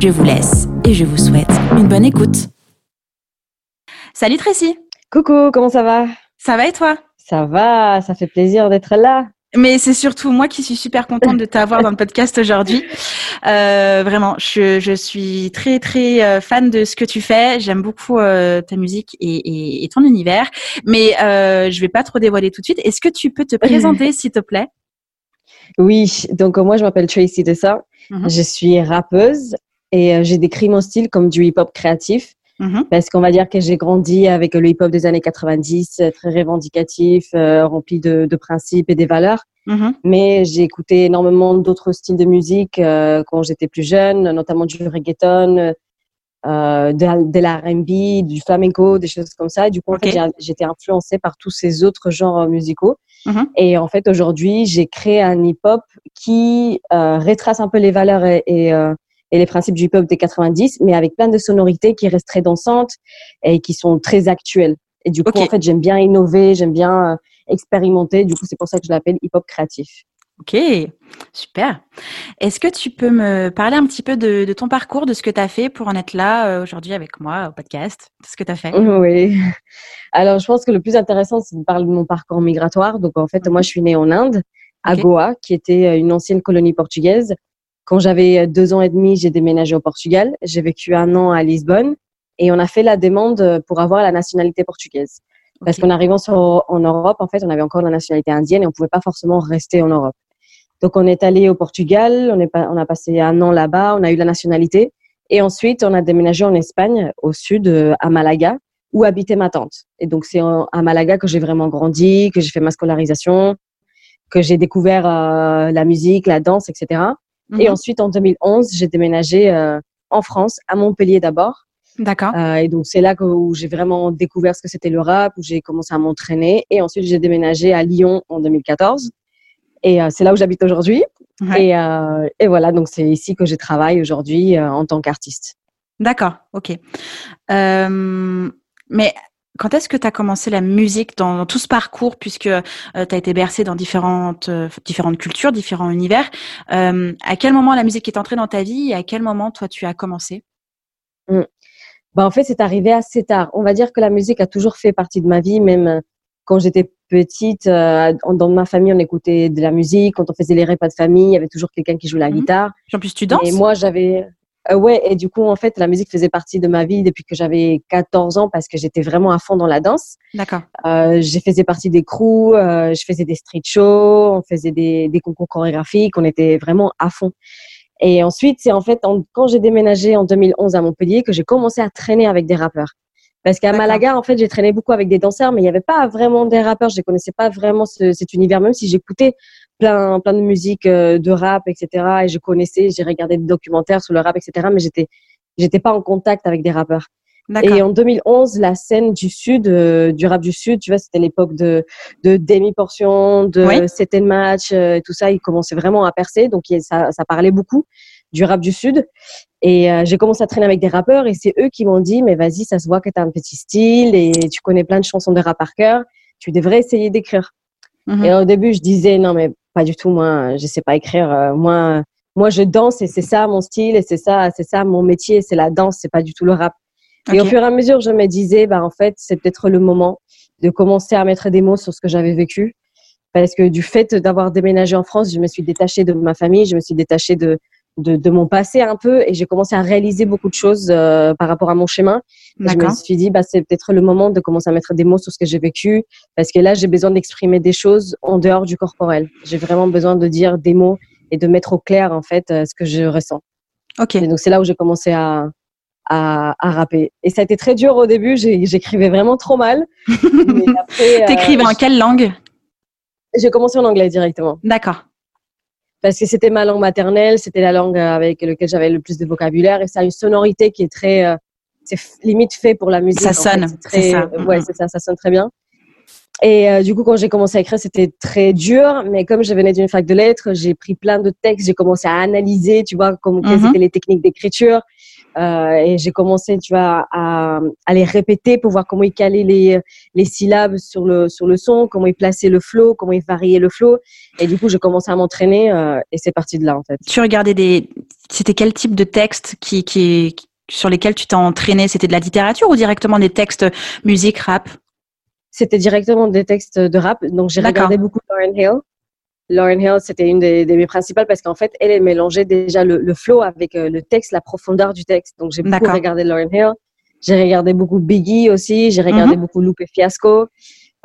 Je vous laisse et je vous souhaite une bonne écoute. Salut Tracy Coucou, comment ça va? Ça va et toi? Ça va, ça fait plaisir d'être là. Mais c'est surtout moi qui suis super contente de t'avoir dans le podcast aujourd'hui. Euh, vraiment, je, je, suis très très euh, fan de ce que tu fais. J'aime beaucoup euh, ta musique et, et, et, ton univers. Mais euh, je vais pas trop dévoiler tout de suite. Est-ce que tu peux te présenter, s'il te plaît? Oui, donc moi je m'appelle Tracy Dessa. Mm Je suis rappeuse et euh, j'ai décrit mon style comme du hip-hop créatif. Mm-hmm. Parce qu'on va dire que j'ai grandi avec le hip-hop des années 90, euh, très revendicatif, euh, rempli de, de, principes et des valeurs. Mm-hmm. Mais j'ai écouté énormément d'autres styles de musique euh, quand j'étais plus jeune, notamment du reggaeton, euh, de, de l'R&B, du flamenco, des choses comme ça. Et du coup, okay. en fait, j'étais influencée par tous ces autres genres musicaux. Mm-hmm. Et en fait, aujourd'hui, j'ai créé un hip-hop qui retrace un peu les valeurs et, et et les principes du hip-hop des 90, mais avec plein de sonorités qui restent très dansantes et qui sont très actuelles. Et du coup, okay. en fait, j'aime bien innover, j'aime bien euh, expérimenter. Du coup, c'est pour ça que je l'appelle hip-hop créatif. Ok, super. Est-ce que tu peux me parler un petit peu de, de ton parcours, de ce que tu as fait pour en être là euh, aujourd'hui avec moi au podcast Ce que tu as fait? Oui. Alors, je pense que le plus intéressant, c'est de parler de mon parcours migratoire. Donc, en fait, moi, je suis née en Inde, à okay. Goa, qui était euh, une ancienne colonie portugaise. Quand j'avais deux ans et demi, j'ai déménagé au Portugal. J'ai vécu un an à Lisbonne et on a fait la demande pour avoir la nationalité portugaise. Okay. Parce qu'en arrivant sur, en Europe, en fait, on avait encore la nationalité indienne et on pouvait pas forcément rester en Europe. Donc, on est allé au Portugal, on, est pas, on a passé un an là-bas, on a eu la nationalité. Et ensuite, on a déménagé en Espagne, au sud, à Malaga, où habitait ma tante. Et donc, c'est à Malaga que j'ai vraiment grandi, que j'ai fait ma scolarisation, que j'ai découvert euh, la musique, la danse, etc. Et Mhm. ensuite, en 2011, j'ai déménagé euh, en France, à Montpellier d'abord. D'accord. Euh, et donc, c'est là que, où j'ai vraiment découvert ce que c'était le rap, où j'ai commencé à m'entraîner. Et ensuite, j'ai déménagé à Lyon en 2014. Et euh, c'est là où j'habite aujourd'hui. Ouais. Et, euh, et, voilà, donc c'est ici que je travaille aujourd'hui euh, en tant qu'artiste. D'accord, ok. Euh, mais quand est-ce que tu as commencé la musique dans, dans, tout ce parcours, puisque euh, tu as été bercé dans différentes, euh, différentes cultures, différents univers euh, À quel moment la musique est entrée dans ta vie et à quel moment, toi, tu as commencé? Mmh. bah, En fait, c'est arrivé assez tard. On va dire que la musique a toujours fait partie de ma vie, même euh, quand j'étais petite. Euh, dans ma famille, on écoutait de la musique. Quand on faisait les repas de famille, il y avait toujours quelqu'un qui jouait la mmh. guitare. En plus, tu danses? Et moi, j'avais euh, ouais, et du coup, en fait, la musique faisait partie de ma vie depuis que j'avais 14 ans parce que j'étais vraiment à fond dans la danse. D'accord. Euh, je faisais partie des crews, euh, je faisais des street shows, on faisait des, des, concours chorégraphiques, on était vraiment à fond. Et ensuite, c'est en fait en, quand j'ai déménagé en 2011 à Montpellier que j'ai commencé à traîner avec des rappeurs. Parce qu'à Malaga, en fait, j'ai traîné beaucoup avec des danseurs, mais il n'y avait pas vraiment des rappeurs. Je ne connaissais pas vraiment ce, cet univers, même si j'écoutais plein, plein de musique, euh, de rap, etc. Et je connaissais, j'ai regardé des documentaires sur le rap, etc. Mais j'étais, j'étais pas en contact avec des rappeurs. Et en 2011, la scène du sud, euh, du rap du sud, tu vois, c'était l'époque de, de Demi Portion, de oui. Settle Match, euh, tout ça. Il commençait vraiment à percer, donc ça, ça parlait beaucoup du rap du sud. Et euh, j'ai commencé à traîner avec des rappeurs et c'est eux qui m'ont dit, mais vas-y, ça se voit que tu as un petit style et tu connais plein de chansons de rap par cœur. Tu devrais essayer d'écrire. Mm -hmm. Et au début, je disais, non, mais pas du tout, moi, je sais pas écrire. Euh, moi, moi, je danse et c'est ça mon style et c'est ça, c'est ça mon métier, c'est la danse, c'est pas du tout le rap. Okay. Et au fur et à mesure, je me disais, bah, en fait, c'est peut-être le moment de commencer à mettre des mots sur ce que j'avais vécu. Parce que du fait d'avoir déménagé en France, je me suis détachée de ma famille, je me suis détachée de, de, de mon passé un peu et j'ai commencé à réaliser beaucoup de choses euh, par rapport à mon chemin. Je me suis dit, bah, c'est peut-être le moment de commencer à mettre des mots sur ce que j'ai vécu parce que là, j'ai besoin d'exprimer des choses en dehors du corporel. J'ai vraiment besoin de dire des mots et de mettre au clair, en fait, euh, ce que je ressens. Ok. Et donc, c'est là où j'ai commencé à, à, à, rapper. Et ça a été très dur au début. J'écrivais vraiment trop mal. T'écrivais euh, en quelle langue? J'ai commencé en anglais directement. D'accord parce que c'était ma langue maternelle, c'était la langue avec laquelle j'avais le plus de vocabulaire et ça a une sonorité qui est très, euh, c'est limite fait pour la musique. Ça sonne, c'est ça. Ouais, c'est ça, ça sonne très bien. Et euh, du coup, quand j'ai commencé à écrire, c'était très dur. Mais comme je venais d'une fac de lettres, j'ai pris plein de textes, j'ai commencé à analyser, tu vois, comment, quelles mhm. étaient les techniques d'écriture. Euh, et j'ai commencé, tu vois, à, à, les répéter pour voir comment ils calaient les, les syllabes sur le, sur le son, comment ils plaçaient le flow, comment ils variaient le flow. Et du coup, j'ai commencé à m'entraîner euh, et c'est parti de là, en fait. Tu regardais des... C'était quel type de texte qui, qui, sur lesquels tu t'es entraîné C'était de la littérature ou directement des textes musique, rap? C'était directement des textes de rap. Donc, j'ai regardé beaucoup Lauren Hill. Lauren Hill, c'était une des, mes principales parce qu'en fait, elle, elle mélangeait déjà le, flow avec euh, le texte, la profondeur du texte. Donc, j'ai beaucoup regardé Lauren Hill. J'ai regardé beaucoup Biggie aussi. J'ai regardé mhm. beaucoup Lupe Fiasco.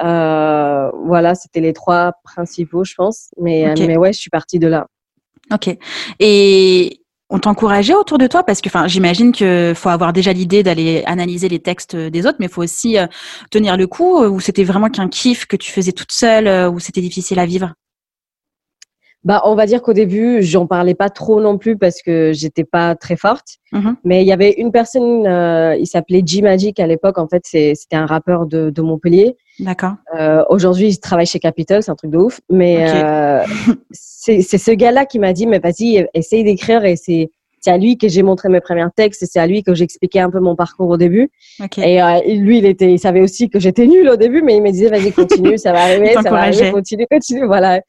Euh, voilà, c'était les trois principaux, je pense. Mais, mais ouais, je suis partie de là. Ok. Et on t'encourageait autour de toi? Parce que enfin j'imagine qu'il faut avoir déjà l'idée d'aller analyser les textes des autres mais il faut aussi euh, tenir le coup ou c'était vraiment qu'un kiff que tu faisais toute seule ou c'était difficile à vivre? Bah, on va dire qu'au début, j'en parlais pas trop non plus parce que j'étais pas très forte. Mm-hmm. Mais il y avait une personne, euh, il s'appelait G Magic à l'époque. En fait, c'était un rappeur de, de Montpellier. D'accord. Euh, Aujourd'hui, il travaille chez Capitol, c'est un truc de ouf. Mais euh, c'est ce gars-là qui m'a dit, mais vas-y, essaye d'écrire et c'est c'est à lui que j'ai montré mes premiers textes et c'est à lui que j'expliquais un peu mon parcours au début. Et euh, lui, il était, il savait aussi que j'étais nulle au début, mais il me disait vas-y continue, ça va arriver, ça va arriver, continue, continue. Voilà,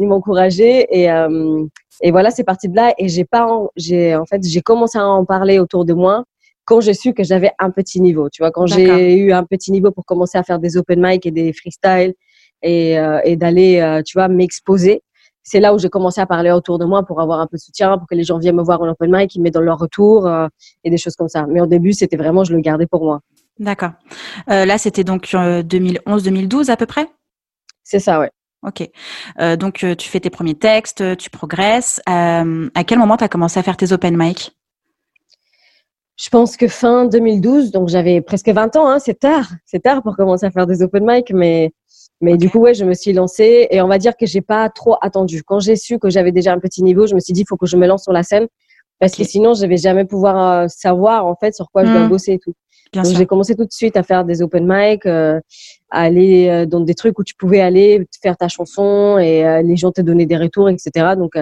il m'encourageait et euh, et voilà, c'est parti de là. Et j'ai pas, j'ai en fait, j'ai commencé à en parler autour de moi quand j'ai su que j'avais un petit niveau. Tu vois, quand j'ai eu un petit niveau pour commencer à faire des open mic et des freestyle et, euh, et d'aller, tu vois, m'exposer c'est là où j'ai commencé à parler autour de moi pour avoir un peu de soutien, pour que les gens viennent me voir en open mic, qu'ils mettent dans leur retour euh, et des choses comme ça. Mais au début, c'était vraiment, je le gardais pour moi. D'accord. Euh, là, c'était donc 2011-2012 euh, à peu près? C'est ça, ouais. Ok. donc, tu fais tes premiers textes, tu progresses. à quel moment tu as commencé à faire tes open mic? Je pense que fin 2012, donc j'avais presque 20 ans, hein, c'est tard, c'est tard pour commencer à faire des open mic, mais mais du coup, ouais, je me suis lancée et on va dire que j'ai pas trop attendu. Quand j'ai su que j'avais déjà un petit niveau, je me suis dit, il faut que je me lance sur la scène parce que sinon, je vais jamais pouvoir euh, savoir en fait sur quoi je dois hmm. bosser et tout. Donc j'ai commencé tout de suite à faire des open mic, euh, à aller euh, dans des trucs où tu pouvais aller faire ta chanson et les gens te donnaient des retours, etc. Donc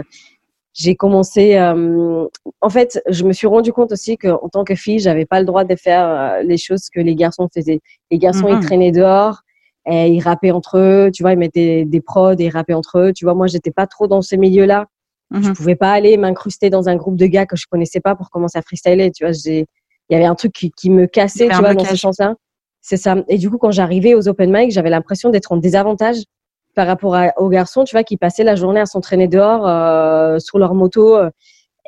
j'ai commencé. en fait, je me suis rendu compte aussi qu'en tant que fille, j'avais pas le droit de faire les choses que les garçons faisaient. Les garçons, ils hmm. traînaient dehors, et ils rappaient entre eux, tu vois, ils mettaient des prods et ils rappaient entre eux. Tu vois, moi, j'étais pas trop dans ce milieu-là. Je Je mhm. pouvais pas aller m'incruster dans un groupe de gars que je connaissais pas pour commencer à freestyler. Tu vois, il y avait un truc qui, qui me cassait, tu vois, dans ce sens-là. C'est ça. Et du coup, quand j'arrivais aux open mic, j'avais l'impression d'être en désavantage par rapport aux garçons, tu vois, qui passaient la journée à s'entraîner dehors euh, sur leur moto.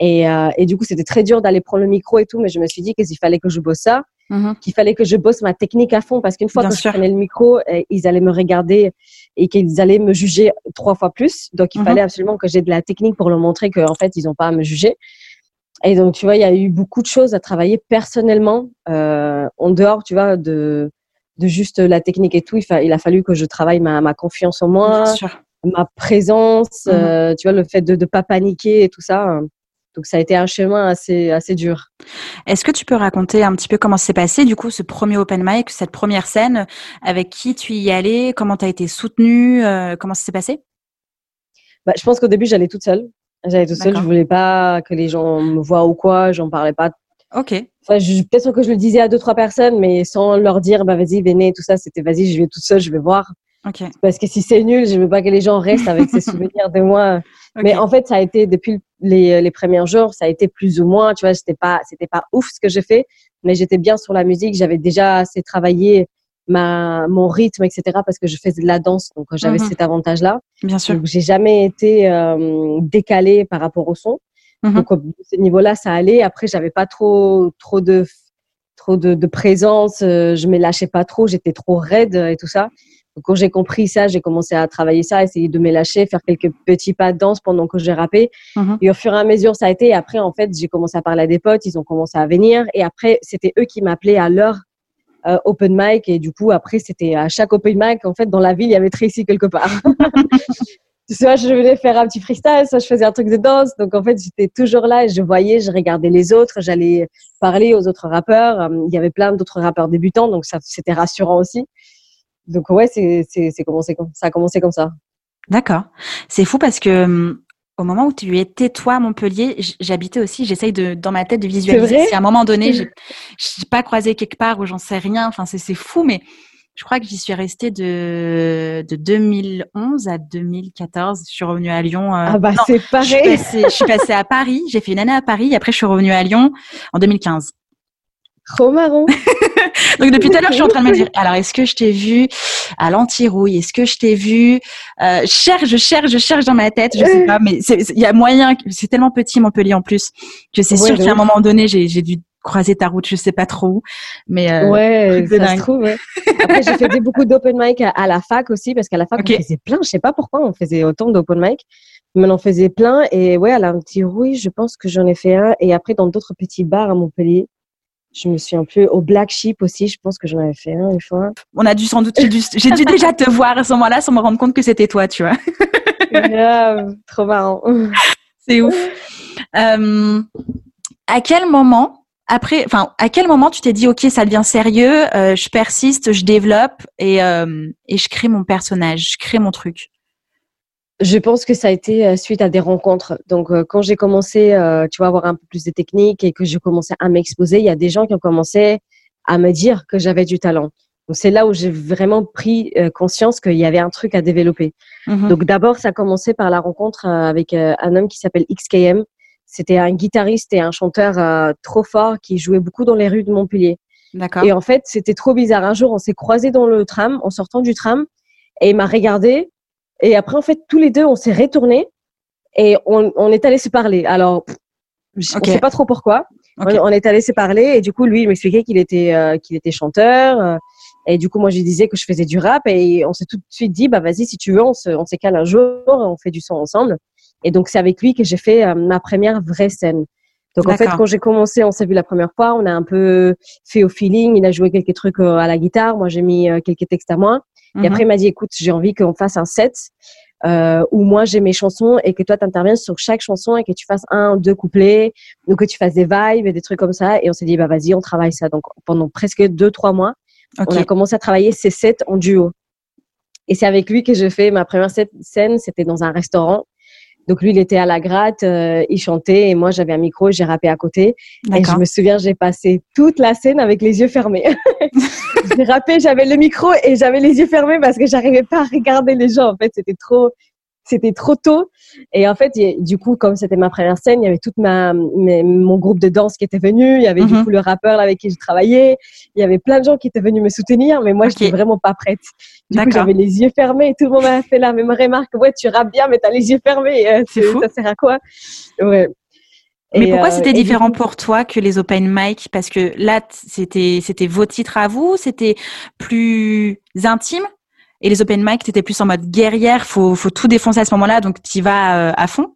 Et, euh, et du coup, c'était très dur d'aller prendre le micro et tout, mais je me suis dit qu'il fallait que je bosse ça. Mhm. qu'il fallait que je bosse ma technique à fond parce qu'une fois que je prenais le micro, eh, ils allaient me regarder et qu'ils allaient me juger trois fois plus. Donc, il mhm. fallait absolument que j'ai de la technique pour leur montrer qu'en fait, ils n'ont pas à me juger. Et donc, tu vois, il y a eu beaucoup de choses à travailler personnellement euh, en dehors, tu vois, de, de juste la technique et tout. Il, il a fallu que je travaille ma, ma confiance en moi, ma présence, mhm. euh, tu vois, le fait de ne pas paniquer et tout ça. Donc ça a été un chemin assez assez dur. Est-ce que tu peux raconter un petit peu comment s'est passé du coup ce premier open mic, cette première scène, avec qui tu y allais, comment tu as été soutenue, euh, comment ça s'est passé? Bah, je pense qu'au début j'allais toute seule. J'allais toute seule, je voulais pas que les gens me voient ou quoi, j'en parlais pas. Ok. Enfin, peut-être que je le disais à deux trois personnes, mais sans leur dire bah vas-y venez tout ça. C'était vas-y je vais toute seule, je vais voir. Parce que si c'est nul, je veux pas que les gens restent avec ces souvenirs de moi. Mais en fait, ça a été depuis les, les premiers jours, ça a été plus ou moins, tu vois, c'était pas, c'était pas ouf ce que j'ai fait, mais j'étais bien sur la musique. J'avais déjà assez travaillé ma, mon rythme, etc. parce que je faisais de la danse, donc j'avais mhm. cet avantage-là. Bien sûr. Donc j'ai jamais été euh, décalée par rapport au son. Mhm. Donc à ce niveau-là, ça allait. Après, j'avais pas trop, trop de, trop de, de présence. Euh, je me lâchais pas trop. J'étais trop raide et tout ça quand j'ai compris ça, j'ai commencé à travailler ça, essayer de me lâcher, faire quelques petits pas de danse pendant que j'ai rappé. Mhm. Et au fur et à mesure, ça a été. Et après, en fait, j'ai commencé à parler à des potes, ils ont commencé à venir. Et après, c'était eux qui m'appelaient à leur euh, open mic. Et du coup, après, c'était à chaque open mic, en fait, dans la ville, il y avait Tracy quelque part. soit je venais faire un petit freestyle, soit je faisais un truc de danse. Donc en fait, j'étais toujours là et je voyais, je regardais les autres, j'allais parler aux autres rappeurs. Euh, il y avait plein d'autres rappeurs débutants, donc ça c'était rassurant aussi. Donc ouais, c'est c'est commencé ça a commencé comme ça. D'accord. C'est fou parce que hum, au moment où tu étais toi à Montpellier, j'habitais aussi, j'essaye de dans ma tête de visualiser si à un moment donné, j'ai pas croisé quelque part où j'en sais rien, enfin c'est fou mais je crois que j'y suis restée de, de 2011 à 2014. Je suis revenue à Lyon. Euh, ah bah c'est pareil. Je suis, passée, à Paris. J'ai fait une année à Paris. Après, je suis revenue à Lyon en 2015. Trop marrant. Donc depuis tout à l'heure, je suis en train de me dire, alors est-ce que je t'ai vu à l'anti-rouille? Est-ce que je t'ai vu euh, Je cherche, je cherche, je cherche dans ma tête. Je sais pas, mais il y a moyen. C'est tellement petit Montpellier en plus que c'est sûr qu'à un moment donné, j'ai dû croiser ta route, je sais pas trop où, mais euh, ouais, ça se trouve. Ouais. Après, j'ai fait beaucoup d'open mic à, la fac aussi parce qu'à la fac on faisait plein. Je sais pas pourquoi on faisait autant d'open mic, mais on en faisait plein. Et ouais, à la petit oui, je pense que j'en ai fait un. Et après dans d'autres petits bars à Montpellier, je me suis un peu au Black Sheep aussi. Je pense que j'en avais fait un une fois. On a dû sans doute, j'ai dû, déjà te voir à ce moment-là sans me rendre compte que c'était toi, tu vois. trop marrant. C'est ouf. Euh, à quel moment après, enfin, à quel moment tu t'es dit, ok, ça devient sérieux, euh, je persiste, je développe et, euh, et je crée mon personnage, je crée mon truc? Je pense que ça a été euh, suite à des rencontres. Donc, quand j'ai commencé, tu vois, à avoir un peu plus de technique et que j'ai commencé à m'exposer, il y a des gens qui ont commencé à me dire que j'avais du talent. Donc, c'est là où j'ai vraiment pris conscience qu'il y avait un truc à développer. Mm-hmm. Donc, d'abord, ça a commencé par la rencontre avec un homme qui s'appelle XKM, c'était un guitariste et un chanteur euh, trop fort qui jouait beaucoup dans les rues de Montpellier. D'accord. Et en fait, c'était trop bizarre. Un jour, on s'est croisés dans le tram, en sortant du tram, et il m'a regardé. Et après, en fait, tous les deux, on s'est retournés et on, est allé se parler. Alors, je ne sais pas trop pourquoi. On, est allé se parler et du coup, lui, il m'expliquait qu'il était, euh, qu'il était chanteur. Euh, et du coup, moi, je lui disais que je faisais du rap et on s'est tout de suite dit, bah vas-y, si tu veux, on se, on s'écale un jour, on fait du son ensemble. Et donc, c'est avec lui que j'ai fait euh, ma première vraie scène. Donc, en fait, quand j'ai commencé, on s'est vu la première fois, on a un peu fait au feeling. Il a joué quelques trucs euh, à la guitare. Moi, j'ai mis euh, quelques textes à moi. Et après, mhm. il m'a dit, écoute, j'ai envie qu'on fasse un set euh, où moi, j'ai mes chansons et que toi, tu interviens sur chaque chanson et que tu fasses un, deux couplets ou que tu fasses des vibes et des trucs comme ça. Et on s'est dit, bah, vas-y, on travaille ça. Donc, pendant presque deux, trois mois, on a commencé à travailler ces sets en duo. Et c'est avec lui que je fais ma première scène. C'était dans un restaurant. Donc lui, il était à la gratte, euh, il chantait et moi j'avais un micro, j'ai rappé à côté. Et je me souviens, j'ai passé toute la scène avec les yeux fermés. j'ai rappé, j'avais le micro et j'avais les yeux fermés parce que j'arrivais pas à regarder les gens. En fait, c'était trop, c'était trop tôt. Et en fait, du coup, comme c'était ma première scène, il y avait toute ma, mon groupe de danse qui était venu. Il y avait du mhm. coup le rappeur avec qui je travaillais. Il y avait plein de gens qui étaient venus me soutenir, mais moi, je n'étais vraiment pas prête. Du coup, j'avais les yeux fermés et tout le monde m'a fait la même remarque. Ouais, tu rappes bien, mais tu as les yeux fermés. Euh, C'est fou. Ça sert à quoi? Ouais. Mais pourquoi euh, c'était différent pour toi que les open mic? Parce que là, c'était c'était vos titres à vous, c'était plus intime? Et les open mic, tu étais plus en mode guerrière, faut, faut tout défoncer à ce moment-là, donc tu vas euh, à fond?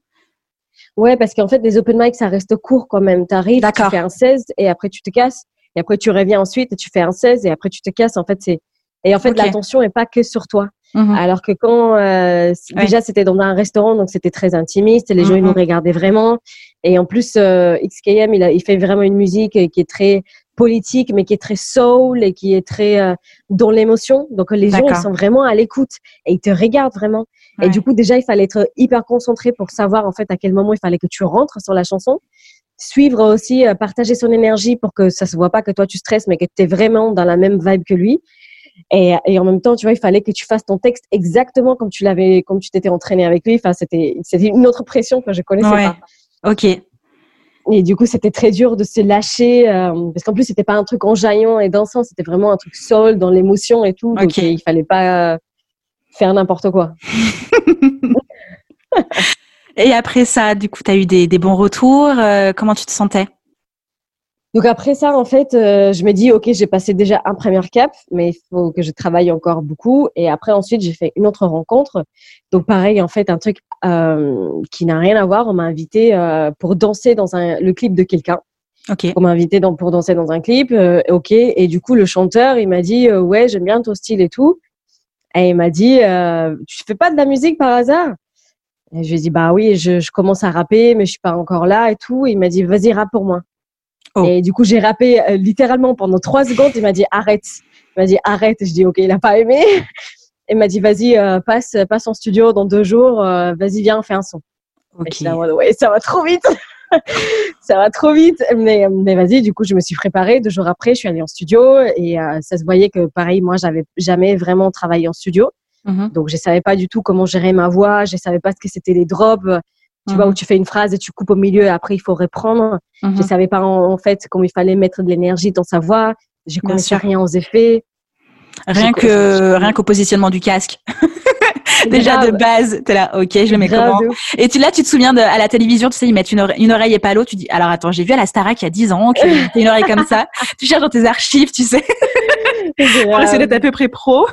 Ouais, parce qu'en fait, les open mic, ça reste court quand même. Tu arrives, tu fais un 16 et après tu te casses. Et après, tu reviens ensuite et tu fais un 16 et après tu te casses. En fait, c'est et en fait, l'attention est pas que sur toi. Mhm. Alors que quand euh, déjà c'était dans un restaurant, donc c'était très intimiste, les gens ils nous mhm. regardaient vraiment. Et en plus, euh, XKM il, a, il fait vraiment une musique qui est très politique, mais qui est très soul et qui est très euh, dans l'émotion. Donc les gens ils sont vraiment à l'écoute et ils te regardent vraiment. Et du coup déjà il fallait être hyper concentré pour savoir en fait à quel moment il fallait que tu rentres sur la chanson. Suivre aussi, euh, partager son énergie pour que ça se voit pas que toi tu stresses, mais que tu es vraiment dans la même vibe que lui. Et, et, en même temps, tu vois, il fallait que tu fasses ton texte exactement comme tu l'avais, comme tu t'étais entraîné avec lui. Enfin, c'était, c'était une autre pression que je connaissais pas. Ok. Et du coup, c'était très dur de se lâcher euh, parce qu'en plus, c'était pas un truc enjaillant et dansant, c'était vraiment un truc sol dans l'émotion et tout. Donc, il fallait pas faire n'importe quoi. et après ça, du coup, tu as eu des, des bons retours. Euh, comment tu te sentais? Donc après ça, en fait, euh, je me dis, ok, j'ai passé déjà un premier cap, mais il faut que je travaille encore beaucoup. Et après, ensuite, j'ai fait une autre rencontre. Donc pareil, en fait, un truc euh, qui n'a rien à voir. On m'a invité euh, pour danser dans un, le clip de quelqu'un. Ok. On m'a invité dans, pour danser dans un clip. ok. Et du coup, le chanteur, il m'a dit, ouais, j'aime bien ton style et tout. Et il m'a dit, tu fais pas de la musique par hasard? Et je lui ai dit, bah oui, je, je, commence à rapper, mais je suis pas encore là et tout. il m'a dit, vas-y, rappe pour moi. Oh. Et du coup, j'ai rappé euh, littéralement pendant trois secondes. Il m'a dit, arrête. Il m'a dit, arrête. je dis, ok, il a pas aimé. il m'a dit, vas-y, euh, passe, passe en studio dans deux jours. Euh, vas-y, viens, fais un son. Ok. ouais, ça va trop vite. ça va trop vite. Mais, mais vas-y, du coup, je me suis préparée. Deux jours après, je suis allée en studio et ça se voyait que, pareil, moi, j'avais jamais vraiment travaillé en studio. Mhm. Donc, je savais pas du tout comment gérer ma voix. Je savais pas ce que c'était les drops. Tu vois, où mhm. tu fais une phrase et tu coupes au milieu et après, il faut reprendre. Je mhm. Je savais pas, en, fait, comment il fallait mettre de l'énergie dans sa voix. Je connaissais rien aux effets. Rien que, rien qu'au positionnement du casque. Déjà de base, es là, ok, je le mets comment Et tu là, tu te souviens de, à la télévision, tu sais, ils mettent une, une oreille et pas l'autre. Tu dis, alors attends, j'ai vu à la Starac il y a 10 ans y une oreille comme ça. tu cherches dans tes archives, tu sais, pour essayer d'être à peu près pro.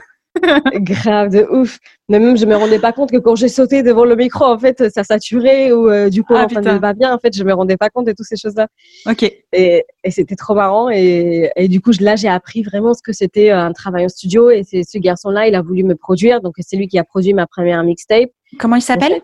Grave, de ouf. Mais même, je me rendais pas compte que quand j'ai sauté devant le micro, en fait, ça saturait ou euh, du coup, ah, ça ne va bien. En fait, je me rendais pas compte de toutes ces choses-là. Ok. Et, et c'était trop marrant. Et, et, du coup, là, j'ai appris vraiment ce que c'était euh, un travail en studio. Et c'est ce garçon-là, il a voulu me produire. Donc, c'est lui qui a produit ma première mixtape. Comment il s'appelle?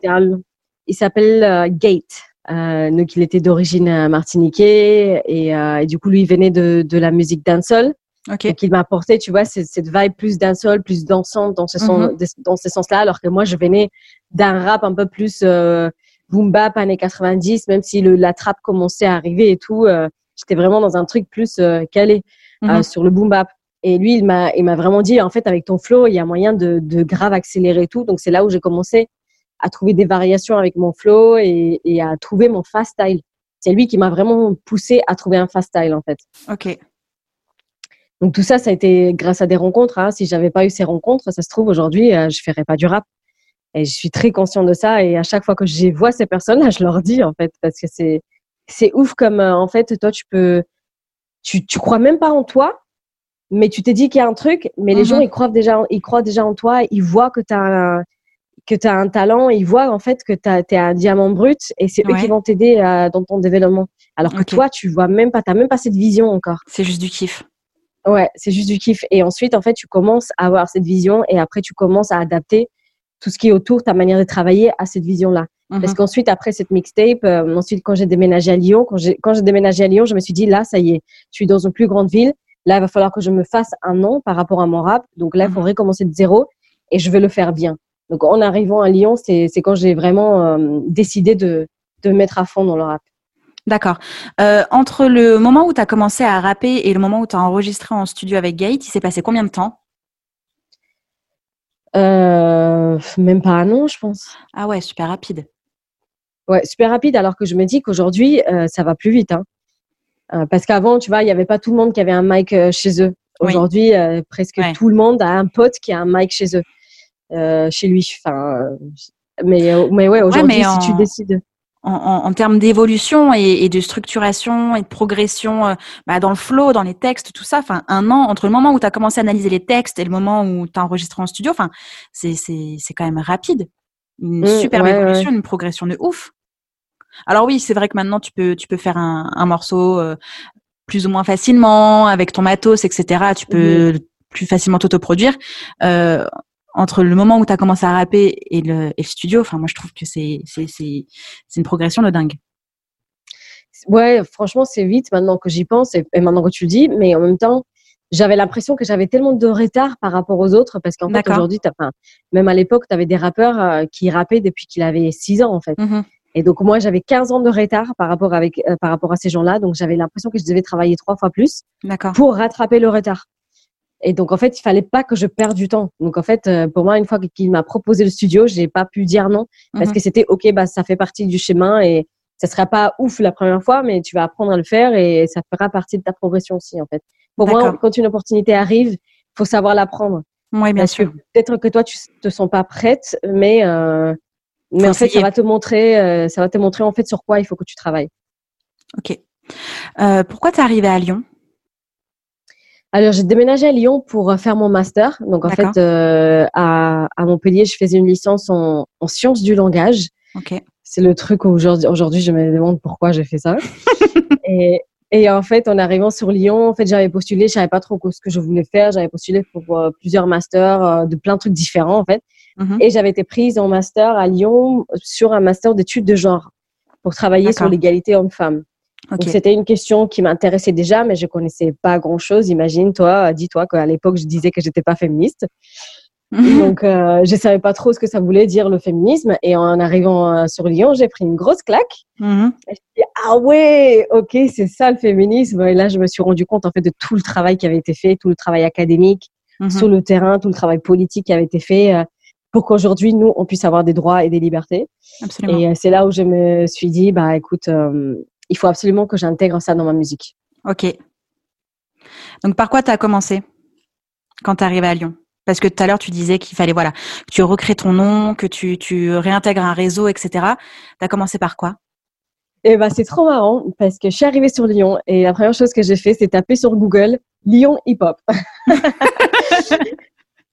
Il s'appelle euh, Gate. Euh, donc, il était d'origine martiniquais et, et, du coup, lui, il venait de, de la musique dancehall. Okay. Donc, il m'a apporté, tu vois, cette, cette vibe plus d'un sol, plus dansante dans ce, sens, mhm. dans ce sens-là, alors que moi, je venais d'un rap un peu plus euh, boom bap années 90, même si le, la trappe commençait à arriver et tout. Euh, J'étais vraiment dans un truc plus euh, calé euh, mhm. sur le boom bap. Et lui, il m'a, il m'a vraiment dit, en fait, avec ton flow, il y a moyen de, de grave accélérer et tout. Donc, c'est là où j'ai commencé à trouver des variations avec mon flow et, et à trouver mon fast style. C'est lui qui m'a vraiment poussé à trouver un fast style, en fait. Ok. Donc tout ça, ça a été grâce à des rencontres. Hein. Si j'avais pas eu ces rencontres, ça se trouve aujourd'hui, euh, je ferais pas du rap. Et je suis très conscient de ça. Et à chaque fois que je vois ces personnes-là, je leur dis en fait, parce que c'est c'est ouf comme euh, en fait, toi tu peux, tu tu crois même pas en toi, mais tu t'es dit qu'il y a un truc, mais les gens mm-hmm. ils croient déjà, ils croient déjà en toi, ils voient que tu as que tu as un talent, ils voient en fait que tu es un diamant brut et c'est eux qui vont t'aider euh, dans ton développement. Alors que toi, tu vois même pas, tu même pas cette vision encore. C'est juste du kiff. Ouais, c'est juste du kiff. Et ensuite, en fait, tu commences à avoir cette vision et après, tu commences à adapter tout ce qui est autour, ta manière de travailler à cette vision-là. Parce mhm. qu'ensuite, après cette mixtape, euh, ensuite, quand j'ai déménagé à Lyon, quand j'ai, quand j'ai déménagé à Lyon, je me suis dit, là, ça y est, je suis dans une plus grande ville. Là, il va falloir que je me fasse un nom par rapport à mon rap. Donc là, il faudrait mhm. commencer de zéro et je vais le faire bien. Donc, en arrivant à Lyon, c'est, c'est quand j'ai vraiment euh, décidé de, de me mettre à fond dans le rap. D'accord. Euh, entre le moment où tu as commencé à rapper et le moment où tu as enregistré en studio avec Gate, il s'est passé combien de temps? Euh, Même pas un an, je pense. Ah ouais, super rapide. Ouais, super rapide, alors que je me dis qu'aujourd'hui, euh, ça va plus vite. Hein. parce qu'avant, tu vois, il n'y avait pas tout le monde qui avait un mic chez eux. Aujourd'hui, presque tout le monde a un pote qui a un mic chez eux, chez lui. Enfin, mais, mais ouais, aujourd'hui, si tu décides en, termes d'évolution et, de structuration et de progression euh, bah, dans le flow, dans les textes, tout ça. Enfin, un an entre le moment où tu as commencé à analyser les textes et le moment où tu as enregistré en studio. Enfin, c'est c'est quand même rapide. Une mmh, super évolution, une progression de ouf. Alors oui, c'est vrai que maintenant tu peux tu peux faire un, un morceau euh, plus ou moins facilement avec ton matos, etc. Tu peux mmh. plus facilement t'autoproduire. Euh, entre le moment où tu as commencé à rapper et le, et le studio, enfin, moi, je trouve que c'est, c'est, c'est, une progression de dingue. Ouais, franchement, c'est vite maintenant que j'y pense et, maintenant que tu le dis, mais en même temps, j'avais l'impression que j'avais tellement de retard par rapport aux autres parce qu'en fait, aujourd'hui, enfin, même à l'époque, tu avais des rappeurs euh, qui rappaient depuis qu'il avait 6 ans, en fait. Mm-hmm. Et donc, moi, j'avais 15 ans de retard par rapport, avec, euh, par rapport à ces gens-là. Donc, j'avais l'impression que je devais travailler trois fois plus pour rattraper le retard. Et donc, en fait, il fallait pas que je perde du temps. Donc, en fait, euh, pour moi, une fois qu'il m'a proposé le studio, j'ai pas pu dire non parce mhm. que c'était OK, bah, ça fait partie du chemin et ça sera pas ouf la première fois, mais tu vas apprendre à le faire et ça fera partie de ta progression aussi, en fait. Pour moi, quand une opportunité arrive, faut savoir la prendre. Oui, bien sûr. Peut-être que toi, tu te sens pas prête, mais, euh, mais en fait, ça va te montrer, euh, ça va te montrer en fait sur quoi il faut que tu travailles. Ok. Euh, pourquoi tu es arrivée à Lyon? Alors, j'ai déménagé à Lyon pour euh, faire mon master. Donc, en fait, euh, à, à, Montpellier, je faisais une licence en, en sciences du langage. Okay. C'est le truc où aujourd'hui, je me demande pourquoi j'ai fait ça. et, et, en fait, en arrivant sur Lyon, en fait, j'avais postulé, je savais pas trop ce que je voulais faire. J'avais postulé pour euh, plusieurs masters de plein de trucs différents, en fait. Mhm. Et j'avais été prise en master à Lyon sur un master d'études de genre pour travailler sur l'égalité Donc c'était une question qui m'intéressait déjà, mais je connaissais pas grand-chose. Imagine, toi, dis-toi qu'à l'époque, je disais que j'étais pas féministe. Mhm. Donc, euh, je savais pas trop ce que ça voulait dire le féminisme. Et en arrivant euh, sur Lyon, j'ai pris une grosse claque. Mhm. Et je dit, ah ouais, ok, c'est ça le féminisme. Et là, je me suis rendu compte en fait de tout le travail qui avait été fait, tout le travail académique mhm. sur le terrain, tout le travail politique qui avait été fait euh, pour qu'aujourd'hui nous on puisse avoir des droits et des libertés. Absolument. Et euh, c'est là où je me suis dit, bah écoute, euh, il faut absolument que j'intègre ça dans ma musique. Ok. Donc par quoi tu as commencé quand tu arrives à Lyon? Parce que tout à l'heure, tu disais qu'il fallait, voilà, que tu recrées ton nom, que tu, tu réintègres un réseau, etc. Tu as commencé par quoi? Eh ben, c'est trop marrant parce que je suis arrivée sur Lyon et la première chose que j'ai fait, c'est taper sur Google Lyon hip hop.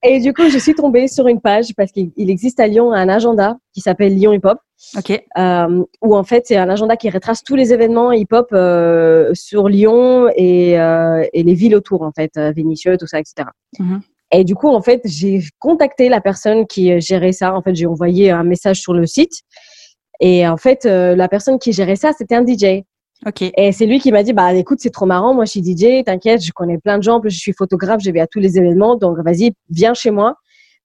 et du coup, je suis tombée sur une page parce qu'il existe à Lyon un agenda qui s'appelle Lyon hip hop. Ok. Euh, où en fait, c'est un agenda qui retrace tous les événements hip hop euh, sur Lyon et, euh, et, les villes autour, en fait, Vénissieux, tout ça, etc. Et du coup, en fait, j'ai contacté la personne qui gérait ça. En fait, j'ai envoyé un message sur le site. Et en fait, euh, la personne qui gérait ça, c'était un DJ. Ok. Et c'est lui qui m'a dit, bah écoute, c'est trop marrant. Moi, je suis DJ. T'inquiète, je connais plein de gens. Je suis photographe. Je vais à tous les événements. Donc, vas-y, viens chez moi.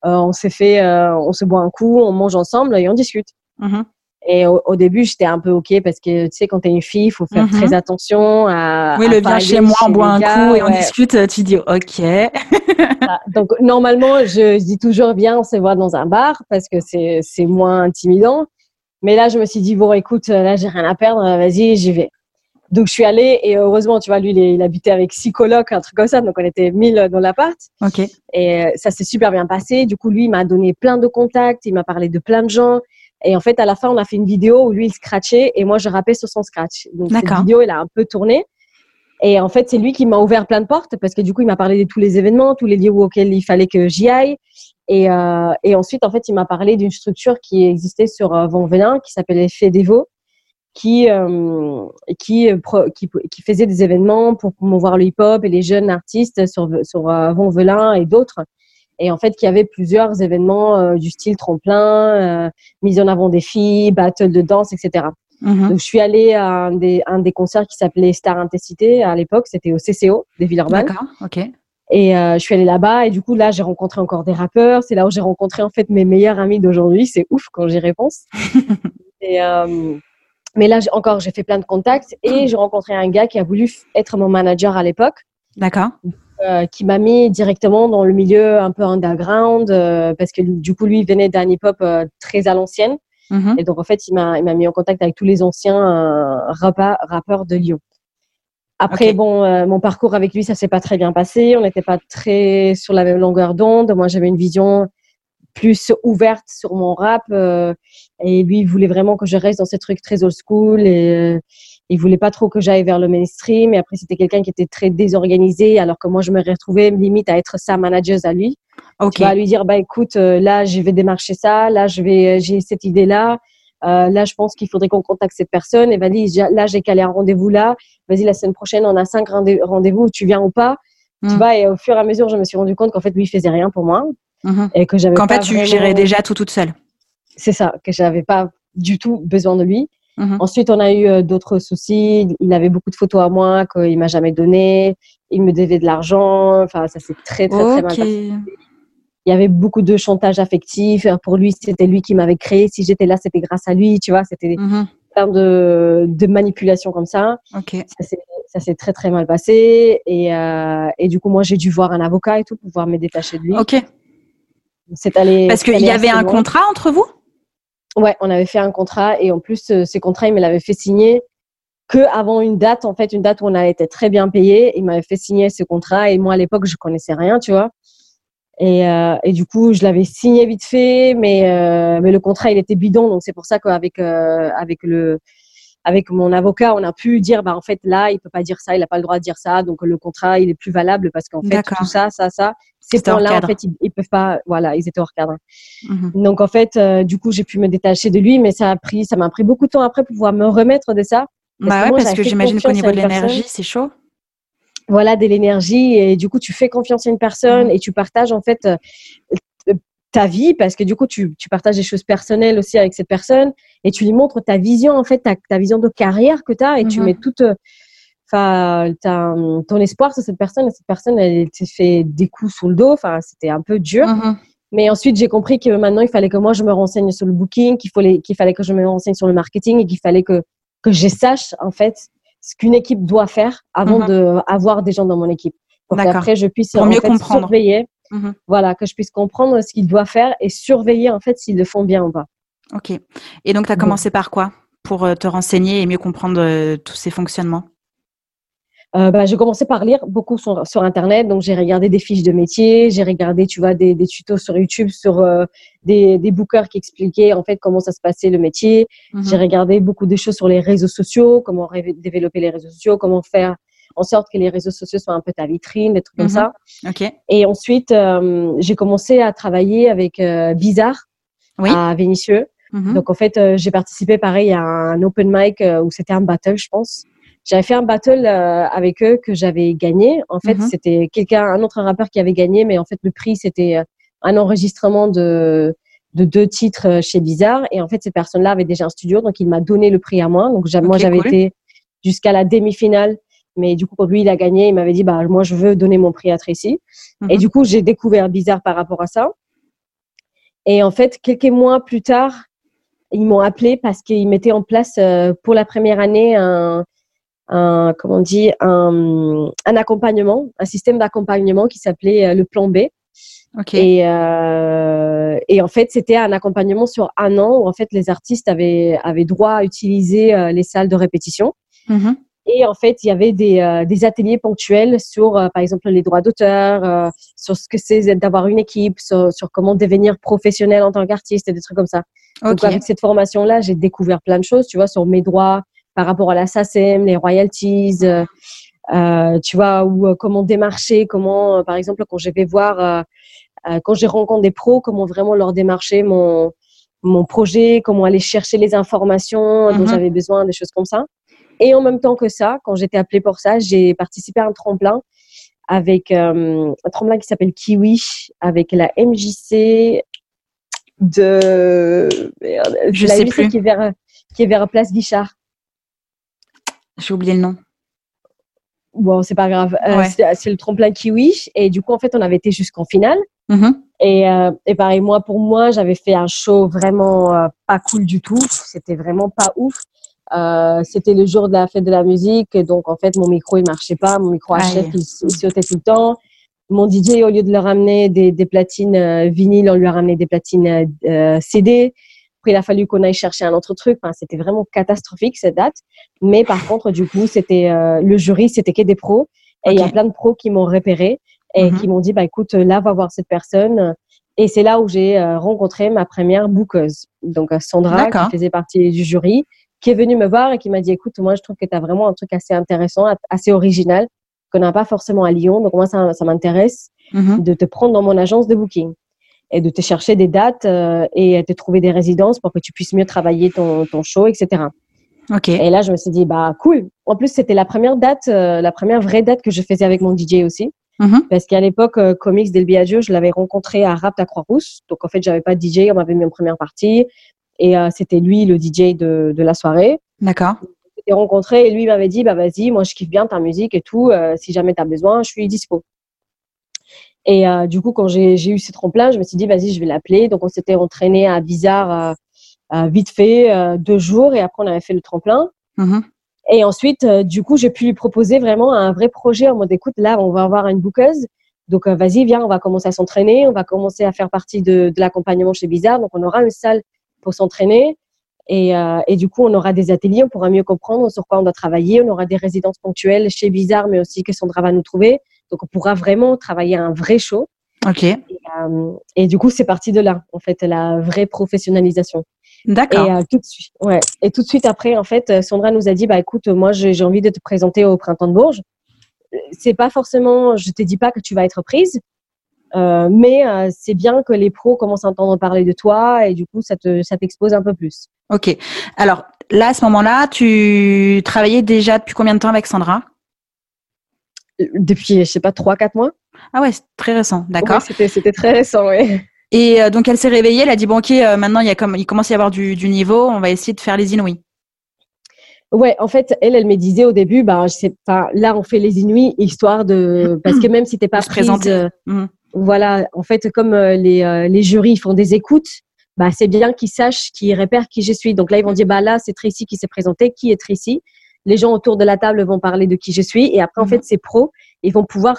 Euh, on s'est fait, euh, on se boit un coup, on mange ensemble et on discute. Mm-hmm. Et au, début, j'étais un peu OK parce que tu sais, quand t'es une fille, il faut faire mhm. très attention à. Oui, le viens chez moi, on boit un coup et on discute, tu dis OK. Donc, normalement, je dis toujours bien, on se voit dans un bar parce que c'est moins intimidant. Mais là, je me suis dit, bon, écoute, là, j'ai rien à perdre, vas-y, j'y vais. Donc, je suis allée et heureusement, tu vois, lui, il, habitait avec six colocs, un truc comme ça. Donc, on était mille dans l'appart. OK. Et euh, ça s'est super bien passé. Du coup, lui, il m'a donné plein de contacts, il m'a parlé de plein de gens. Et en fait, à la fin, on a fait une vidéo où lui, il scratchait et moi, je rappais sur son scratch. Donc, cette vidéo, elle a un peu tourné. Et en fait, c'est lui qui m'a ouvert plein de portes parce que du coup, il m'a parlé de tous les événements, tous les lieux auxquels il fallait que j'y aille. Et, euh, et, ensuite, en fait, il m'a parlé d'une structure qui existait sur euh, Vent-Velin qui s'appelait Fédévo, qui, euh, qui, qui, qui, faisait des événements pour promouvoir le hip-hop et les jeunes artistes sur, sur euh, Vent-Velin et d'autres et en fait qu'il y avait plusieurs événements euh, du style tremplin, euh, mise en avant des filles, battle de danse, etc. Mhm. Donc je suis allée à un des, un des concerts qui s'appelait Star Intensité à l'époque, c'était au CCO des Villeurbanne. D'accord, ok. Et euh, je suis allée là-bas et du coup là j'ai rencontré encore des rappeurs. C'est là où j'ai rencontré en fait mes meilleurs amis d'aujourd'hui. C'est ouf quand j'y réponse. et, euh, mais là encore j'ai fait plein de contacts et j'ai rencontré un gars qui a voulu être mon manager à l'époque. D'accord. Euh, qui m'a mis directement dans le milieu un peu underground euh, parce que du coup lui il venait d'un hip-hop euh, très à l'ancienne mhm. et donc en fait il m'a mis en contact avec tous les anciens rappeurs, rappeurs de Lyon. Après bon mon parcours avec lui ça s'est pas très bien passé, on n'était pas très sur la même longueur d'onde. Moi j'avais une vision plus ouverte sur mon rap et lui il voulait vraiment que je reste dans ces trucs très old school et il voulait pas trop que j'aille vers le mainstream. Et après, c'était quelqu'un qui était très désorganisé, alors que moi, je me retrouvais limite à être sa manager à lui. Okay. à lui dire, bah écoute, euh, là, je vais démarcher ça, là, je vais, euh, j'ai cette idée-là. Euh, là, je pense qu'il faudrait qu'on contacte cette personne. Et vas-y, là, j'ai calé un rendez-vous là. Vas-y, la semaine prochaine, on a cinq rendez-vous. Tu viens ou pas? Tu hmm. vois Et au fur et à mesure, je me suis rendu compte qu'en fait, lui, il faisait rien pour moi hmm. et que j'avais. Qu'en fait, tu gérais déjà tout toute seule. C'est ça, que j'avais pas du tout besoin de lui. Mhm. Ensuite, on a eu euh, d'autres soucis. Il avait beaucoup de photos à moi qu'il m'a jamais donné. Il me devait de l'argent. Enfin, ça s'est très, très, très mal passé. Il y avait beaucoup de chantage affectif. Pour lui, c'était lui qui m'avait créé. Si j'étais là, c'était grâce à lui. Tu vois, c'était mhm. plein de, de manipulations comme ça. Ça s'est très, très mal passé. Et, euh, et du coup, moi, j'ai dû voir un avocat et tout pour pouvoir me détacher de lui. Ok. Allé, Parce qu'il y avait un contrat entre vous? Ouais, on avait fait un contrat et en plus, euh, ces contrats, il me l'avait fait signer que avant une date, en fait, une date où on a été très bien payé. Il m'avait fait signer ce contrat et moi, à l'époque, je connaissais rien, tu vois. Et, euh, et du coup, je l'avais signé vite fait, mais, euh, mais le contrat, il était bidon. Donc, c'est pour ça qu'avec avec le, avec mon avocat, on a pu dire, bah, en fait, là, il peut pas dire ça, il n'a pas le droit de dire ça. Donc, le contrat, il est plus valable parce qu'en fait, tout ça, ça, ça, ces points-là, en fait, ils, peuvent pas, voilà, ils étaient hors cadre. Mhm. Donc, en fait, euh, du coup, j'ai pu me détacher de lui, mais ça a pris, ça m'a pris beaucoup de temps après pour pouvoir me remettre de ça. Parce bah que ouais, parce que j'imagine qu'au niveau de l'énergie, c'est chaud. Voilà, de l'énergie et du coup, tu fais confiance à une personne mhm. et tu partages en fait euh, ta vie parce que du coup, tu, tu, partages des choses personnelles aussi avec cette personne et tu lui montres ta vision, en fait, ta, ta vision de carrière que tu as et tu mhm. mets toute, enfin, ton espoir sur cette personne et cette personne, elle s'est fait des coups sous le dos. Enfin, c'était un peu dur. Mhm. Mais ensuite, j'ai compris que maintenant, il fallait que moi, je me renseigne sur le booking, qu'il fallait, qu'il fallait que je me renseigne sur le marketing et qu'il fallait que, que je sache, en fait, ce qu'une équipe doit faire avant mhm. d'avoir des gens dans mon équipe. Pour qu'après, je puisse Pour mieux comprendre. surveiller Mhm. Voilà, que je puisse comprendre ce qu'il doit faire et surveiller en fait s'ils le font bien ou pas. Ok. Et donc, tu as commencé par quoi? Pour euh, te renseigner et mieux comprendre euh, tous ces fonctionnements? Euh, bah, j'ai commencé par lire beaucoup sur, sur Internet. Donc, j'ai regardé des fiches de métier, j'ai regardé, tu vois, des, des, tutos sur YouTube sur euh, des, des bookers qui expliquaient en fait comment ça se passait le métier. Mhm. J'ai regardé beaucoup de choses sur les réseaux sociaux, comment développer les réseaux sociaux, comment faire en sorte que les réseaux sociaux soient un peu ta vitrine, des trucs comme ça. Mhm. Ok. Et ensuite, euh, j'ai commencé à travailler avec euh, Bizarre à Vénissieux. Mhm. Donc en fait, euh, j'ai participé pareil à un open mic où c'était un battle, je pense. J'avais fait un battle avec eux que j'avais gagné. En fait, mhm. c'était quelqu'un, un autre rappeur qui avait gagné, mais en fait le prix c'était un enregistrement de de deux titres chez Bizarre. Et en fait, cette personne-là avait déjà un studio, donc il m'a donné le prix à moi. Donc moi, j'avais été jusqu'à la demi-finale mais du coup, quand lui, il a gagné, il m'avait dit, bah, moi, je veux donner mon prix à Tracy. Et mhm. du coup, j'ai découvert Bizarre par rapport à ça. Et en fait, quelques mois plus tard, ils m'ont appelé parce qu'ils mettaient en place euh, pour la première année un, un comment on dit, un, un accompagnement, un système d'accompagnement qui s'appelait euh, le plan B. Okay. Et, euh, et en fait, c'était un accompagnement sur un an où en fait les artistes avaient, avaient droit à utiliser les salles de répétition. Mhm. Et en fait, il y avait des, euh, des ateliers ponctuels sur, euh, par exemple, les droits d'auteur, euh, sur ce que c'est d'avoir une équipe, sur, sur, comment devenir professionnel en tant qu'artiste et des trucs comme ça. Donc, avec cette formation-là, j'ai découvert plein de choses, tu vois, sur mes droits par rapport à la SACEM, les royalties, tu vois, ou comment démarcher, comment, par exemple, quand je vais voir, quand je rencontre des pros, comment vraiment leur démarcher mon, mon projet, comment aller chercher les informations dont mm-hmm. j'avais besoin, des choses comme ça. Et en même temps que ça, quand j'étais appelée pour ça, j'ai participé à un tremplin avec euh, un tremplin qui s'appelle Kiwi, avec la MJC de. Je sais plus. Qui est, vers, qui est vers Place Guichard. J'ai oublié le nom. Bon, c'est pas grave. Euh, c'est le tremplin Kiwi. Et du coup, en fait, on avait été jusqu'en finale. Mm-hmm. Et, euh, et, pareil, moi, pour moi, j'avais fait un show vraiment pas cool du tout. C'était vraiment pas ouf. Euh, c'était le jour de la fête de la musique, donc en fait mon micro il marchait pas, mon micro HF il, il, sautait tout le temps. Mon DJ au lieu de leur ramener des, des platines euh, vinyles, on lui a ramené des platines euh, CD. Après il a fallu qu'on aille chercher un autre truc. Enfin, c'était vraiment catastrophique cette date. Mais par contre du coup c'était euh, le jury, c'était que des pros et il y a plein de pros qui m'ont repéré et mhm. qui m'ont dit bah écoute là va voir cette personne. Et c'est là où j'ai rencontré ma première bouqueuse, donc Sandra qui faisait partie du jury qui est venu me voir et qui m'a dit écoute, moi je trouve que tu as vraiment un truc assez intéressant, assez original, qu'on n'a pas forcément à Lyon. Donc moi ça, ça m'intéresse mm-hmm. de te prendre dans mon agence de booking et de te chercher des dates euh, et te trouver des résidences pour que tu puisses mieux travailler ton, ton show, etc. Ok. Et là je me suis dit bah cool. En plus c'était la première date, euh, la première vraie date que je faisais avec mon DJ aussi. Mm-hmm. Parce qu'à l'époque, euh, Comics Del Biagio, je l'avais rencontré à Rap à Croix-Rousse. Donc, en fait, j'avais pas de DJ, on m'avait mis en première partie. Et euh, c'était lui le DJ de, de la soirée. D'accord. On s'était rencontrés et lui m'avait dit bah vas-y, moi je kiffe bien ta musique et tout. Euh, si jamais tu as besoin, je suis dispo. Et euh, du coup, quand j'ai eu ce tremplin, je me suis dit vas-y, je vais l'appeler. Donc on s'était entraîné à Bizarre vite fait deux jours et après on avait fait le tremplin. Mm-hmm. Et ensuite, du coup, j'ai pu lui proposer vraiment un vrai projet en mode écoute, là, on va avoir une bouqueuse. Donc, vas-y, viens, on va commencer à s'entraîner, on va commencer à faire partie de, de l'accompagnement chez Bizarre. Donc, on aura une salle pour s'entraîner. Et, euh, et, du coup, on aura des ateliers, on pourra mieux comprendre sur quoi on doit travailler. On aura des résidences ponctuelles chez Bizarre, mais aussi que Sandra va nous trouver. Donc, on pourra vraiment travailler un vrai show. Ok. Et, euh, et du coup, c'est parti de là, en fait, la vraie professionnalisation. D'accord. Et euh, tout de suite, ouais. Et tout de suite après, en fait, Sandra nous a dit, bah écoute, moi, j'ai envie de te présenter au printemps de Bourges. C'est pas forcément, je te dis pas que tu vas être prise, euh, mais euh, c'est bien que les pros commencent à entendre parler de toi et du coup, ça te, ça t'expose un peu plus. Ok. Alors là, à ce moment-là, tu travaillais déjà depuis combien de temps avec Sandra? Depuis, je sais pas, trois, quatre mois. Ah ouais, c'est très récent, d'accord. c'était, c'était très récent, oui. Et donc elle s'est réveillée, elle a dit bon ok, maintenant il y a comme il commence à y avoir du, du niveau, on va essayer de faire les inouïs. Ouais, en fait, elle, elle me disait au début, bah, je sais pas, là, on fait les inuits histoire de, parce que même si t'es pas prise. Euh, mmh. Voilà, en fait, comme euh, les, euh, les jurys font des écoutes, bah, c'est bien qu'ils sachent, qu'ils repèrent qui je suis. Donc là, ils vont dire, bah là, c'est Tracy qui s'est présenté, qui est Tracy? Les gens autour de la table vont parler de qui je suis, et après, en mmh. fait, c'est pro. Ils vont pouvoir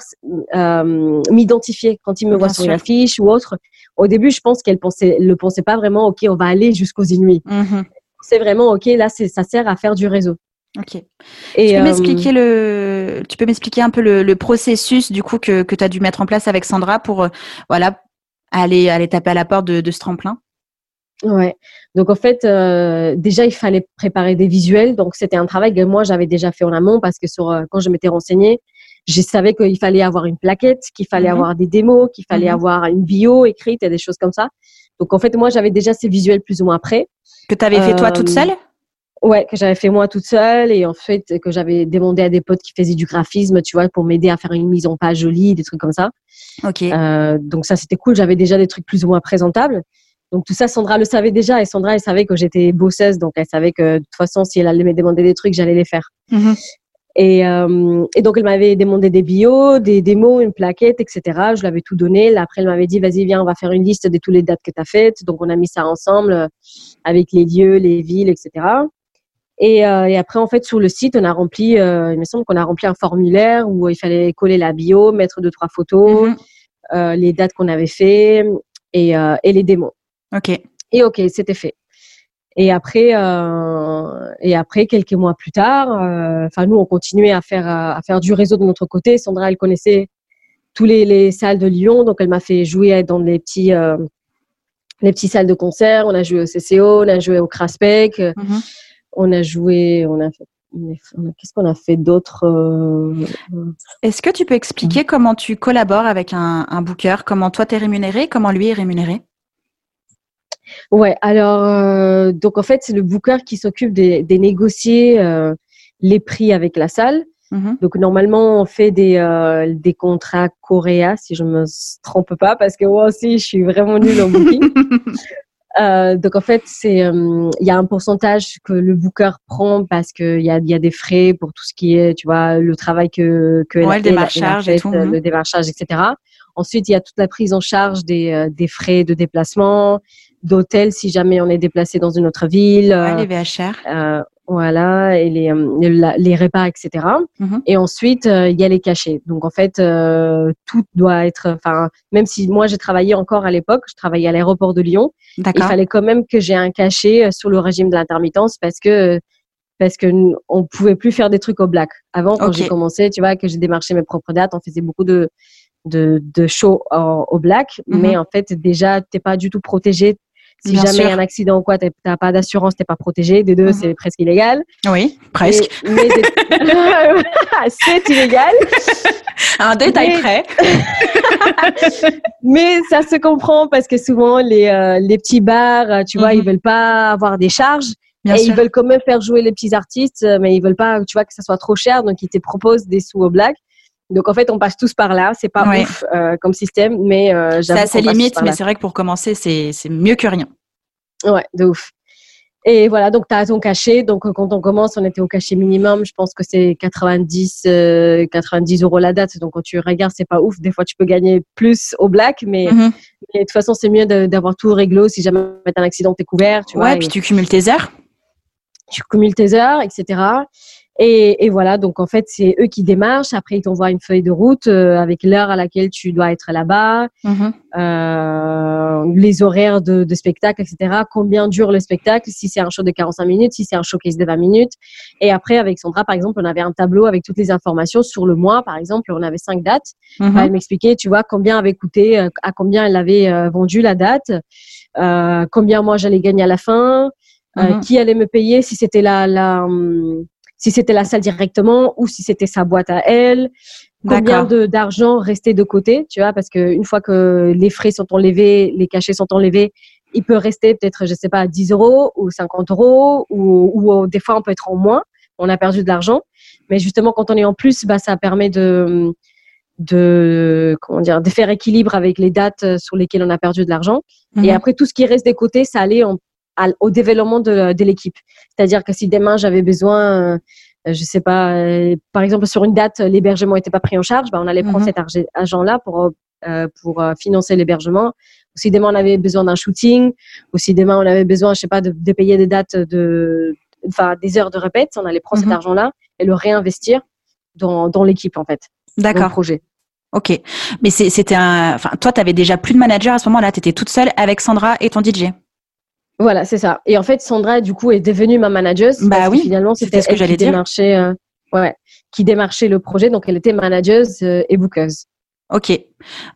m'identifier quand ils me voient sur une affiche ou autre. Au début, je pense qu'elle pensait, le pensait pas vraiment. Ok, on va aller jusqu'aux inuits. Mmh c'est vraiment ok. Là, ça sert à faire du réseau. Ok. Et, tu peux m'expliquer le, tu peux m'expliquer un peu le, processus du coup que, que tu as dû mettre en place avec Sandra pour euh, voilà aller aller taper à la porte de, ce tremplin? Ouais. Donc en fait, euh, déjà il fallait préparer des visuels. Donc c'était un travail que moi j'avais déjà fait en amont parce que sur euh, quand je m'étais renseignée, je savais qu'il fallait avoir une plaquette, qu'il fallait mhm. avoir des démos, qu'il fallait mhm. avoir une bio écrite et des choses comme ça. Donc en fait moi j'avais déjà ces visuels plus ou moins prêts. Que tu avais fait toi toute euh, seule? Ouais, que j'avais fait moi toute seule et en fait que j'avais demandé à des potes qui faisaient du graphisme, tu vois, pour m'aider à faire une mise en page jolie, des trucs comme ça. Ok. Euh, donc ça c'était cool. J'avais déjà des trucs plus ou moins présentables. Donc tout ça, Sandra le savait déjà et Sandra elle savait que j'étais bosseuse, donc elle savait que de toute façon si elle allait me demander des trucs, j'allais les faire. Mhm. Et, euh, et, donc, elle m'avait demandé des bios, des démos, une plaquette, etc. Je l'avais tout donné. Là, après, elle m'avait dit, vas-y, viens, on va faire une liste de toutes les dates que tu as faites. Donc, on a mis ça ensemble euh, avec les lieux, les villes, etc. Et, euh, et après, en fait, sur le site, on a rempli, euh, il me semble qu'on a rempli un formulaire où il fallait coller la bio, mettre deux, trois photos, mhm. euh, les dates qu'on avait fait et, et les démos. OK. Et OK, c'était fait. Et après, et après quelques mois plus tard, enfin nous on continuait à faire à faire du réseau de notre côté. Sandra elle connaissait tous les, les salles de Lyon, donc elle m'a fait jouer dans les petits les petits salles de concert. On a joué au CCO, on a joué au Craspec, mm-hmm. On a joué, on a fait Qu'est-ce qu'on a fait d'autre Est-ce que tu peux expliquer comment tu collabores avec un, un booker? Comment toi t'es rémunéré? Comment lui est rémunéré? Ouais, alors euh, donc en fait c'est le booker qui s'occupe des, des négocier euh, les prix avec la salle. Mm-hmm. Donc normalement on fait des euh, des contrats coréens si je me trompe pas parce que moi aussi je suis vraiment nulle en booking. Euh, donc en fait, c'est il y a un pourcentage que le booker prend parce qu'il y a, y a des frais pour tout ce qui est, tu vois, le travail que que ouais, le démarchage et tout, le démarchage, etc. Ensuite, il y a toute la prise en charge des, des frais de déplacement, d'hôtel si jamais on est déplacé dans une autre ville. Ouais, les VHR. Euh, voilà, et les, euh, les repas, etc. Mhm. Et ensuite, euh, il y a les cachets. Donc, en fait, tout doit être, enfin, même si moi, j'ai travaillé encore à l'époque, je travaillais à l'aéroport de Lyon. Il fallait quand même que j'ai un cachet sur le régime de l'intermittence parce que parce que on pouvait plus faire des trucs au black. Avant, quand j'ai commencé, tu vois, que j'ai démarché mes propres dates, on faisait beaucoup de de, de shows au, black, mhm. mais en fait, déjà, t'es pas du tout protégé si jamais il y a un accident ou quoi, tu n'as pas d'assurance, tu n'es pas protégé. Des deux, mhm. c'est presque illégal. Oui, presque. c'est illégal. Un détail près. mais ça se comprend parce que souvent, les, euh, les petits bars, tu vois, ils mhm. veulent pas avoir des charges. et ils veulent quand même faire jouer les petits artistes, mais ils veulent pas, tu vois, que ça soit trop cher, donc ils te proposent des sous au black. Donc en fait, on passe tous par là. C'est pas ouf euh, comme système, mais euh, c'est assez limite. Mais c'est vrai que pour commencer, c'est mieux que rien. Ouais, de ouf. Et voilà, donc tu as ton cachet. Donc quand on commence, on était au cachet minimum. Je pense que c'est 90 90 euh, euros la date. Donc quand tu regardes, c'est pas ouf. Des fois, tu peux gagner plus au black, mais, mm-hmm. de toute façon, c'est mieux d'avoir tout réglo si jamais as un accident, tu es couvert. Tu ouais, puis tu cumules tes heures. Tu cumules tes heures, etc. Et, et, voilà, donc en fait, c'est eux qui démarchent. Après, ils t'envoient une feuille de route euh, avec l'heure à laquelle tu dois être là-bas, mm-hmm. euh, les horaires de, de, spectacle, etc. Combien dure le spectacle, si c'est un show de 45 minutes, si c'est un showcase de 20 minutes. Et après, avec Sandra, par exemple, on avait un tableau avec toutes les informations sur le mois. Par exemple, on avait cinq dates. Mm-hmm. Elle m'expliquait, tu vois, combien avait coûté, euh, à combien elle avait euh, vendu la date, euh, combien moi j'allais gagner à la fin. Mm-hmm. qui allait me payer si c'était la, la hum, si c'était la salle directement ou si c'était sa boîte à elle, combien d'argent restait de côté, tu vois, parce que une fois que les frais sont enlevés, les cachets sont enlevés, il peut rester peut-être, je sais pas, 10 euros ou 50 euros ou, ou des fois on peut être en moins, on a perdu de l'argent, mais justement quand on est en plus, bah ça permet de de comment dire, de faire équilibre avec les dates sur lesquelles on a perdu de l'argent. Et Mhm. après, tout ce qui reste des côtés, ça allait en- à- au développement de, de l'équipe. C'est-à-dire que si demain j'avais besoin, euh, je sais pas, euh, par exemple sur une date, l'hébergement n'était pas pris en charge, bah, on allait prendre Mhm. cet arg- argent-là pour euh, pour euh, financer l'hébergement. Ou si demain on avait besoin d'un shooting, ou si demain on avait besoin, je sais pas, de, de payer des dates de, enfin des heures de répète, on allait prendre Mhm. cet argent-là et le réinvestir dans dans l'équipe en fait, D'accord. projet. Ok. Mais c'était un. Enfin, toi, tu avais déjà plus de manager à ce moment-là. Tu étais toute seule avec Sandra et ton DJ. Voilà, c'est ça. Et en fait, Sandra, du coup, est devenue ma manageuse. Bah parce que oui, finalement, c'était ce que j'allais dire. euh, ouais, qui démarchait le projet. Donc, elle était manageuse euh, et bookeuse. Ok.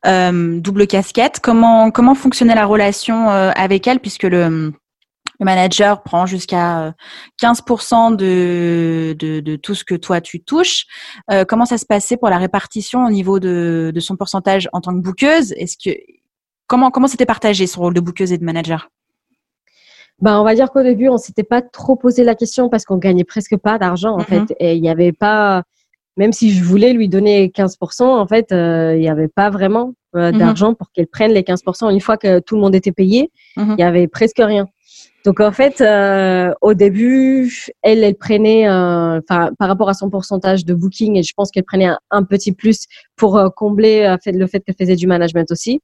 Euh, double casquette. Comment comment fonctionnait la relation euh, avec elle puisque le le manager prend jusqu'à euh, 15% de, de, de tout ce que toi tu touches. Euh, comment ça se passait pour la répartition au niveau de, de son pourcentage en tant que bookeuse Est-ce que comment comment c'était partagé son rôle de bookeuse et de manager? Ben, on va dire qu'au début, on s'était pas trop posé la question parce qu'on gagnait presque pas d'argent, en Mhm. fait. Et il n'y avait pas, même si je voulais lui donner 15%, en fait, euh, il n'y avait pas vraiment euh, Mhm. d'argent pour qu'elle prenne les 15%. Une fois que tout le monde était payé, il Mhm. y avait presque rien. Donc en fait, euh, au début, elle, elle prenait, euh, enfin, par rapport à son pourcentage de booking, et je pense qu'elle prenait un, un petit plus pour euh, combler euh, le fait qu'elle faisait du management aussi.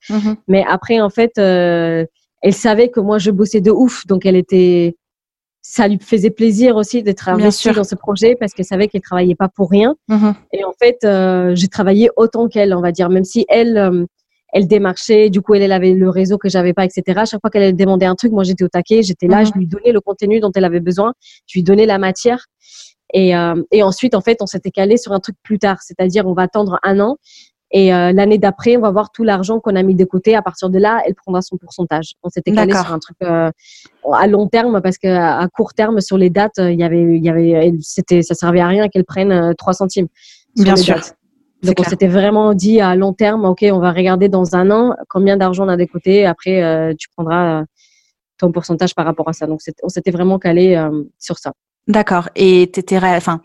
Mais après, en fait, euh, elle savait que moi, je bossais de ouf, donc elle était, ça lui faisait plaisir aussi d'être investie dans ce projet parce qu'elle savait qu'elle travaillait pas pour rien. Mhm. Et en fait, euh, j'ai travaillé autant qu'elle, on va dire, même si elle, euh, elle démarchait, du coup, elle, elle avait le réseau que j'avais pas, etc. Chaque fois qu'elle demandait un truc, moi, j'étais au taquet, j'étais là, Mhm. je lui donnais le contenu dont elle avait besoin, je lui donnais la matière. Et, euh, et ensuite, en fait, on s'était calé sur un truc plus tard, c'est-à-dire on va attendre un an. Et euh, l'année d'après, on va voir tout l'argent qu'on a mis de côté. À partir de là, elle prendra son pourcentage. On s'était calé sur un truc euh, à long terme parce qu'à à court terme, sur les dates, il y avait, il y avait, c'était, ça servait à rien qu'elle prenne euh, 3 centimes. sur Bien les sûr. dates. Donc on s'était vraiment dit à long terme, ok, on va regarder dans un an combien d'argent on a de côté. Après, euh, tu prendras euh, ton pourcentage par rapport à ça. Donc on s'était vraiment calé euh, sur ça. D'accord. Et t'étais, ré- enfin,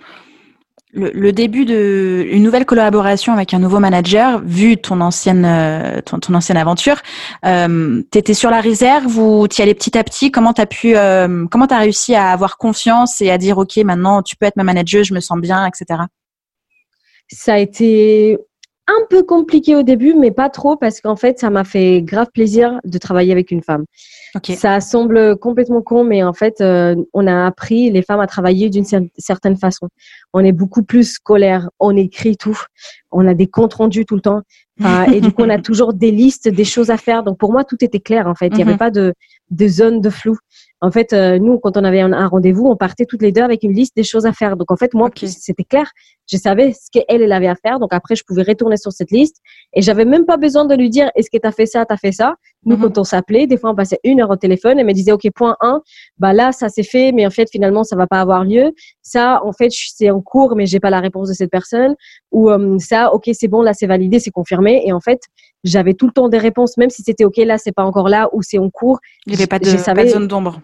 le, le début de une nouvelle collaboration avec un nouveau manager, vu ton ancienne, euh, ton, ton ancienne aventure, euh, t'étais sur la réserve ou t'y allais petit à petit? Comment t'as pu, euh, comment t'as réussi à avoir confiance et à dire, ok, maintenant tu peux être ma manager, je me sens bien, etc. Ça a été un peu compliqué au début, mais pas trop parce qu'en fait, ça m'a fait grave plaisir de travailler avec une femme. Ça semble complètement con, mais en fait, euh, on a appris les femmes à travailler d'une cer- certaine façon. On est beaucoup plus scolaire, on écrit tout, on a des comptes rendus tout le temps, et du coup, on a toujours des listes, des choses à faire. Donc pour moi, tout était clair en fait. Il n'y avait Mhm. pas de, de zone de flou. En fait, euh, nous, quand on avait un, un rendez-vous, on partait toutes les deux avec une liste des choses à faire. Donc en fait, moi, c'était clair. Je savais ce qu'elle, elle avait à faire. Donc après, je pouvais retourner sur cette liste et j'avais même pas besoin de lui dire est-ce que tu as fait ça, tu as fait ça? Nous, Mhm. quand on s'appelait, des fois, on passait une heure au téléphone et me disait ok, point 1, bah là, ça s'est fait, mais en fait, finalement, ça va pas avoir lieu. Ça, en fait, c'est en cours, mais j'ai pas la réponse de cette personne. Ou euh, ça, ok, c'est bon, là, c'est validé, c'est confirmé. Et en fait, j'avais tout le temps des réponses, même si c'était ok, là, c'est pas encore là, ou c'est en cours. Il n'y avait pas de, pas de zone d'ombre.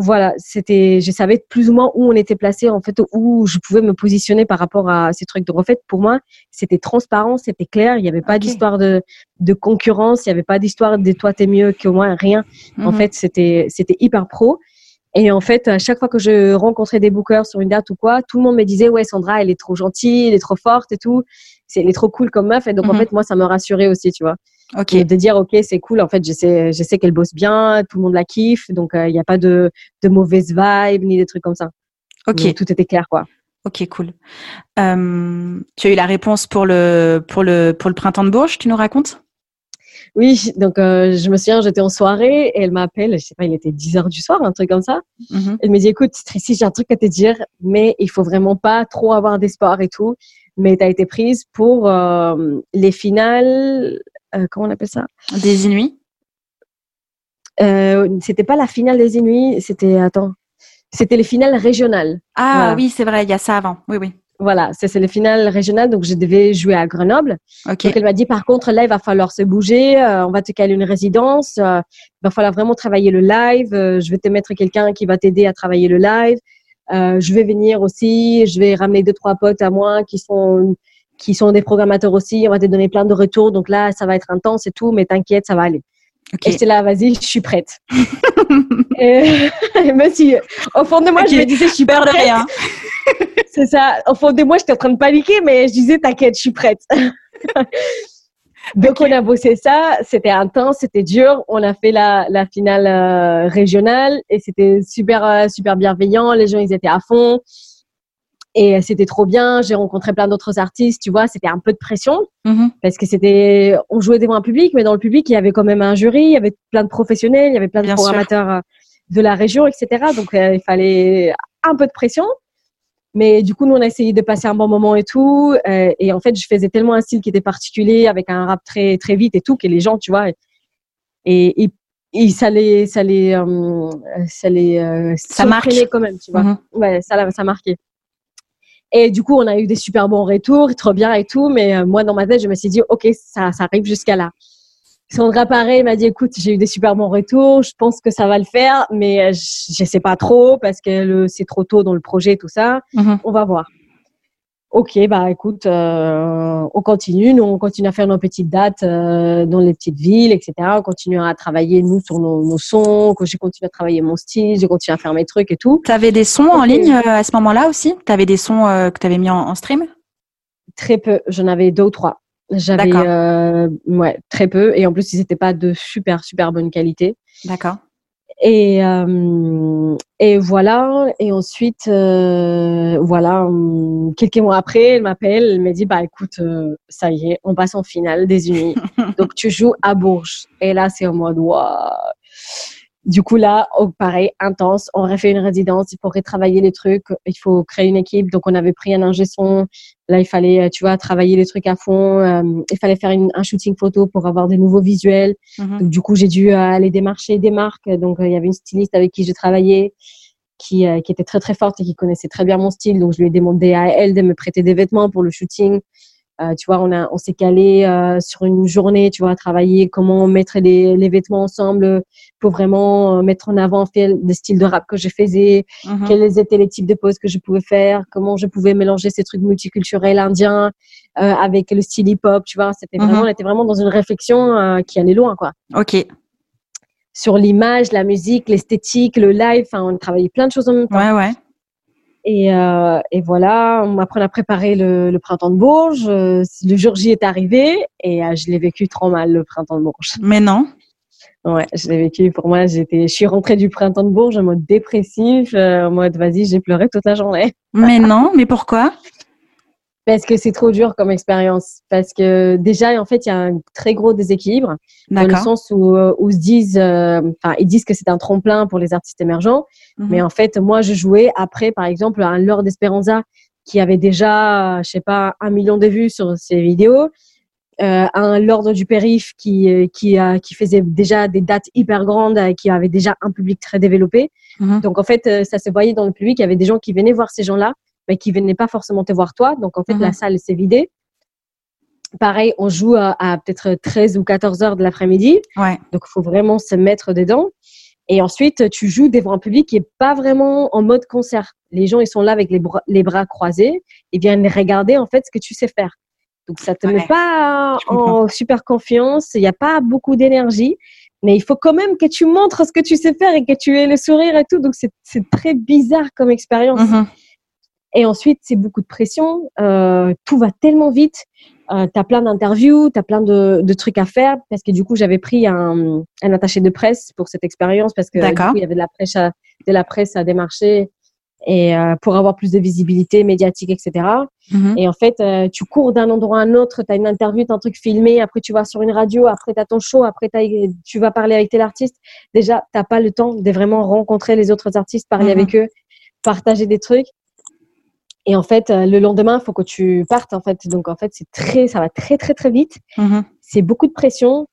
Voilà, c'était, je savais plus ou moins où on était placé, en fait, où je pouvais me positionner par rapport à ces trucs. Donc, en fait, pour moi, c'était transparent, c'était clair. Il n'y avait pas d'histoire de, de concurrence, il n'y avait pas d'histoire de toi, t'es mieux que moi, rien. En Mhm. fait, c'était, c'était hyper pro. Et en fait, à chaque fois que je rencontrais des bookers sur une date ou quoi, tout le monde me disait, ouais, Sandra, elle est trop gentille, elle est trop forte et tout. C'est, elle est trop cool comme meuf. Et donc, en Mhm. fait, moi, ça me rassurait aussi, tu vois. Ok. Et de dire, OK, c'est cool. En fait, je sais, je sais qu'elle bosse bien, tout le monde la kiffe. Donc, euh, il n'y a pas de, de mauvaise vibe ni des trucs comme ça. Ok. Donc, tout était clair, quoi. Ok, cool. Euh, tu as eu la réponse pour le, pour le, pour le printemps de Bourges, tu nous racontes? Oui, donc euh, je me souviens, j'étais en soirée et elle m'appelle, je sais pas, il était 10 heures du soir, un truc comme ça. Mhm. Elle me dit, écoute, Tracy, j'ai un truc à te dire, mais il faut vraiment pas trop avoir d'espoir et tout. Mais tu as été prise pour euh, les finales, euh, comment on appelle ça? Des Inuits euh, C'était pas la finale des Inuits, c'était, attends, c'était les finales régionales. Ah Voilà. oui, c'est vrai, il y a ça avant. Oui, oui. Voilà, c'est c'est les finales régionales, donc je devais jouer à Grenoble. Ok. Donc elle m'a dit par contre là il va falloir se bouger, euh, on va te caler une résidence, euh, il va falloir vraiment travailler le live, euh, je vais te mettre quelqu'un qui va t'aider à travailler le live. Euh, je vais venir aussi, je vais ramener deux trois potes à moi qui sont qui sont des programmateurs aussi. On va te donner plein de retours. Donc là, ça va être intense et tout, mais t'inquiète, ça va aller. Et j'étais là, vas-y, je suis prête. et, monsieur, au fond de moi, je me disais, je suis peur de rien. C'est ça. Au fond de moi, j'étais en train de paniquer, mais je disais, t'inquiète, je suis prête. Donc, on a bossé ça. C'était intense, c'était dur. On a fait la, la finale euh, régionale et c'était super, euh, super bienveillant. Les gens, ils étaient à fond. Et c'était trop bien. J'ai rencontré plein d'autres artistes, tu vois. C'était un peu de pression mm-hmm. parce que c'était, on jouait devant un public, mais dans le public, il y avait quand même un jury, il y avait plein de professionnels, il y avait plein de programmateurs euh, de la région, etc. Donc, euh, il fallait un peu de pression. Mais du coup, nous, on a essayé de passer un bon moment et tout. Euh, et en fait, je faisais tellement un style qui était particulier, avec un rap très, très vite et tout, que les gens, tu vois, et, et, ça les, ça les, ça les, ça marque quand même, tu vois. Mm-hmm. Ouais, ça, ça marquait. Et du coup, on a eu des super bons retours, trop bien et tout. Mais euh, moi, dans ma tête, je me suis dit, OK, ça, ça arrive jusqu'à là. Sandra, pareil, m'a dit, écoute, j'ai eu des super bons retours. Je pense que ça va le faire, mais euh, je ne sais pas trop parce que c'est trop tôt dans le projet, tout ça. Mm-hmm. On va voir. Ok, bah écoute, euh, on continue. Nous, on continue à faire nos petites dates euh, dans les petites villes, etc. On continue à travailler, nous, sur nos, nos sons. J'ai continué à travailler mon style, j'ai continué à faire mes trucs et tout. Tu avais des sons en ligne euh, à ce moment-là aussi? Tu avais des sons que tu avais mis en, stream? Très peu. J'en avais deux ou trois. J'avais, ouais, très peu. Et en plus, ils n'étaient pas de super, super bonne qualité. D'accord. Et, euh, et voilà. Et ensuite, euh, voilà, hum, quelques mois après, elle m'appelle, elle me dit, bah écoute, euh, ça y est, on passe en finale des Unis. Donc tu joues à Bourges. Et là, c'est au mode, waouh du coup, là, oh, pareil, intense. On refait une résidence. Il faut retravailler les trucs. Il faut créer une équipe. Donc, on avait pris un ingé son. Là, il fallait, euh, tu vois, travailler les trucs à fond. Euh, il fallait faire un shooting photo pour avoir des nouveaux visuels. Mhm. Donc, du coup, j'ai dû euh, aller démarcher des marques. Donc, il y avait une styliste avec qui j'ai travaillé qui, qui était très, très forte et qui connaissait très bien mon style. Donc, je lui ai demandé à elle de me prêter des vêtements pour le shooting. Euh, tu vois, on, a, on s'est calé euh, sur une journée, tu vois, à travailler comment mettre les, les vêtements ensemble pour vraiment euh, mettre en avant des styles de rap que je faisais, Mhm. quels étaient les types de poses que je pouvais faire, comment je pouvais mélanger ces trucs multiculturels indiens euh, avec le style hip-hop, tu vois. C'était vraiment, Mhm. on était vraiment dans une réflexion qui allait loin, quoi. Ok. Sur l'image, la musique, l'esthétique, le live, enfin, on travaillait plein de choses en même temps. Ouais, ouais. Et, euh, et voilà, on- après on a préparé le, le printemps de Bourges. Euh, Le jour J est arrivé et euh, je l'ai vécu trop mal le printemps de Bourges. Mais non. Ouais, je l'ai vécu. Pour moi, j'étais, je suis rentrée du printemps de Bourges en mode dépressif, en mode vas-y, j'ai pleuré toute la journée. Mais non. Mais pourquoi? Parce que c'est trop dur comme expérience. Parce que déjà, en fait, il y a un très gros déséquilibre dans le sens où, euh, où ils se disent, euh, enfin, ils disent que c'est un tremplin pour les artistes émergents. Mhm. Mais en fait, moi, je jouais après, par exemple, un Lord Esperanza qui avait déjà, je sais pas, un million de vues sur ses vidéos. Euh, un Lord du Périph qui, euh, qui, qui faisait déjà des dates hyper grandes, euh, qui avait déjà un public très développé. Mhm. Donc, en fait, euh, ça se voyait dans le public. Il y avait des gens qui venaient voir ces gens-là, mais qui venaient pas forcément te voir toi. Donc, en fait, Mhm. la salle s'est vidée. Pareil, on joue à, à peut-être 13 ou 14 heures de l'après-midi. Ouais. Donc, il faut vraiment se mettre dedans. Et ensuite, tu joues devant un public qui est pas vraiment en mode concert. Les gens, ils sont là avec les bras, les bras croisés et viennent regarder en fait ce que tu sais faire. Donc, ça te Ouais, met pas en super confiance. Il n'y a pas beaucoup d'énergie, mais il faut quand même que tu montres ce que tu sais faire et que tu aies le sourire et tout. Donc, c'est c'est très bizarre comme expérience. Mhm. Et ensuite, c'est beaucoup de pression. Euh, tout va tellement vite. Euh, tu as plein d'interviews, tu as plein de, de trucs à faire. Parce que du coup, j'avais pris un, un attaché de presse pour cette expérience parce que du coup, il y avait de la presse à, de la presse à démarcher et euh, pour avoir plus de visibilité médiatique, etc. Mhm. Et en fait, euh, tu cours d'un endroit à un autre, tu as une interview, tu un truc filmé, après tu vas sur une radio, après tu as ton show, après tu vas parler avec tel artiste. Déjà, tu pas le temps de vraiment rencontrer les autres artistes, parler Mhm. avec eux, partager des trucs. Et en fait, euh, le lendemain, il faut que tu partes. En fait. Donc, en fait, c'est très, ça va très, très, très vite. Mhm. C'est beaucoup de pression.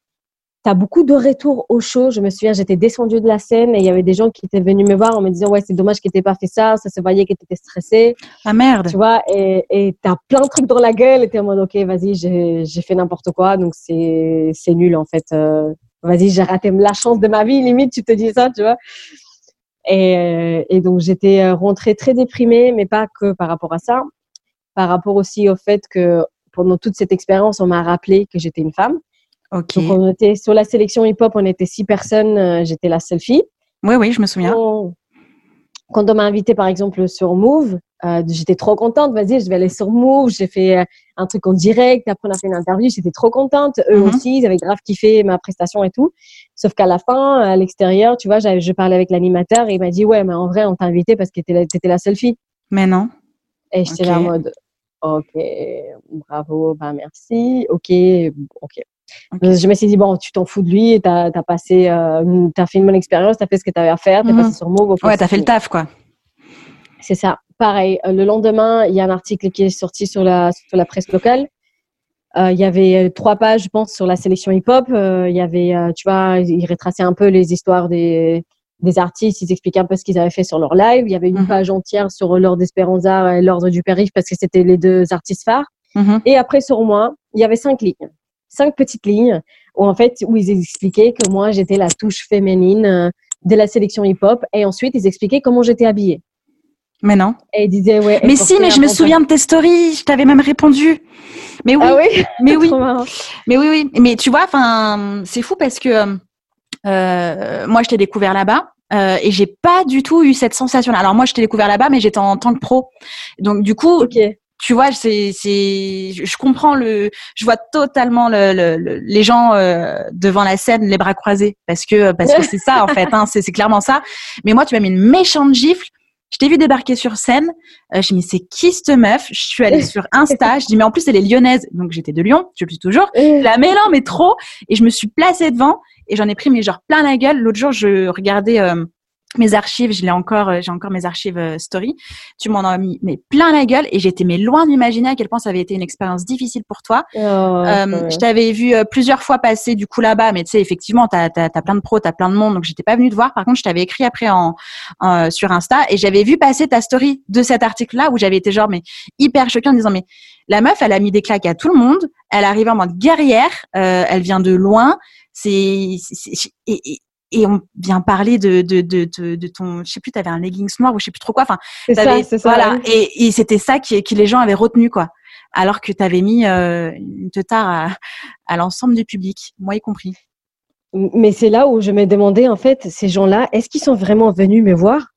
Tu as beaucoup de retours au show. Je me souviens, j'étais descendue de la scène et il y avait des gens qui étaient venus me voir en me disant Ouais, c'est dommage que tu pas fait ça. Ça se voyait que tu étais stressée. Ah merde. Tu vois, et et tu as plein de trucs dans la gueule et tu es en mode Ok, vas-y, j'ai j'ai fait n'importe quoi. Donc, c'est c'est nul, en fait. Euh, vas-y, j'ai raté la chance de ma vie. Limite, tu te dis ça, tu vois. Et, euh, et donc, j'étais euh, rentrée très déprimée, mais pas que par rapport à ça. Par rapport aussi au fait que pendant toute cette expérience, on m'a rappelé que j'étais une femme. Ok. Donc, on était sur la sélection hip-hop, on était six personnes, euh, j'étais la seule fille. Oui, oui, je me souviens. Quand, quand on m'a invité, par exemple, sur Move, euh, j'étais trop contente. Vas-y, je vais aller sur Move. J'ai fait euh, un truc en direct. Après, on a fait une interview. J'étais trop contente. Eux Mhm. aussi, ils avaient grave kiffé ma prestation et tout. Sauf qu'à la fin, à l'extérieur, tu vois, je parlais avec l'animateur et il m'a dit, ouais, mais en vrai, on t'a invité parce que t'étais la, t'étais la seule fille. Mais non. Et j'étais là en mode, ok, bravo, bah merci, ok, ok. Ok. Je me suis dit, bon, tu t'en fous de lui, t'as as passé, euh, t'as fait une bonne expérience, t'as fait ce que t'avais à faire, t'es Mhm. passé sur Move. Ouais, t'as fait le taf, quoi. C'est ça. Pareil, euh, le lendemain, il y a un article qui est sorti sur la, sur la presse locale. Euh, Il y avait euh, trois pages, je pense, sur la sélection hip-hop. Euh, Il y avait, tu vois, ils retraçaient un peu les histoires des, des artistes. Ils expliquaient un peu ce qu'ils avaient fait sur leur live. Il y avait une Mhm. page entière sur l'ordre d'Esperanza et l'ordre du périph' parce que c'était les deux artistes phares. Mhm. Et après, sur moi, il y avait cinq lignes. Cinq petites lignes où, en fait, où ils expliquaient que moi, j'étais la touche féminine de la sélection hip-hop. Et ensuite, ils expliquaient comment j'étais habillée. Mais non. Et ouais. Mais si, mais je me souviens de tes stories. Je t'avais même répondu. Mais oui, Ah oui? Mais oui, mais oui, oui. Mais tu vois, enfin, c'est fou parce que euh, moi, je t'ai découvert là-bas. euh, et j'ai pas du tout eu cette sensation là. Alors moi je t'ai découvert là-bas mais j'étais en tant que pro. Donc du coup, tu vois, c'est, c'est, je comprends le, je vois totalement le, le- le- les gens euh, devant la scène, les bras croisés, parce que parce que c'est ça en fait, hein, c'est clairement ça. Mais moi, tu m'as mis une méchante gifle. Je t'ai vu débarquer sur scène. Euh, je me dis, mais c'est qui cette meuf? Je suis allée sur Insta. Je dis, mais en plus, elle est lyonnaise. Donc, j'étais de Lyon. Je le suis toujours. La mais non, mais trop. Et je me suis placée devant et j'en ai pris, mais genre plein la gueule. L'autre jour, je regardais euh, mes archives. Je l'ai encore, euh, j'ai encore mes archives euh, story. Tu m'en as mis mais plein la gueule et j'étais mais loin d'imaginer à quel point ça avait été une expérience difficile pour toi. Oh, Euh, ouais. je t'avais vu plusieurs fois passer du coup là-bas, mais tu sais effectivement t'as as, plein de pros, t'as plein de monde, donc j'étais pas venue te voir. Par contre, je t'avais écrit après en, en- sur Insta et j'avais vu passer ta story de cet article-là où j'avais été genre mais hyper choquée en disant mais la meuf elle a mis des claques à tout le monde, elle arrive en mode guerrière, euh, elle vient de loin, c'est c'est- c'est- et, et, et on vient parler de, de, de, de, de ton, je sais plus, t'avais un leggings noir ou je sais plus trop quoi. Enfin, c'est ça. Voilà. ouais. Et, et c'était ça qui, qui les gens avaient retenu, quoi. Alors que tu avais mis euh, une teutard à, à l'ensemble du public, moi y compris. Mais c'est là où je me demandais, en fait, ces gens-là, est-ce qu'ils sont vraiment venus me voir?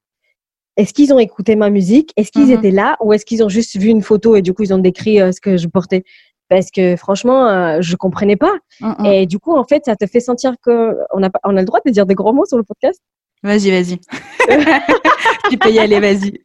Est-ce qu'ils ont écouté ma musique? Est-ce qu'ils Mhm. étaient là? Ou est-ce qu'ils ont juste vu une photo et du coup, ils ont décrit euh, ce que je portais? Parce que franchement, euh, je comprenais pas. Mm, mm. Et du coup, en fait, ça te fait sentir que on a, on a le droit de dire des gros mots sur le podcast? Vas-y, vas-y. tu peux y aller, vas-y.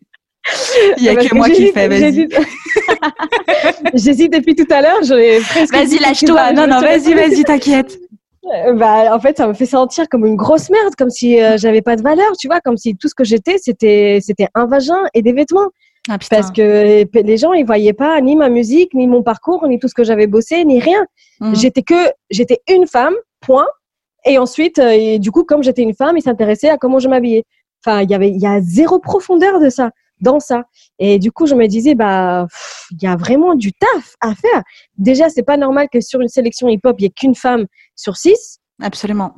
Il y a Parce que moi qui fais, vas-y. j'hésite. Depuis tout à l'heure. j'aurais presque Vas-y, lâche-toi. Non, non, vas-y, vas-y, t'inquiète. Euh, Bah, en fait, ça me fait sentir comme une grosse merde, comme si euh, j'avais pas de valeur, tu vois, comme si tout ce que j'étais, c'était, c'était un vagin et des vêtements. Ah. Parce que les gens, ils voyaient pas ni ma musique, ni mon parcours, ni tout ce que j'avais bossé, ni rien. Mhm. J'étais que, j'étais une femme, point. Et ensuite, euh, et du coup, comme j'étais une femme, ils s'intéressaient à comment je m'habillais. Enfin, il y avait, il y a zéro profondeur de ça, dans ça. Et du coup, je me disais, bah, il y a vraiment du taf à faire. Déjà, c'est pas normal que sur une sélection hip-hop, il y ait qu'une femme sur six. Absolument.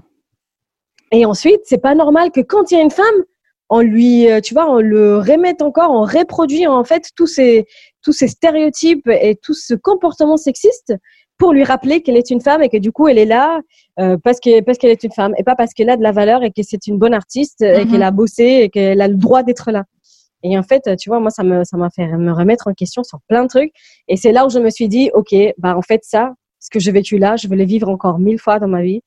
Et ensuite, c'est pas normal que quand il y a une femme, on lui, euh, tu vois, on le remette encore, on reproduit en fait tous ces, tous ces stéréotypes et tout ce comportement sexiste pour lui rappeler qu'elle est une femme et que du coup elle est là euh, parce que parce qu'elle est une femme et pas parce qu'elle a de la valeur et que c'est une bonne artiste et Mhm. qu'elle a bossé et qu'elle a le droit d'être là. Et en fait, tu vois, moi ça me ça m'a fait me remettre en question sur plein de trucs et c'est là où je me suis dit OK, bah en fait ça, ce que j'ai vécu là, je vais le vivre encore mille fois dans ma vie.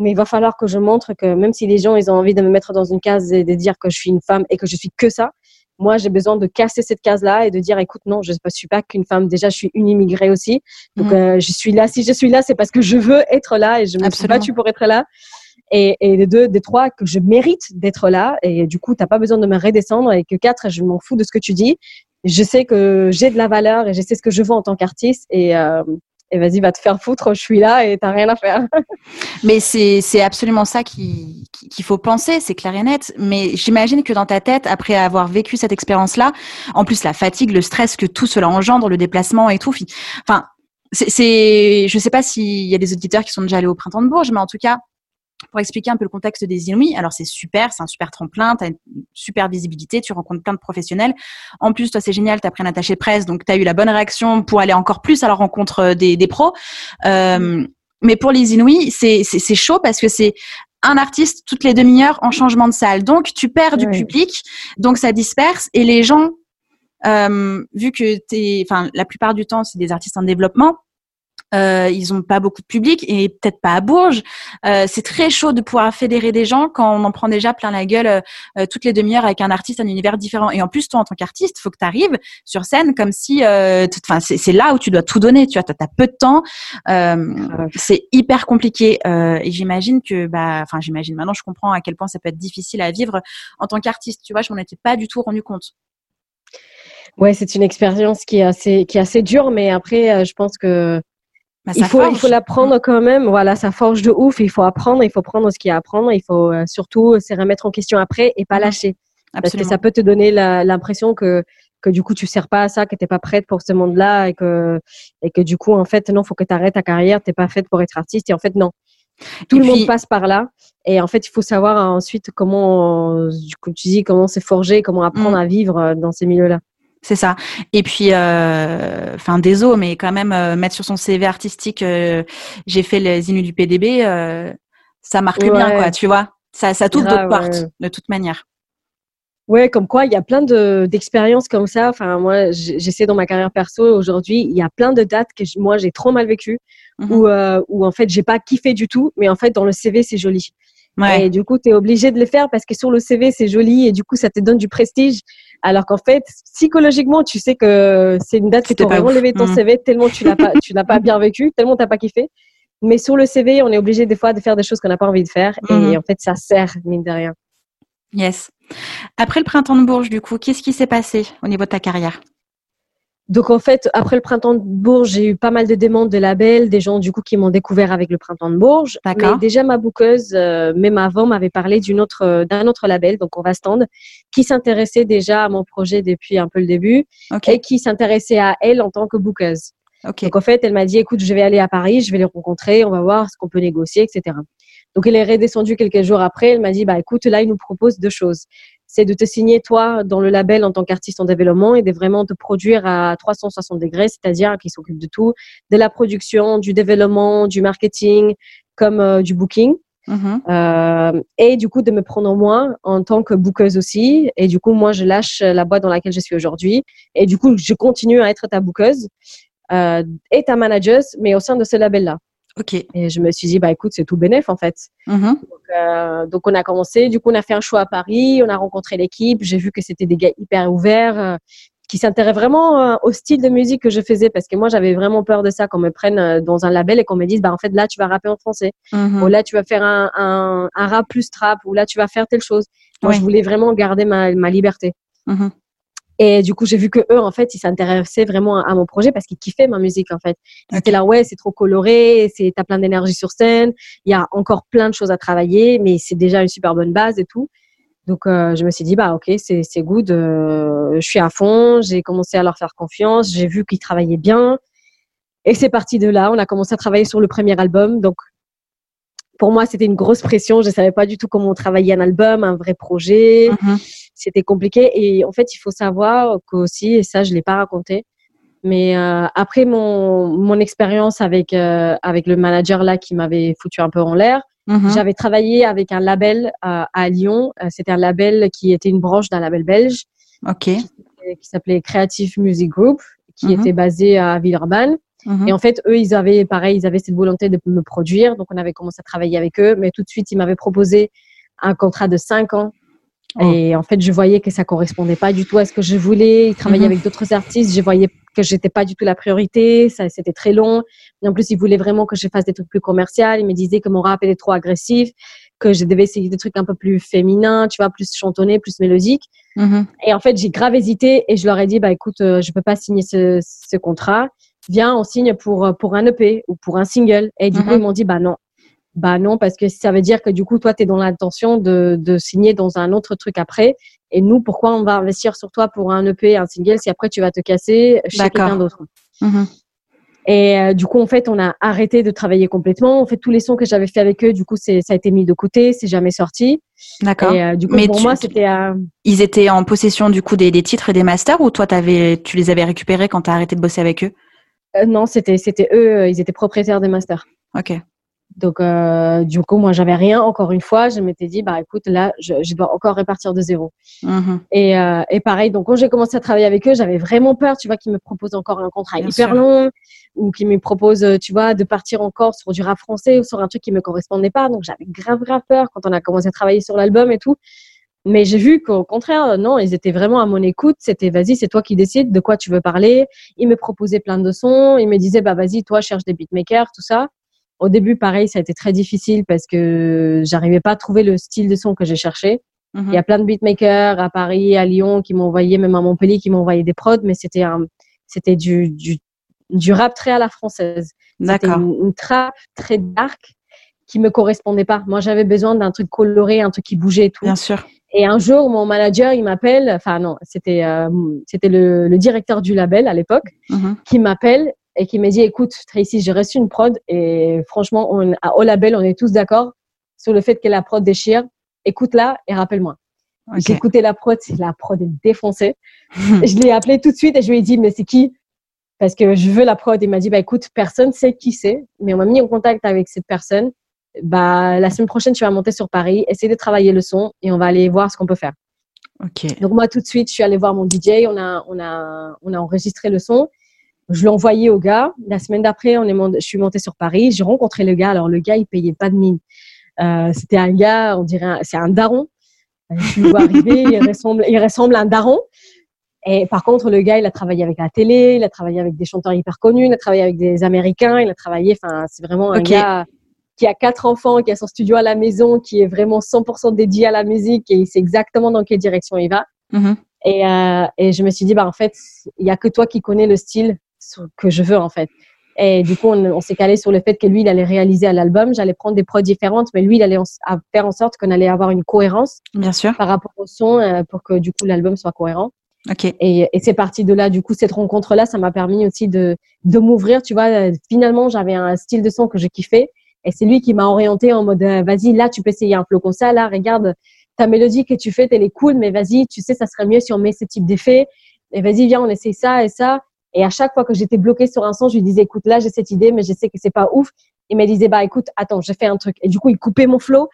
Mais il va falloir que je montre que même si les gens ils ont envie de me mettre dans une case et de dire que je suis une femme et que je suis que ça, moi j'ai besoin de casser cette case là et de dire écoute non, je ne suis pas qu'une femme. Déjà je suis une immigrée aussi, donc Mhm. euh, je suis là. Si je suis là, c'est parce que je veux être là et je me suis battue pour être là. Et, et de deux, des trois, que je mérite d'être là. Et du coup, t'as pas besoin de me redescendre. Et que quatre, je m'en fous de ce que tu dis. Je sais que j'ai de la valeur et je sais ce que je veux en tant qu'artiste. Et, euh, et vas-y, va te faire foutre. Je suis là et t'as rien à faire. Mais c'est absolument ça qui- qui- qu'il faut penser, c'est clair et net. Mais j'imagine que dans ta tête, après avoir vécu cette expérience-là, en plus la fatigue, le stress que tout cela engendre, le déplacement et tout, fi- enfin, c'est, je sais pas s'il y a des auditeurs qui sont déjà allés au printemps de Bourges, mais en tout cas, pour expliquer un peu le contexte des Inouïs. Alors c'est super, c'est un super tremplin, tu as une super visibilité, tu rencontres plein de professionnels. En plus, toi c'est génial, tu as pris un attaché presse, donc tu as eu la bonne réaction pour aller encore plus à la rencontre euh, des, des pros. Euh, mais pour les Inouïs, c'est chaud parce que c'est un artiste toutes les demi-heures en changement de salle. Donc tu perds du public, donc ça disperse et les gens, euh, vu que t'es, enfin la plupart du temps c'est des artistes en développement, euh, ils ont pas beaucoup de public et peut-être pas à Bourges. Euh, c'est très chaud de pouvoir fédérer des gens quand on en prend déjà plein la gueule euh, euh toutes les demi-heures avec un artiste, un univers différent. Et en plus, toi, en tant qu'artiste, faut que tu arrives sur scène comme si, euh, enfin, c'est là où tu dois tout donner. Tu vois, t'as as peu de temps. Euh, c'est hyper compliqué. et j'imagine que, bah, enfin, j'imagine. Maintenant, je comprends à quel point ça peut être difficile à vivre en tant qu'artiste. Tu vois, je m'en étais pas du tout rendu compte. Ouais, c'est une expérience qui est assez, qui est assez dure, mais après, je pense que bah, il faut, il faut l'apprendre quand même. Voilà, ça forge de ouf. Il faut apprendre, il faut prendre ce qu'il y a à apprendre. Il faut euh, surtout se remettre en question après et pas mmh. lâcher. Parce que ça peut te donner l'impression que, que du coup, tu sers pas à ça, que t'es pas prête pour ce monde-là et que, et que du coup, en fait, non, faut que tu arrêtes ta carrière. T'es pas faite pour être artiste. Et en fait, non. Tout le monde passe par là. Et en fait, il faut savoir ensuite comment, comme tu dis, comment se forger, comment apprendre mmh. à vivre euh, dans ces milieux-là. C'est ça. Et puis, euh, enfin, désolé, mais quand même, euh, mettre sur son CV artistique, euh, j'ai fait les Inuits du PDB, ça marque bien, quoi, tu vois. Ça, ça t'ouvre d'autres portes, de toute manière. Ouais, comme quoi, il y a plein d'expériences comme ça. Enfin, moi, j'essaie dans ma carrière perso aujourd'hui, il y a plein de dates que moi, j'ai trop mal vécues, mmh où, où en fait, j'ai pas kiffé du tout, mais en fait, dans le CV, c'est joli. Et du coup, tu es obligé de le faire parce que sur le CV, c'est joli et du coup, ça te donne du prestige. Alors qu'en fait, psychologiquement, tu sais que c'est une date qui t'aurait relevé ton mm. CV tellement tu l'as pas, tu l'as pas bien vécu, tellement t'as pas kiffé. Mais sur le CV, on est obligé des fois de faire des choses qu'on n'a pas envie de faire. Et mm-hmm. en fait, ça sert, mine de rien. Yes. Après le printemps de Bourges, du coup, qu'est-ce qui s'est passé au niveau de ta carrière? Donc en fait, après le printemps de Bourges, j'ai eu pas mal de demandes de labels, des gens du coup qui m'ont découvert avec le printemps de Bourges. Mais déjà ma bouqueuse, euh, même avant, m'avait parlé d'une autre, euh, d'un autre label, donc on va stand, qui s'intéressait déjà à mon projet depuis un peu le début et qui s'intéressait à elle en tant que bouqueuse. Donc en fait, elle m'a dit, écoute, je vais aller à Paris, je vais les rencontrer, on va voir ce qu'on peut négocier, etc. Donc elle est redescendue quelques jours après, elle m'a dit, bah écoute, là, il nous propose deux choses c'est de te signer toi dans le label en tant qu'artiste en développement et de vraiment te produire à 360 degrés, c'est-à-dire qu'il s'occupe de tout, de la production, du développement, du marketing, comme euh, du booking. Mm-hmm. Euh, et du coup de me prendre moi en tant que bookeuse aussi et du coup moi je lâche la boîte dans laquelle je suis aujourd'hui et du coup je continue à être ta bookeuse euh, et ta manager mais au sein de ce label là Ok. Et je me suis dit, bah écoute, c'est tout bénéf en fait. Mm-hmm. Euh, donc, on a commencé, du coup, on a fait un choix à Paris, on a rencontré l'équipe, j'ai vu que c'était des gars hyper ouverts, euh, qui s'intéressaient vraiment euh, au style de musique que je faisais, parce que moi, j'avais vraiment peur de ça, qu'on me prenne dans un label et qu'on me dise, bah en fait, là, tu vas rapper en français, mm-hmm. ou là, tu vas faire un, un, un, rap plus trap, ou là, tu vas faire telle chose. Moi, je voulais vraiment garder ma, ma liberté. Mm-hmm. Et du coup, j'ai vu que eux, en fait, ils s'intéressaient vraiment à, mon projet parce qu'ils kiffaient ma musique, en fait. Ils étaient là, ouais, c'est trop coloré, c'est, t'as plein d'énergie sur scène, il y a encore plein de choses à travailler, mais c'est déjà une super bonne base et tout. Donc, euh, je me suis dit, bah, ok, c'est, c'est good, euh, je suis à fond, j'ai commencé à leur faire confiance, j'ai vu qu'ils travaillaient bien. Et c'est parti de là, on a commencé à travailler sur le premier album. Donc, pour moi, c'était une grosse pression. Je ne savais pas du tout comment travailler un album, un vrai projet. Mm-hmm c'était compliqué. Et en fait, il faut savoir qu'aussi, et ça, je l'ai pas raconté, mais euh, après mon, mon expérience avec, euh, avec le manager là qui m'avait foutu un peu en l'air, mhm. j'avais travaillé avec un label à, à Lyon. Euh, c'était un label qui était une branche d'un label belge qui, s'appelait Creative Music Group, qui mhm. était basé à Villeurbanne. Mhm. Et en fait, eux, ils avaient, pareil, ils avaient cette volonté de me produire. Donc, on avait commencé à travailler avec eux. Mais tout de suite, ils m'avaient proposé un contrat de 5 ans Oh. Et en fait, je voyais que ça correspondait pas du tout à ce que je voulais. Il travaillait mhm. avec d'autres artistes. Je voyais que j'étais pas du tout la priorité. Ça, c'était très long. Et en plus, il voulait vraiment que je fasse des trucs plus commerciaux. Il me disait que mon rap était trop agressif, que je devais essayer des trucs un peu plus féminins, tu vois, plus chantonnés, plus mélodiques. Mhm. Et en fait, j'ai grave hésité et je leur ai dit, bah écoute, euh, je peux pas signer ce, ce contrat. Viens, on signe pour pour un EP ou pour un single. Et du coup, mhm. ils m'ont dit, bah non, bah non, parce que ça veut dire que du coup, toi, tu es dans l'intention de, de signer dans un autre truc après. Et nous, pourquoi on va investir sur toi pour un EP, un single, si après tu vas te casser chez quelqu'un d'autre? Mhm. Et euh, du coup, en fait, on a arrêté de travailler complètement. En fait, tous les sons que j'avais fait avec eux, du coup, c'est ça a été mis de côté, c'est jamais sorti. D'accord. Euh, du coup, Mais pour tu- moi, c'était euh, Ils étaient en possession du coup des, des titres et des masters ou toi tu les avais récupérés quand t'as arrêté de bosser avec eux? Euh, non, c'était c'était eux, euh, ils étaient propriétaires des masters. Ok. Donc, euh, du coup, moi, j'avais rien. Encore une fois, je m'étais dit, bah écoute, là, je, je dois encore repartir de zéro. Mhm. Et, euh, et pareil, donc quand j'ai commencé à travailler avec eux, j'avais vraiment peur, tu vois, qu'ils me proposent encore un contrat Bien hyper sûr. long ou qu'ils me proposent, tu vois, de partir encore sur du rap français ou sur un truc qui me correspondait pas. Donc j'avais grave, grave peur quand on a commencé à travailler sur l'album et tout. Mais j'ai vu qu'au contraire, euh, non, ils étaient vraiment à mon écoute. C'était, vas-y, c'est toi qui décides de quoi tu veux parler. Ils me proposaient plein de sons. Ils me disaient, bah vas-y, toi, cherche des beatmakers, tout ça. Au début, pareil, ça a été très difficile parce que j'arrivais pas à trouver le style de son que j'ai cherché. Mhm. Il y a plein de beatmakers à Paris, à Lyon qui m'ont envoyé, même à Montpellier, qui m'ont envoyé des prods, mais c'était un, c'était du, du, du rap très à la française. C'était une, une trap très dark qui me correspondait pas. Moi, j'avais besoin d'un truc coloré, un truc qui bougeait et tout. Bien sûr. Et un jour, mon manager, il m'appelle, enfin non, c'était euh, c'était le, le directeur du label à l'époque, Mhm. qui m'appelle et qui me dit, écoute, Tracy, j'ai reçu une prod et franchement, on, à, au label, on est tous d'accord sur le fait que la prod déchire. Écoute-la et rappelle-moi. Ok. J'ai écouté la prod, la prod est défoncée. je l'ai appelé tout de suite et je lui ai dit, mais c'est qui? Parce que je veux la prod. Il m'a dit, bah écoute, personne sait qui c'est, mais on m'a mis en contact avec cette personne. Bah la semaine prochaine, tu vas monter sur Paris, essayer de travailler le son et on va aller voir ce qu'on peut faire. Ok. Donc moi, tout de suite, je suis allée voir mon DJ, on a, on a, on a enregistré le son. Je l'ai envoyé au gars. La semaine d'après, on est mont- je suis montée sur Paris. J'ai rencontré le gars. Alors le gars, il payait pas de mine. Euh, C'était un gars, on dirait, un- c'est un daron. Euh, Je le vois arriver, il ressemble, il ressemble à un daron. Et par contre, le gars, il a travaillé avec la télé, il a travaillé avec des chanteurs hyper connus, il a travaillé avec des Américains, il a travaillé, enfin, c'est vraiment un gars qui a quatre enfants, qui a son studio à la maison, qui est vraiment 100% dédié à la musique et il sait exactement dans quelle direction il va. Mhm. Et, euh, et je me suis dit, bah, en fait, il y a que toi qui connais le style que je veux, en fait. Et du coup, on, on s'est calé sur le fait que lui, il allait réaliser à l'album. J'allais prendre des prods différentes, mais lui, il allait en- à faire en sorte qu'on allait avoir une cohérence Bien sûr. par rapport au son euh, pour que, du coup, l'album soit cohérent. Ok. Et, et c'est parti de là. Du coup, cette rencontre-là, ça m'a permis aussi de, de m'ouvrir. Tu vois, Euh, finalement, j'avais un style de son que je kiffais. Et c'est lui qui m'a orienté en mode, euh, vas-y, là, tu peux essayer un flow comme ça. Là, regarde, ta mélodie que tu fais, elle est cool, mais vas-y, tu sais, ça serait mieux si on met ce type d'effet. Et vas-y, viens, on essaye ça et ça. Et à chaque fois que j'étais bloquée sur un son, je lui disais, écoute, là, j'ai cette idée, mais je sais que c'est pas ouf. Il me disait, bah, écoute, attends, j'ai fait un truc. Et du coup, il coupait mon flow.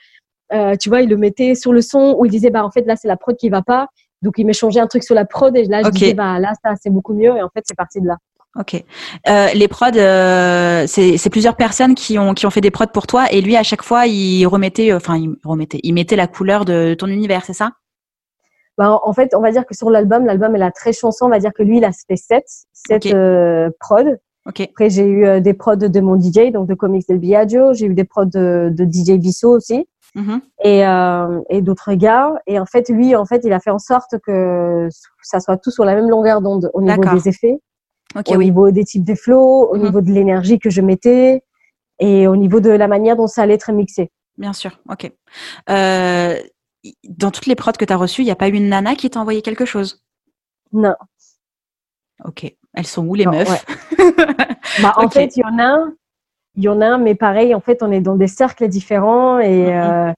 Euh, tu vois, il le mettait sur le son ou il disait, bah, en fait, là, c'est la prod qui va pas. Donc, il m'échangeait un truc sur la prod et là, je Ok. disais, bah, là, ça, c'est beaucoup mieux. Et en fait, c'est parti de là. Ok. Euh, les prods, euh, c'est plusieurs personnes qui ont qui ont fait des prods pour toi et lui à chaque fois il remettait, euh, enfin il remettait, il mettait la couleur de ton univers, c'est ça? Bah, en fait, on va dire que sur l'album, l'album est la très chanson. On va dire que lui, il a fait sept, sept euh, prods. Après, j'ai eu des prods de mon DJ, donc de Comics del Biagio. J'ai eu des prods de, de DJ Visso aussi. Mhm. et, et d'autres gars. Et en fait, lui, en fait, il a fait en sorte que ça soit tout sur la même longueur d'onde au niveau des effets, Au oui. niveau des types de flows, au Mhm. niveau de l'énergie que je mettais et au niveau de la manière dont ça allait être mixé. Bien sûr. Ok. Euh, dans toutes les prods que tu as reçues, il n'y a pas eu une nana qui t'a envoyé quelque chose? Non. Ok. Elles sont où les Non, meufs? Bah, en fait, il y en a un, il y en a mais pareil, en fait, on est dans des cercles différents et, Mhm. euh,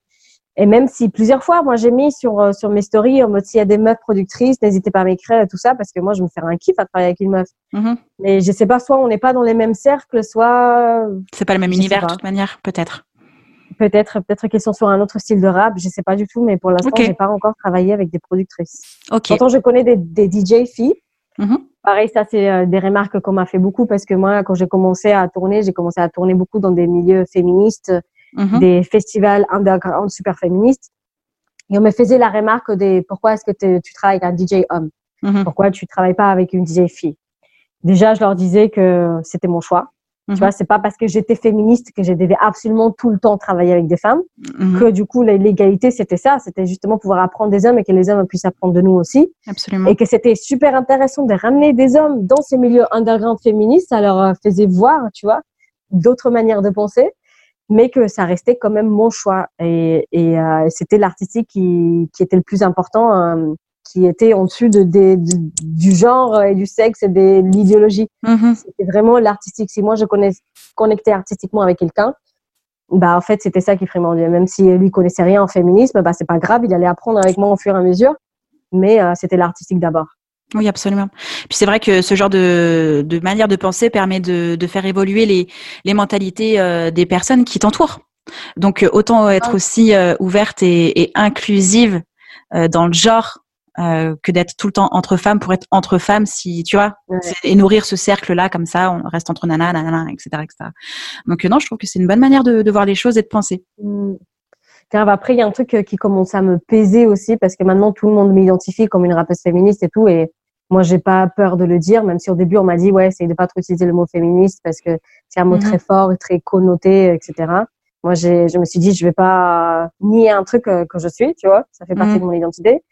et même si plusieurs fois, moi, j'ai mis sur, euh, sur mes stories en mode s'il y a des meufs productrices, n'hésitez pas à m'écrire et tout ça parce que moi, je me fais un kiff à travailler avec une meuf. Mhm. Mais je sais pas, soit on n'est pas dans les mêmes cercles, soit C'est pas le même Je univers de toute manière, peut-être. peut-être peut-être qu'ils sont sur un autre style de rap, je sais pas du tout, mais pour l'instant, Ok. j'ai pas encore travaillé avec des productrices. Ok. Pourtant, je connais des, des DJ filles. Mhm. Pareil, ça, c'est euh, des remarques qu'on m'a fait beaucoup parce que moi, quand j'ai commencé à tourner, j'ai commencé à tourner beaucoup dans des milieux féministes, Mhm. des festivals underground super féministes. Et on me faisait la remarque des pourquoi est-ce que tu travailles avec un DJ homme Mhm. Pourquoi tu travailles pas avec une DJ fille? Déjà, je leur disais que c'était mon choix. Mhm. Tu vois, c'est pas parce que j'étais féministe que je devais absolument tout le temps travailler avec des femmes. Mhm. Que du coup, l'égalité, c'était ça. C'était justement pouvoir apprendre des hommes et que les hommes puissent apprendre de nous aussi. Absolument. Et que c'était super intéressant de ramener des hommes dans ces milieux underground féministes. Ça leur faisait voir, tu vois, d'autres manières de penser. Mais que ça restait quand même mon choix. Et, et euh, c'était l'artistique qui, qui était le plus important, euh, qui était en dessus de, du genre et du sexe et de l'idéologie. Mm-hmm. C'était vraiment l'artistique. Si moi je connais, connectais artistiquement avec quelqu'un, bah en fait c'était ça qui primordial. Même si lui connaissait rien en féminisme, bah c'est pas grave, il allait apprendre avec moi au fur et à mesure. Mais euh, c'était l'artistique d'abord. Oui, absolument. Puis c'est vrai que ce genre de, de manière de penser permet de, de faire évoluer les, les mentalités euh, des personnes qui t'entourent. Donc euh, autant être aussi ouverte et, et inclusive dans le genre euh, que d'être tout le temps entre femmes pour être entre femmes si tu vois et nourrir ce cercle là comme ça on reste entre nanas nanana etc etc donc euh, non je trouve que c'est une bonne manière de, de, voir les choses et de penser mmh. après il y a un truc euh, qui commence à me peser aussi parce que maintenant tout le monde m'identifie comme une rappeuse féministe et tout et moi j'ai pas peur de le dire même si au début on m'a dit ouais c'est de pas trop utiliser le mot féministe parce que c'est un mot mmh très fort et très connoté etc moi j'ai je me suis dit je vais pas nier un truc que, je suis tu vois ça fait partie mmh. de mon identité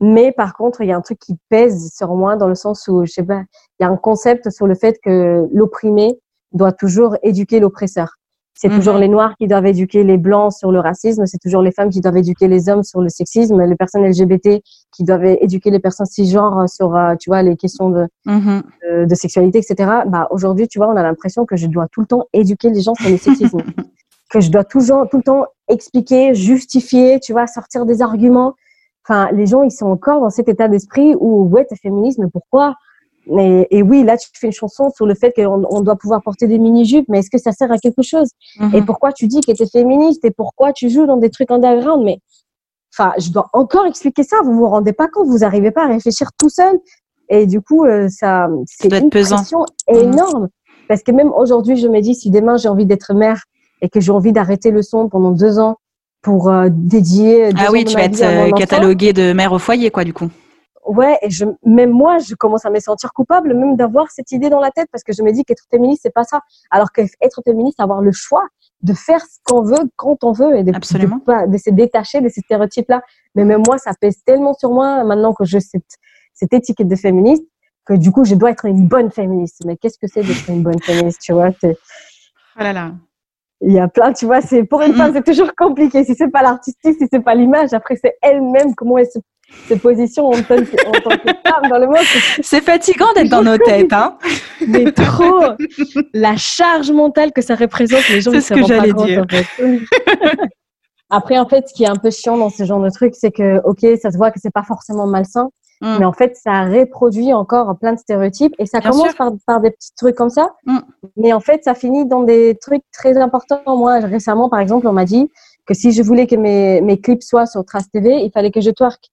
mais par contre, il y a un truc qui pèse sur moi dans le sens où, je sais pas, il y a un concept sur le fait que l'opprimé doit toujours éduquer l'oppresseur. C'est toujours mhm. les Noirs qui doivent éduquer les Blancs sur le racisme, c'est toujours les femmes qui doivent éduquer les hommes sur le sexisme, les personnes LGBT qui doivent éduquer les personnes cisgenres sur, euh, tu vois, les questions de, mhm. de, sexualité, etc. Bah, aujourd'hui, tu vois, on a l'impression que je dois tout le temps éduquer les gens sur le sexisme. que je dois toujours, tout le temps expliquer, justifier, tu vois, sortir des arguments. Enfin, les gens, ils sont encore dans cet état d'esprit où, ouais, t'es féministe, mais pourquoi et, et, oui, là, tu fais une chanson sur le fait qu'on on doit pouvoir porter des mini-jupes, mais est-ce que ça sert à quelque chose? Mhm. Et pourquoi tu dis que tu es féministe Et pourquoi tu joues dans des trucs underground? Mais enfin, je dois encore expliquer ça. Vous vous rendez pas compte Vous n'arrivez pas à réfléchir tout seul Et du coup, euh, ça, c'est une pression mhm. énorme. Parce que même aujourd'hui, je me dis, si demain j'ai envie d'être mère et que j'ai envie d'arrêter le son pendant deux ans pour euh, dédier. Ah oui, tu vas être euh, cataloguée de mère au foyer, quoi, du coup. Ouais, et je, même moi, je commence à me sentir coupable même d'avoir cette idée dans la tête parce que je me dis qu'être féministe, c'est pas ça. Alors qu'être féministe, avoir le choix de faire ce qu'on veut quand on veut et de, Absolument. de, de, se détacher de ces stéréotypes-là. Mais même moi, ça pèse tellement sur moi maintenant que je cette, cette étiquette de féministe que du coup, je dois être une bonne féministe. Mais qu'est-ce que c'est d'être une bonne féministe, tu vois Oh là là il y a plein, tu vois, c'est pour une femme, c'est toujours compliqué. Si c'est pas l'artistique, si c'est pas l'image, après c'est elle-même comment elle se, se positionne en tant, que, en tant que femme dans le monde. C'est fatigant d'être dans nos têtes, hein. Mais trop la charge mentale que ça représente, les gens C'est ce que j'allais dire. En fait. après, en fait, ce qui est un peu chiant dans ce genre de truc, c'est que, ok, ça se voit que c'est pas forcément malsain, Mm. Mais en fait, ça reproduit encore plein de stéréotypes et ça commence par, par, des petits trucs comme ça. Mm. Mais en fait, ça finit dans des trucs très importants. Moi, récemment, par exemple, on m'a dit que si je voulais que mes, mes clips soient sur Trace TV, il fallait que je twerk.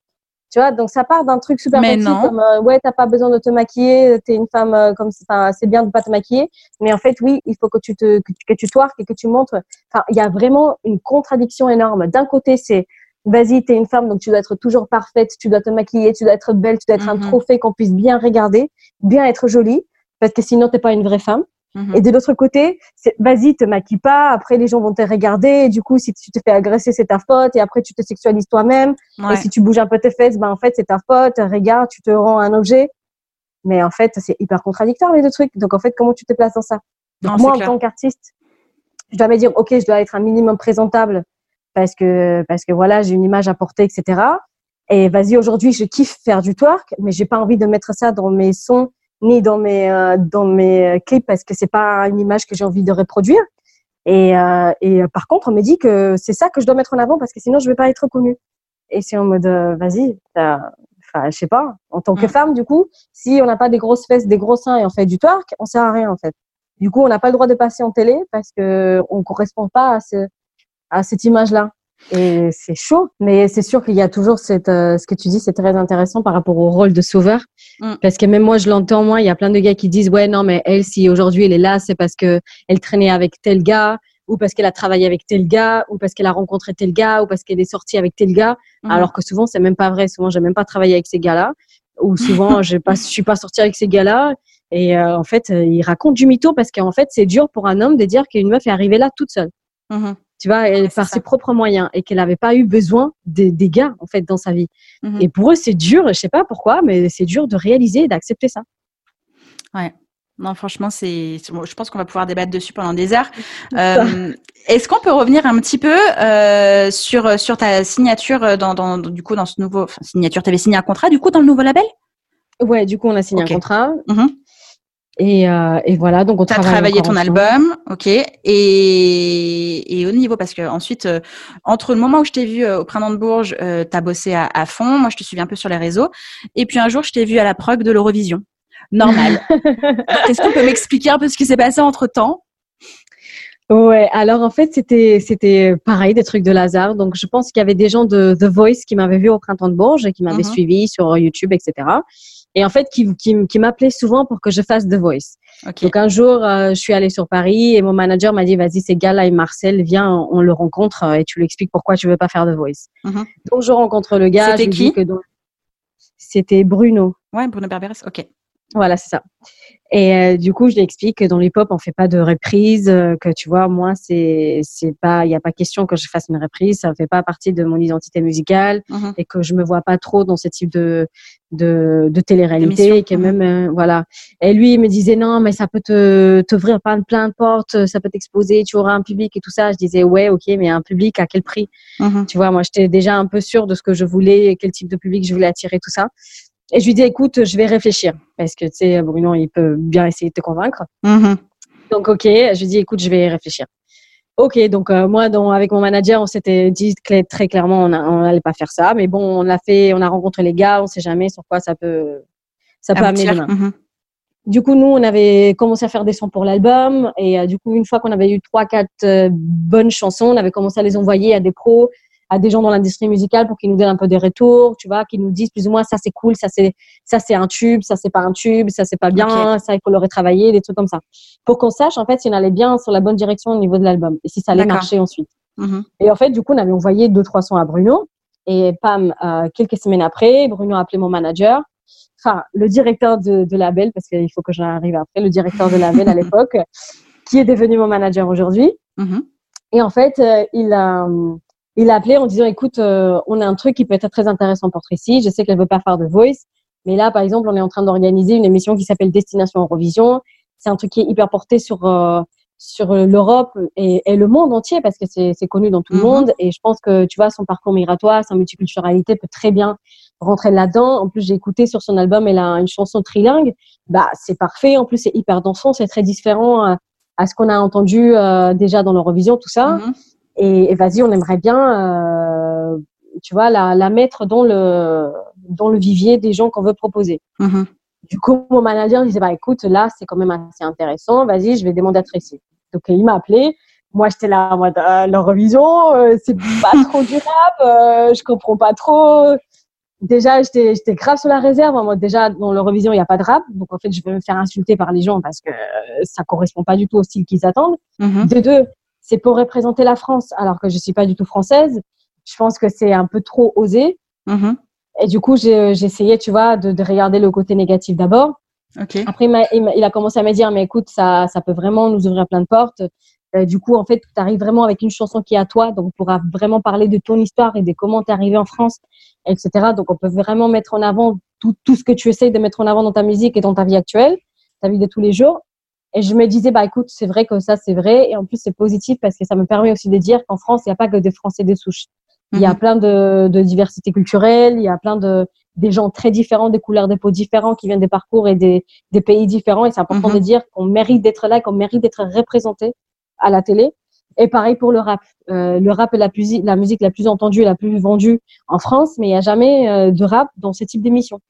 Tu vois, donc ça part d'un truc super petit comme euh, ouais, t'as pas besoin de te maquiller, t'es une femme euh, comme ça, c'est bien de pas te maquiller, mais en fait oui, il faut que tu te que, que tu et que tu montres. Enfin, il y a vraiment une contradiction énorme. D'un côté, c'est vas-y, tu es une femme, donc tu dois être toujours parfaite, tu dois te maquiller, tu dois être belle, tu dois être un mhm. trophée qu'on puisse bien regarder, bien être jolie, parce que sinon, t'es pas une vraie femme. Mhm. Et de l'autre côté, c'est vas-y, te maquille pas, après les gens vont te regarder, et du coup, si tu te fais agresser, c'est ta faute, et après tu te sexualises toi-même, et si tu bouges un peu tes fesses, ben en fait, c'est ta faute, regarde, tu te rends un objet. Mais en fait, c'est hyper contradictoire les deux trucs. Donc en fait, comment tu te places dans ça? Moi, en tant qu'artiste, je dois me dire, ok, je dois être un minimum présentable parce que parce que voilà, j'ai une image à porter, etc. Et vas-y, aujourd'hui, je kiffe faire du twerk, mais j'ai pas envie de mettre ça dans mes sons ni dans mes euh, dans mes euh, clips parce que c'est pas une image que j'ai envie de reproduire. Et, euh, et par contre, on me dit que c'est ça que je dois mettre en avant parce que sinon je vais pas être connue. Et c'est en mode, vas-y, enfin, je sais pas. En tant que mm. femme, du coup, si on n'a pas des grosses fesses, des gros seins et on fait du twerk, on sert à rien en fait. Du coup, on n'a pas le droit de passer en télé parce que on correspond pas à ce à cette image-là. Et c'est chaud, mais c'est sûr qu'il y a toujours cette, euh, ce que tu dis, c'est très intéressant par rapport au rôle de sauveur. Mm. Parce que même moi, je l'entends, moi, il y a plein de gars qui disent, ouais, non, mais elle, si aujourd'hui elle est là, c'est parce que elle traînait avec tel gars, ou parce qu'elle a travaillé avec tel gars, ou parce qu'elle a rencontré tel gars, ou parce qu'elle est sortie avec tel gars. Mm. Alors que souvent, c'est même pas vrai. Souvent, j'ai même pas travaillé avec ces gars-là, ou souvent, je pas, suis pas sortie avec ces gars-là. Et euh, en fait, euh, il raconte du mytho parce qu'en fait, c'est dur pour un homme de dire qu'une meuf est arrivée là toute seule. Mm-hmm tu vois, elle, par ses propres moyens et qu'elle n'avait pas eu besoin des, des, gars en fait dans sa vie. Mhm. Et pour eux, c'est dur, je sais pas pourquoi, mais c'est dur de réaliser et d'accepter ça. Ouais. Non, franchement, c'est. Je pense qu'on va pouvoir débattre dessus pendant des heures. Euh, Est-ce qu'on peut revenir un petit peu euh, sur sur ta signature dans, dans du coup dans ce nouveau enfin, signature Tu avais signé un contrat du coup dans le nouveau label? Ouais, du coup on a signé un contrat. Mm-hmm. Et, euh, et, voilà, donc on as travaillé ton album, ok. Et, et au niveau, parce que ensuite, euh, entre le moment où je t'ai vu euh, au Printemps de Bourges, euh, tu as bossé à, à, fond. Moi, je te suivais un peu sur les réseaux. Et puis un jour, je t'ai vu à la prog de l'Eurovision. Normal. Est-ce qu'on peut m'expliquer un peu ce qui s'est passé entre temps Ouais, alors en fait, c'était c'était pareil, des trucs de hasard. Donc, je pense qu'il y avait des gens de The Voice qui m'avaient vu au Printemps de Bourges et qui m'avaient mm-hmm. suivi sur YouTube, etc et en fait qui, qui, qui m'appelait souvent pour que je fasse The Voice. Donc un jour, euh, je suis allée sur Paris et mon manager m'a dit vas-y, c'est gars-là et Marcel, viens, on le rencontre euh, et tu lui expliques pourquoi tu veux pas faire The Voice. Mhm. Donc je rencontre le gars. C'était qui? C'était Bruno. Ouais, Bruno Berberes, ok. Voilà, c'est ça. Et euh, du coup, je lui explique que dans l'hip-hop, on fait pas de reprise, euh, que tu vois, moi, c'est c'est pas, il y a pas question que je fasse une reprise, ça fait pas partie de mon identité musicale mhm. et que je me vois pas trop dans ce type de de, de télé-réalité, que mhm. même euh, voilà. Et lui, il me disait non, mais ça peut te t'ouvrir plein plein de portes, ça peut t'exposer, tu auras un public et tout ça. Je disais ouais, ok, mais un public à quel prix? Mhm. Tu vois, moi, j'étais déjà un peu sûre de ce que je voulais, quel type de public je voulais attirer, tout ça. Et je lui dis, écoute, je vais réfléchir. Parce que, tu sais, Bruno, il peut bien essayer de te convaincre. Mm-hmm. Donc, OK, je lui dis, écoute, je vais réfléchir. OK, donc euh, moi, avec mon manager, on s'était dit très clairement, on n'allait pas faire ça. Mais bon, on a fait, on a rencontré les gars, on sait jamais sur quoi ça peut, ça peut amener demain. Mm-hmm. Du coup, nous, on avait commencé à faire des sons pour l'album. Et euh, du coup, une fois qu'on avait eu trois, quatre euh, bonnes chansons, on avait commencé à les envoyer à des pros à des gens dans l'industrie musicale pour qu'ils nous donnent un peu des retours, tu vois, qu'ils nous disent plus ou moins ça c'est cool, ça c'est ça c'est un tube, ça c'est pas un tube, ça c'est pas bien, ça il faut le retravailler, des trucs comme ça, pour qu'on sache en fait si on allait bien sur la bonne direction au niveau de l'album et si ça allait marcher ensuite. Mm-hmm. Et en fait, du coup, on avait envoyé deux trois sons à Bruno et pam, euh, quelques semaines après, Bruno a appelé mon manager, enfin le directeur de, de label parce qu'il faut que j'arrive après, le directeur de label à l'époque, qui est devenu mon manager aujourd'hui. Mm-hmm. Et en fait, euh, il a il a appelé en disant écoute, euh, on a un truc qui peut être très intéressant pour Tracy. Je sais qu'elle veut pas faire de voice, mais là, par exemple, on est en train d'organiser une émission qui s'appelle Destination Eurovision. C'est un truc qui est hyper porté sur euh, sur l'Europe et, et, le monde entier parce que c'est connu dans tout le mhm. monde. Et je pense que tu vois son parcours migratoire, sa multiculturalité peut très bien rentrer là-dedans. En plus, j'ai écouté sur son album, elle a une chanson trilingue. Bah, c'est parfait. En plus, c'est hyper dansant, c'est très différent à, à ce qu'on a entendu euh, déjà dans l'Eurovision, tout ça. Mhm et, vas-y, on aimerait bien, euh, tu vois, la, la, mettre dans le, dans le vivier des gens qu'on veut proposer. Mm-hmm. Du coup, mon manager disait, bah écoute, là, c'est quand même assez intéressant, vas-y, je vais demander à Tracy. Donc, il m'a appelé. Moi, j'étais là en mode, euh, l'Eurovision, euh, c'est pas trop du rap, euh, je comprends pas trop. Déjà, j'étais, j'étais grave sur la réserve. En mode, déjà, dans l'Eurovision, il n'y a pas de rap. Donc, en fait, je vais me faire insulter par les gens parce que ça correspond pas du tout au style qu'ils attendent. Mm-hmm. De deux, c'est pour représenter la France, alors que je suis pas du tout française. Je pense que c'est un peu trop osé. Mm-hmm. Et du coup, essayé, tu vois, de, de, regarder le côté négatif d'abord. Okay. Après, il, il, a commencé à me dire, mais écoute, ça, ça peut vraiment nous ouvrir plein de portes. Euh, du coup, en fait, tu arrives vraiment avec une chanson qui est à toi, donc on pourra vraiment parler de ton histoire et de comment tu es arrivé en France, etc. Donc, on peut vraiment mettre en avant tout, tout ce que tu essayes de mettre en avant dans ta musique et dans ta vie actuelle, ta vie de tous les jours. Et je me disais, bah écoute, c'est vrai que ça, c'est vrai. Et en plus, c'est positif parce que ça me permet aussi de dire qu'en France, il n'y a pas que des Français des souches. Il y a mhm. plein de, de diversité culturelle, il y a plein de des gens très différents, des couleurs de peau différents, qui viennent des parcours et des, des pays différents. Et c'est important de mhm. dire qu'on mérite d'être là, qu'on mérite d'être représenté à la télé. Et pareil pour le rap. Euh, le rap est la, plus, la musique la plus entendue et la plus vendue en France, mais il n'y a jamais euh, de rap dans ce type d'émission.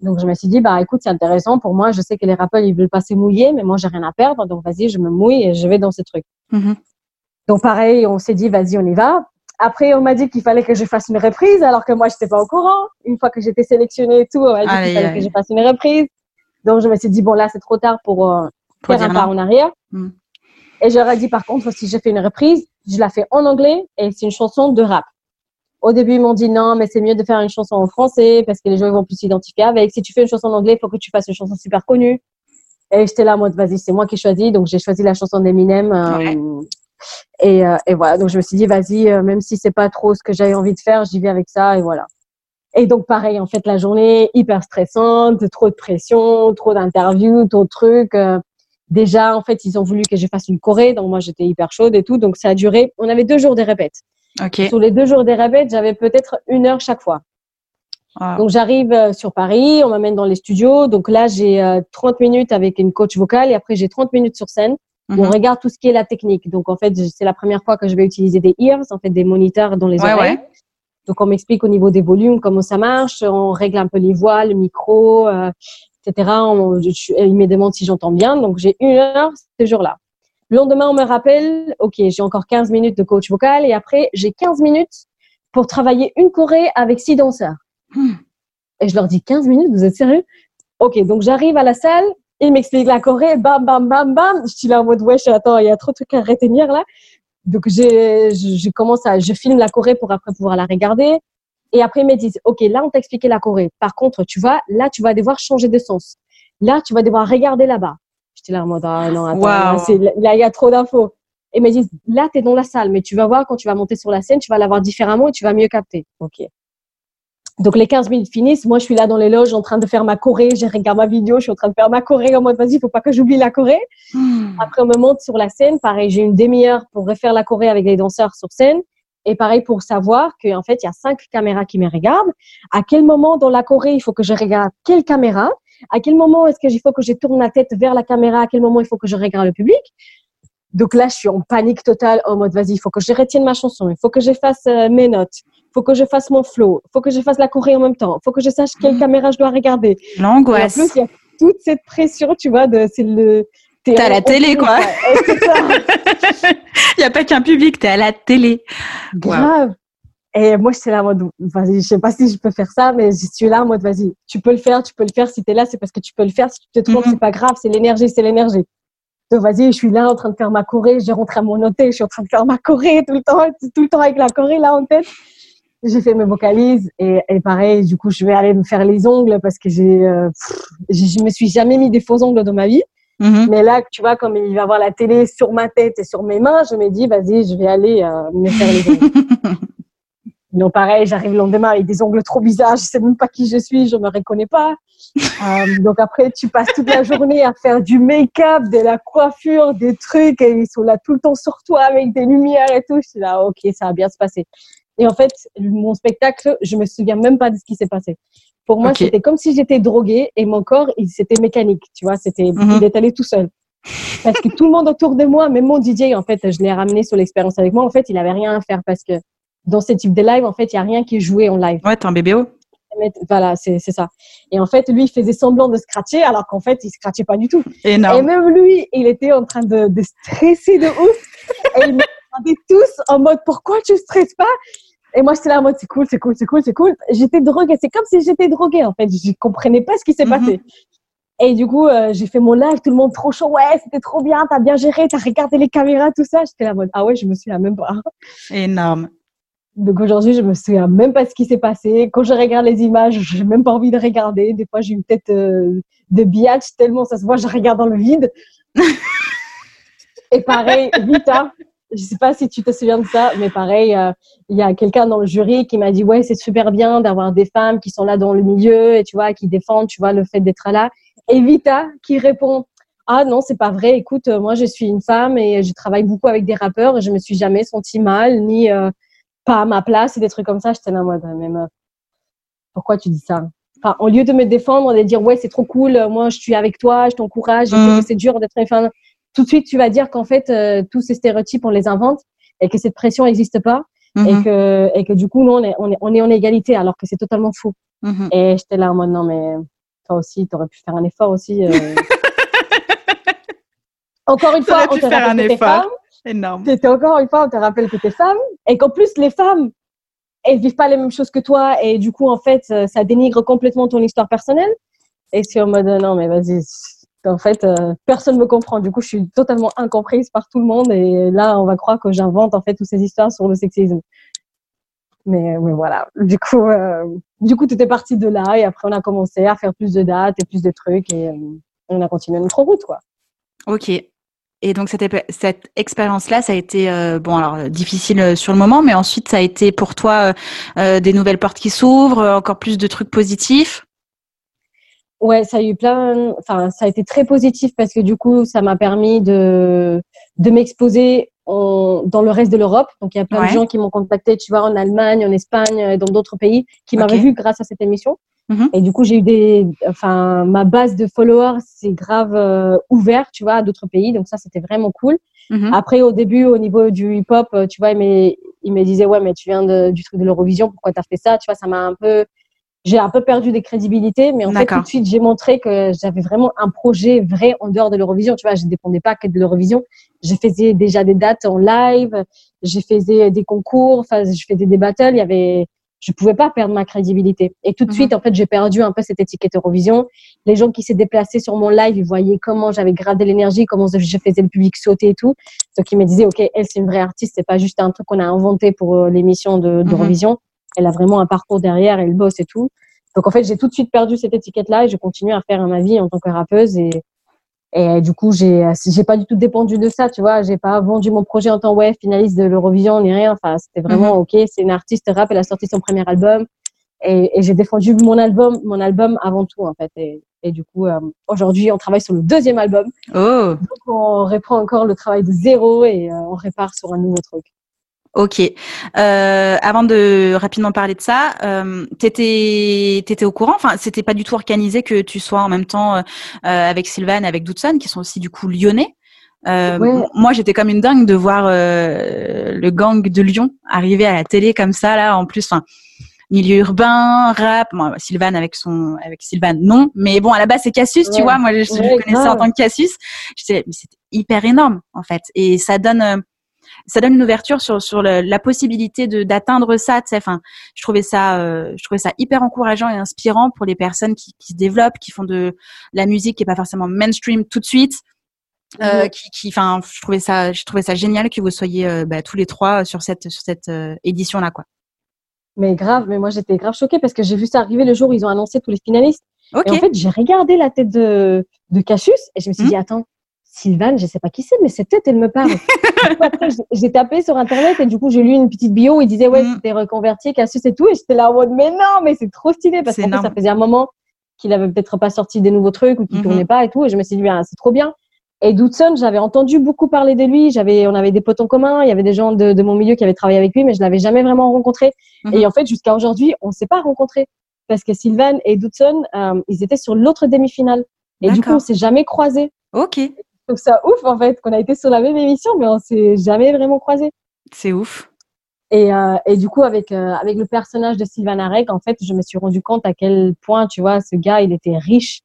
Donc, je me suis dit, bah, écoute, c'est intéressant pour moi. Je sais que les rappeurs, ils veulent passer mouiller, mais moi, j'ai rien à perdre. Donc, vas-y, je me mouille et je vais dans ce truc. Mm-hmm. Donc, pareil, on s'est dit, vas-y, on y va. Après, on m'a dit qu'il fallait que je fasse une reprise, alors que moi, je n'étais pas au courant. Une fois que j'étais sélectionnée et tout, on m'a dit qu'il fallait que je fasse une reprise. Donc, je me suis dit, bon, là, c'est trop tard pour, euh, faire un pas en arrière. Mm. Et j'aurais dit, par contre, si je fais une reprise, je la fais en anglais et c'est une chanson de rap. Au début, ils m'ont dit non, mais c'est mieux de faire une chanson en français parce que les gens vont plus s'identifier avec. Si tu fais une chanson en anglais, il faut que tu fasses une chanson super connue. Et j'étais là en mode, vas-y, c'est moi qui choisis. Donc, j'ai choisi la chanson d'Eminem. Euh, et, euh, et, voilà, donc je me suis dit, vas-y, euh, même si c'est pas trop ce que j'avais envie de faire, j'y vais avec ça. Et voilà. Et donc, pareil, en fait, la journée hyper stressante, trop de pression, trop d'interviews, trop de trucs. déjà, en fait, ils ont voulu que je fasse une choré, donc moi j'étais hyper chaude et tout, donc ça a duré. On avait deux jours de répète. Ok. Sur les deux jours des répètes, j'avais peut-être une heure chaque fois. Ah. Donc j'arrive euh, sur Paris, on m'amène dans les studios. Donc là, j'ai euh, 30 minutes avec une coach vocale et après j'ai 30 minutes sur scène. où On Mhm. regarde tout ce qui est la technique. Donc en fait, c'est la première fois que je vais utiliser des ears, en fait des moniteurs dans les Ouais, oreilles. ouais. Donc on m'explique au niveau des volumes comment ça marche, on règle un peu les voix, le micro, euh, etc. On, je, je- il me demande si j'entends bien. Donc j'ai une heure ce jour-là. Le lendemain, on me rappelle, ok, j'ai encore 15 minutes de coach vocal et après j'ai 15 minutes pour travailler une choré avec six danseurs. Hmm. Et je leur dis 15 minutes, vous êtes sérieux? Ok, donc j'arrive à la salle, ils m'expliquent la choré, bam, bam, bam, bam. Je suis là en mode, wesh, attends, il y a trop de trucs à retenir là. Donc je, je commence à, je filme la choré pour après pouvoir la regarder. Et après ils me disent, ok, là on t'a expliqué la choré. Par contre, tu vois, là tu vas devoir changer de sens. Là tu vas devoir regarder là-bas. J'étais là en mode, ah non, attends, Wow. là il y a trop d'infos. Et me disent, là tu es dans la salle, mais tu vas voir quand tu vas monter sur la scène, tu vas la voir différemment et tu vas mieux capter. Ok. Donc les 15 minutes finissent, moi je suis là dans les loges en train de faire ma choré, je regarde ma vidéo, je suis en train de faire ma choré en mode vas-y, faut pas que j'oublie la choré. Hmm. Après on me monte sur la scène, pareil, j'ai une demi-heure pour refaire la choré avec les danseurs sur scène et pareil pour savoir qu'en fait, il y a cinq caméras qui me regardent. À quel moment dans la choré, il faut que je regarde quelle caméra? À quel moment est-ce que il faut que je tourne la tête vers la caméra? À quel moment il faut que je regarde le public? Donc là, je suis en panique totale en mode vas-y, il faut que je retienne ma chanson, il faut que je fasse euh, mes notes, il faut que je fasse mon flow, il faut que je fasse la choré en même temps, il faut que je sache quelle Mhm. caméra je dois regarder. Et en L'angoisse. plus, il y a toute cette pression, tu vois, de c'est le t'es à la télé, quoi. Il n'y a pas qu'un public, t'es à la télé. Grave. Et moi, j'étais là en mode, vas-y, je sais pas si je peux faire ça, mais je suis là en mode, vas-y, tu peux le faire, tu peux le faire. Si tu es là, c'est parce que tu peux le faire. Si tu te trompes, Mhm. c'est pas grave, c'est l'énergie, c'est l'énergie. Donc, vas-y, je suis là en train de faire ma choré, je rentre à mon hôtel, je suis en train de faire ma choré tout le temps, tout le temps avec la choré là en tête. J'ai fait mes vocalises et, et pareil, du coup, je vais aller me faire les ongles parce que j'ai, euh, je me suis jamais mis des faux ongles dans ma vie. Mhm. Mais là, tu vois, comme il va y avoir la télé sur ma tête et sur mes mains, je me dis, vas-y, je vais aller euh, me faire les ongles. Non, pareil, j'arrive le lendemain avec des ongles trop bizarres, je sais même pas qui je suis, je me reconnais pas. Euh, donc après, tu passes toute la journée à faire du make-up, de la coiffure, des trucs, et ils sont là tout le temps sur toi avec des lumières et tout. Je suis là, ok, ça va bien se passer. Et en fait, mon spectacle, je me souviens même pas de ce qui s'est passé. Pour moi, c'était comme si j'étais droguée et mon corps, il c'était mécanique, tu vois, c'était, Mhm. il est allé tout seul. Parce que tout le monde autour de moi, même mon DJ, en fait, je l'ai ramené sur l'expérience avec moi. En fait, il avait rien à faire parce que dans ce type de live, en fait, il y a rien qui est joué en live. Ouais, t'es un BBO. Voilà, c'est ça. Et en fait, lui, il faisait semblant de scratcher, alors qu'en fait, il scratchait pas du tout. Et Énorme. même lui, il était en train de, de stresser de ouf. Et ils me regardaient tous en mode, pourquoi tu stresses pas? Et moi, j'étais là en mode, c'est cool, c'est cool, c'est cool, c'est cool. J'étais droguée. C'est comme si j'étais droguée, en fait. Je comprenais pas ce qui s'est Mhm. passé. Et du coup, euh, j'ai fait mon live, tout le monde trop chaud. Ouais, c'était trop bien, t'as bien géré, t'as regardé les caméras, tout ça. J'étais là en mode, ah ouais, je me souviens même pas. Énorme. Donc aujourd'hui, je me souviens même pas ce qui s'est passé. Quand je regarde les images, j'ai même pas envie de regarder. Des fois, j'ai une tête euh, de biatch tellement ça se voit, je regarde dans le vide. Et pareil, Vita, je sais pas si tu te souviens de ça, mais pareil, euh, il y a quelqu'un dans le jury qui m'a dit ouais, c'est super bien d'avoir des femmes qui sont là dans le milieu et tu vois qui défendent, tu vois, le fait d'être là. Et Vita qui répond ah non, c'est pas vrai. Écoute, euh, moi je suis une femme et je travaille beaucoup avec des rappeurs et je me suis jamais sentie mal ni pas à ma place et des trucs comme ça. J'étais là en mode, mais meuf, pourquoi tu dis ça? Enfin, au lieu de me défendre et de dire, ouais, c'est trop cool, moi, je suis avec toi, je t'encourage, que c'est dur d'être femme. Tout de suite, tu vas dire qu'en fait, euh, tous ces stéréotypes, on les invente et que cette pression n'existe pas et, Mhm. que, et que du coup, nous, on est, on est, on est en égalité alors que c'est totalement fou. Mhm. Et j'étais là en mode, non, mais toi aussi, tu aurais pu faire un effort aussi. euh. Encore une fois, T'aurais on pu te faire rappelle un effort. Énorme. T'étais encore une fois, on te rappelle que t'es femme et qu'en plus les femmes, elles vivent pas les mêmes choses que toi et du coup en fait euh, ça dénigre complètement ton histoire personnelle. Et c'est en mode euh, non mais vas-y, en fait euh, personne me comprend. Du coup je suis totalement incomprise par tout le monde et là on va croire que j'invente en fait toutes ces histoires sur le sexisme. Mais, mais voilà, du coup, euh, du coup, tout est parti de là et après on a commencé à faire plus de dates et plus de trucs et euh, on a continué notre route quoi. Ok. Et donc cette, expérience-là, ça a été euh, bon alors difficile euh, sur le moment, mais ensuite ça a été pour toi euh, des nouvelles portes qui s'ouvrent, encore plus de trucs positifs? Ouais, ça a eu plein, enfin, ça a été très positif parce que du coup, ça m'a permis de, de m'exposer dans le reste de l'Europe. Donc, il y a plein de gens qui m'ont contacté, tu vois, en Allemagne, en Espagne, et dans d'autres pays, qui m'avaient vu grâce à cette émission. Mhm. Et du coup, j'ai eu des, enfin, ma base de followers, c'est grave euh, ouvert, tu vois, à d'autres pays. Donc ça, c'était vraiment cool. Mhm. Après, au début, au niveau du hip-hop, euh, tu vois, il me, il me disait, ouais, mais tu viens de, du truc de l'Eurovision, pourquoi t'as fait ça? Tu vois, ça m'a un peu, j'ai un peu perdu des crédibilités, mais en fait, tout de suite, j'ai montré que j'avais vraiment un projet vrai en dehors de l'Eurovision. Tu vois, je ne dépendais pas que de l'Eurovision. Je faisais déjà des dates en live, je faisais des concours, enfin, je faisais des battles. Il y avait, je pouvais pas perdre ma crédibilité. Et tout de mhm. suite, en fait, j'ai perdu un peu cette étiquette Eurovision. Les gens qui s'est déplacés sur mon live, ils voyaient comment j'avais gradé l'énergie, comment je faisais le public sauter et tout. Donc, ils me disaient, OK, elle, c'est une vraie artiste. C'est pas juste un truc qu'on a inventé pour euh, l'émission mhm. d'Eurovision elle a vraiment un parcours derrière, elle bosse et tout. Donc en fait, j'ai tout de suite perdu cette étiquette-là et j'ai continué à faire ma vie en tant que rappeuse et et du coup, j'ai j'ai pas du tout dépendu de ça, tu vois. J'ai pas vendu mon projet en tant ouais finaliste de l'Eurovision ni rien. Enfin, c'était vraiment mhm. ok. C'est une artiste rap, elle a sorti son premier album et, et j'ai défendu mon album, mon album avant tout en fait. Et, et du coup, euh, aujourd'hui, on travaille sur le deuxième album. Oh. Donc on reprend encore le travail de zéro et euh, on répare sur un nouveau truc. Ok. Euh, avant de rapidement parler de ça, euh, t'étais étais au courant? Enfin, c'était pas du tout organisé que tu sois en même temps euh, euh avec Sylvain avec Doudson, qui sont aussi du coup lyonnais. Euh, Moi, j'étais comme une dingue de voir euh, le gang de Lyon arriver à la télé comme ça là. En plus, enfin, milieu urbain, rap. Moi, Sylvain avec son avec Sylvain, non. Mais bon, à la base, c'est Cassius, tu vois. Moi, je, je connaissais en tant que Cassius. mais c'était hyper énorme en fait, et ça donne ça donne une ouverture sur sur la possibilité de d'atteindre ça. Enfin, je trouvais ça, euh, je trouvais ça hyper encourageant et inspirant pour les personnes qui, qui se développent, qui font de la musique qui est pas forcément mainstream tout de suite. Euh, mhm. qui, qui, enfin, je trouvais ça, je trouvais ça génial que vous soyez euh, bah, tous les trois sur cette sur cette édition là, quoi. Mais grave, mais moi j'étais grave choquée parce que j'ai vu ça arriver le jour où ils ont annoncé tous les finalistes. Et en fait, j'ai regardé la tête de, de Cassius et je me suis hmm. dit, attends, Sylvain, je sais pas qui c'est, mais cette tête, elle me parle. j'ai tapé sur Internet et du coup, j'ai lu une petite bio où il disait, ouais, mm. c'était reconverti, Cassius et tout. Et j'étais là en mode, mais non, mais c'est trop stylé parce que ça faisait un moment qu'il avait peut-être pas sorti des nouveaux trucs ou qu'il mm-hmm. tournait pas et tout. Et je me suis dit, ah, c'est trop bien. Et Doudson, j'avais entendu beaucoup parler de lui. J'avais, on avait des potes en commun. Il y avait des gens de, mon milieu qui avaient travaillé avec lui, mais je l'avais jamais vraiment rencontré. Mm-hmm. Et en fait, jusqu'à aujourd'hui, on s'est pas rencontrés parce que Sylvain et Doudson, euh, ils étaient sur l'autre demi-finale. Et du coup, on s'est jamais croisés. Ok. Donc ça ouf en fait qu'on a été sur la même émission, mais on s'est jamais vraiment croisés. C'est ouf. Et, euh, et, du coup, avec, euh, avec le personnage de Sylvain Arek, en fait, je me suis rendu compte à quel point, tu vois, ce gars, il était riche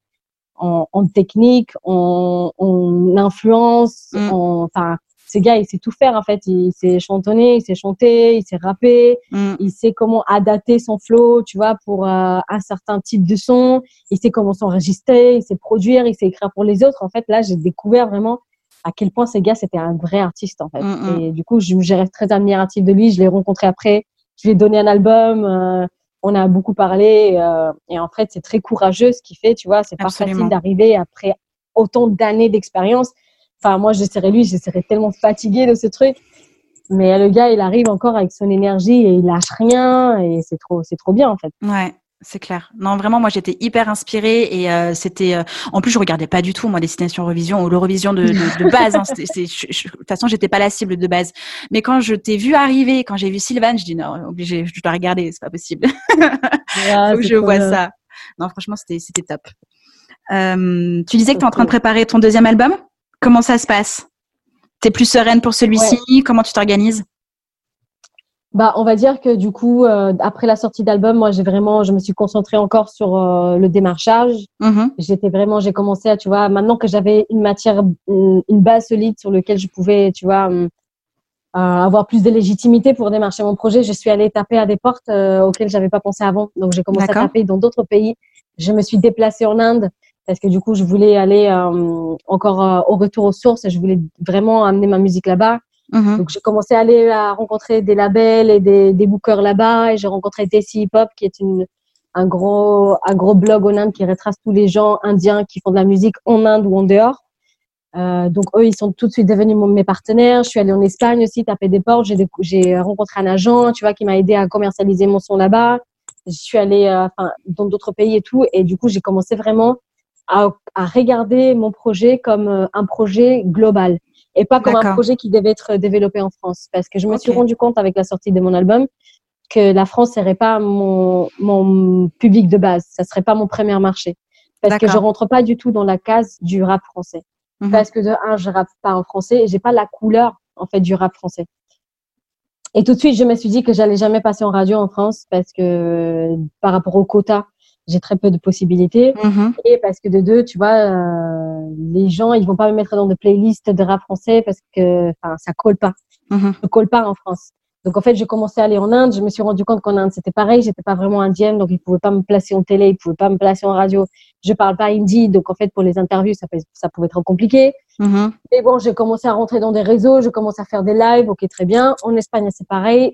en, en technique, en, en influence, mm. en, enfin, ce gars, il sait tout faire en fait. Il sait chantonner, il sait chanter, il sait rapper, mm. il sait comment adapter son flow, tu vois, pour euh, un certain type de son. Il sait comment s'enregistrer, il sait produire, il sait écrire pour les autres. En fait, là, j'ai découvert vraiment à quel point ce gars, c'était un vrai artiste en fait. Mm, mm. Et du coup, je, je reste très admirative de lui. Je l'ai rencontré après. Je lui ai donné un album. Euh, on a beaucoup parlé. Euh, et en fait, c'est très courageux ce qu'il fait. Tu vois, c'est pas facile d'arriver après autant d'années d'expérience Enfin, moi, je serais lui, je serais tellement fatiguée de ce truc. Mais le gars, il arrive encore avec son énergie et il lâche rien et c'est trop, c'est trop bien en fait. Ouais. C'est clair. Non, vraiment, moi, j'étais hyper inspirée et euh, c'était. Euh, en plus, je regardais pas du tout moi Destination Eurovision ou l'Eurovision de, de, de, base. Hein, de toute façon, j'étais pas la cible de base. Mais quand je t'ai vu arriver, quand j'ai vu Sylvain, je dis non, obligé, je dois regarder, c'est pas possible. Faut je vois ça. Non, franchement, c'était c'était top. Euh, tu disais que tu es en train de préparer ton deuxième album? Comment ça se passe? Tu es plus sereine pour celui-ci? Comment tu t'organises? Bah, on va dire que du coup, euh, après la sortie d'album, moi, j'ai vraiment, je me suis concentrée encore sur euh, le démarchage. Mm-hmm. J'étais vraiment, j'ai commencé à, tu vois, maintenant que j'avais une matière, une, base solide sur laquelle je pouvais, tu vois, euh, avoir plus de légitimité pour démarcher mon projet, je suis allée taper à des portes auxquelles j'avais pas pensé avant. Donc, j'ai commencé à taper dans d'autres pays. Je me suis déplacée en Inde parce que du coup, je voulais aller euh, encore euh, au retour aux sources. Je voulais vraiment amener ma musique là-bas. Mhm. Donc, j'ai commencé à aller à rencontrer des labels et des, des bookers là-bas. Et j'ai rencontré Desi Hip Hop, qui est une, un gros, un gros blog en Inde qui retrace tous les gens indiens qui font de la musique en Inde ou en dehors. Euh, donc, eux, ils sont tout de suite devenus mes partenaires. Je suis allée en Espagne aussi, taper des portes. J'ai rencontré un agent, tu vois, qui m'a aidé à commercialiser mon son là-bas. Je suis allée enfin, dans d'autres pays et tout. Et du coup, j'ai commencé vraiment à, à, regarder mon projet comme euh, un projet global et pas comme un projet qui devait être développé en France. Parce que je me suis rendu compte avec la sortie de mon album que la France serait pas mon, mon public de base. Ça serait pas mon premier marché. Parce que je rentre pas du tout dans la case du rap français. Mhm. Parce que de un, je rappe pas en français et j'ai pas la couleur, en fait, du rap français. Et tout de suite, je me suis dit que j'allais jamais passer en radio en France parce que par rapport au quota, j'ai très peu de possibilités. Mhm. Et parce que de deux, tu vois, euh, les gens, ils vont pas me mettre dans des playlists de rap français parce que, enfin, ça colle pas. Mm Ça colle pas en France. Donc en fait, j'ai commencé à aller en Inde. Je me suis rendu compte qu'en Inde c'était pareil. J'étais pas vraiment indienne, donc ils pouvaient pas me placer en télé, ils pouvaient pas me placer en radio. Je parle pas hindi, donc en fait pour les interviews ça, ça pouvait être compliqué. Mm-hmm. Mais bon, j'ai commencé à rentrer dans des réseaux, je commence à faire des lives, ok très bien. En Espagne c'est pareil.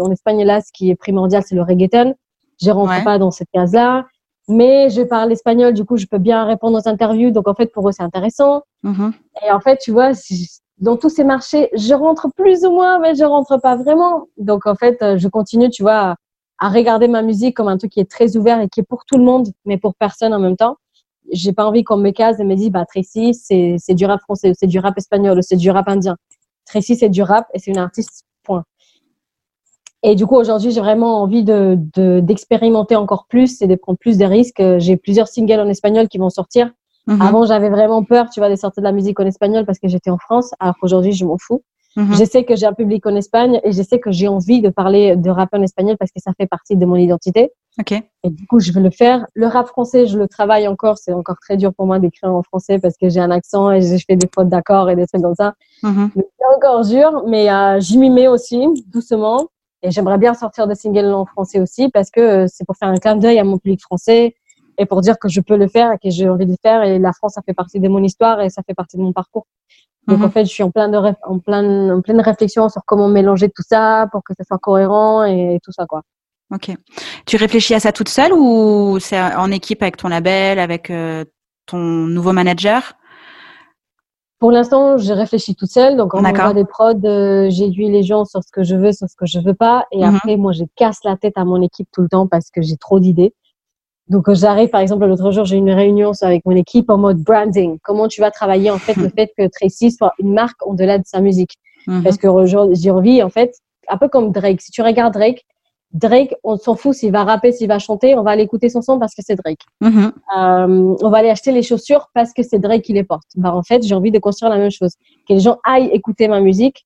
En Espagne là, ce qui est primordial c'est le reggaeton. Je rentre pas dans cette case là. Mais je parle espagnol, du coup, je peux bien répondre aux interviews. Donc, en fait, pour eux, c'est intéressant. Mm-hmm. Et en fait, tu vois, dans tous ces marchés, je rentre plus ou moins, mais je rentre pas vraiment. Donc en fait, euh, je continue, tu vois, à regarder ma musique comme un truc qui est très ouvert et qui est pour tout le monde, mais pour personne en même temps. J'ai pas envie qu'on me case et me dise, bah Tracy, c'est c'est du rap français, c'est du rap espagnol, c'est du rap indien. Tracy, c'est du rap et c'est une artiste. Point. Et du coup, aujourd'hui, j'ai vraiment envie de d'expérimenter encore plus et de prendre plus de risques. J'ai plusieurs singles en espagnol qui vont sortir Mhm. Avant, j'avais vraiment peur, tu vois, de sortir de la musique en espagnol parce que j'étais en France, alors qu'aujourd'hui, je m'en fous. Mhm. Je sais que j'ai un public en Espagne et je sais que j'ai envie de parler de rap en espagnol parce que ça fait partie de mon identité. Ok. Et du coup, je veux le faire. Le rap français, je le travaille encore. C'est encore très dur pour moi d'écrire en français parce que j'ai un accent et je fais des fautes d'accord et des trucs comme ça. Mhm. C'est encore dur, mais euh, j'y m'y mets aussi, doucement. Et j'aimerais bien sortir de single en français aussi parce que euh, c'est pour faire un clin d'œil à mon public français et pour dire que je peux le faire et que j'ai envie de le faire. Et la France, ça fait partie de mon histoire et ça fait partie de mon parcours. Donc mhm. en fait, je suis en plein de en plein en pleine réflexion sur comment mélanger tout ça pour que ça soit cohérent et, tout ça quoi. Ok. Tu réfléchis à ça toute seule ou c'est en équipe avec ton label, avec euh, ton nouveau manager? Pour l'instant, je réfléchis toute seule. Donc on envoie des prods, euh, j'aiguille les gens sur ce que je veux, sur ce que je veux pas. Et mhm. après, moi, je casse la tête à mon équipe tout le temps parce que j'ai trop d'idées. Donc, j'arrive, par exemple, l'autre jour, j'ai une réunion avec mon équipe en mode branding. Comment tu vas travailler, en fait, le fait que Tracy soit une marque au-delà de sa musique? Mhm. Parce que j'ai envie, en fait, un peu comme Drake. Si tu regardes Drake, Drake, on s'en fout s'il va rapper, s'il va chanter, on va aller écouter son son parce que c'est Drake. Mhm. euh, on va aller acheter les chaussures parce que c'est Drake qui les porte. Bah, en fait, j'ai envie de construire la même chose. Que les gens aillent écouter ma musique,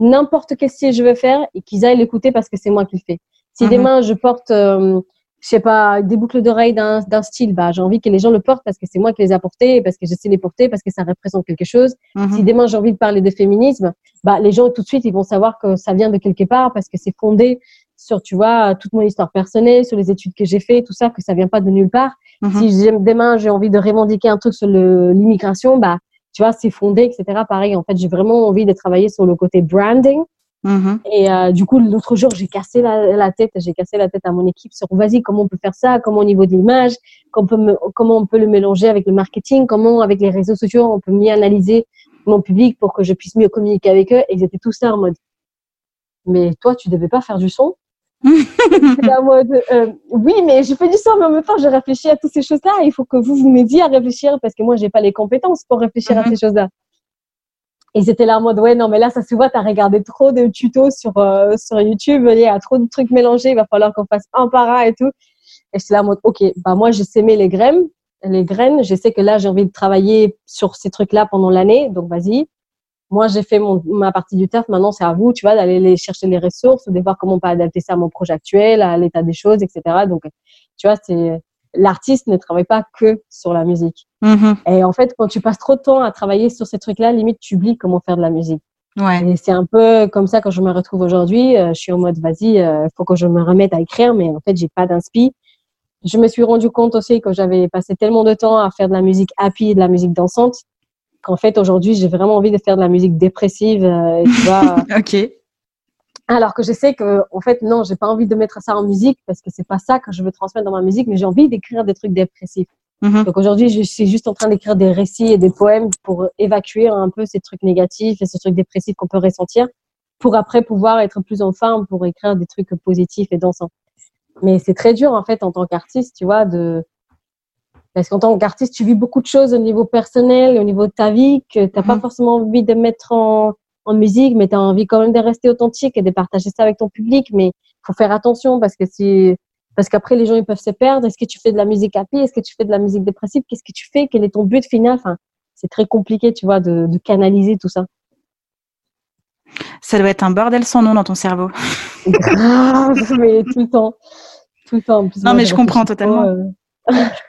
n'importe quel style je veux faire, et qu'ils aillent l'écouter parce que c'est moi qui le fais. Si mhm. demain je porte euh, je sais pas, des boucles d'oreilles d'un, style, bah, j'ai envie que les gens le portent parce que c'est moi qui les ai portés, parce que je sais les porter, parce que ça représente quelque chose. Mhm. Si demain j'ai envie de parler de féminisme, bah, les gens tout de suite, ils vont savoir que ça vient de quelque part parce que c'est fondé sur, tu vois, toute mon histoire personnelle, sur les études que j'ai fait, tout ça, que ça vient pas de nulle part. Mhm. Si demain j'ai envie de revendiquer un truc sur l'immigration, bah, tu vois, c'est fondé, etc. Pareil, en fait, j'ai vraiment envie de travailler sur le côté branding Mm-hmm. Et euh, du coup, l'autre jour, j'ai cassé la, tête, j'ai cassé la tête à mon équipe sur vas-y, comment on peut faire ça, comment au niveau de l'image, comment on peut le mélanger avec le marketing, comment avec les réseaux sociaux on peut mieux analyser mon public pour que je puisse mieux communiquer avec eux. Et ils étaient tous ça en mode, mais toi, tu devais pas faire du son. en mode, euh, oui, mais je fais du son, mais en même temps, je réfléchis à toutes ces choses-là. Il faut que vous vous m'aidiez à réfléchir parce que moi, j'ai pas les compétences pour réfléchir à mm-hmm. ces choses-là. Et c'était là en mode, ouais, non, mais là, ça se voit, tu as regardé trop de tutos sur, euh, sur YouTube, il y a trop de trucs mélangés, il va falloir qu'on fasse un par un et tout. Et j'étais là en mode, OK, bah, moi, j'ai s'aimé les graines, les graines. Je sais que là, j'ai envie de travailler sur ces trucs-là pendant l'année, donc vas-y. Moi, j'ai fait mon, ma partie du taf. Maintenant, c'est à vous, tu vois, d'aller les chercher les ressources, de voir comment on peut adapter ça à mon projet actuel, à l'état des choses, etc. Donc, tu vois, c'est, l'artiste ne travaille pas que sur la musique. Mm-hmm. Et en fait, quand tu passes trop de temps à travailler sur ces trucs-là, limite, tu oublies comment faire de la musique. Ouais. Et c'est un peu comme ça quand je me retrouve aujourd'hui. Euh, je suis en mode, vas-y, il euh, faut que je me remette à écrire, mais en fait, j'ai pas d'inspi. Je me suis rendu compte aussi que j'avais passé tellement de temps à faire de la musique happy et de la musique dansante qu'en fait, aujourd'hui, j'ai vraiment envie de faire de la musique dépressive. Euh, tu vois, ok. Alors que je sais que, en fait, non, j'ai pas envie de mettre ça en musique parce que c'est pas ça que je veux transmettre dans ma musique, mais j'ai envie d'écrire des trucs dépressifs. Mhm. Donc aujourd'hui, je suis juste en train d'écrire des récits et des poèmes pour évacuer un peu ces trucs négatifs et ces trucs dépressifs qu'on peut ressentir, pour après pouvoir être plus en forme pour écrire des trucs positifs et dansants. Mais c'est très dur, en fait, en tant qu'artiste, tu vois, de. Parce qu'en tant qu'artiste, tu vis beaucoup de choses au niveau personnel, au niveau de ta vie, que tu n'as pas mhm. forcément envie de mettre en, en musique, mais tu as envie quand même de rester authentique et de partager ça avec ton public. Mais il faut faire attention parce que si. Parce qu'après, les gens, ils peuvent se perdre. Est-ce que tu fais de la musique happy Est-ce que tu fais de la musique dépressive Qu'est-ce que tu fais? Quel est ton but final? Enfin, C'est très compliqué, tu vois, de, de canaliser tout ça. Ça doit être un bordel sans nom dans ton cerveau. Grave, mais tout le temps. Tout le temps. non, mais je comprends totalement. Euh,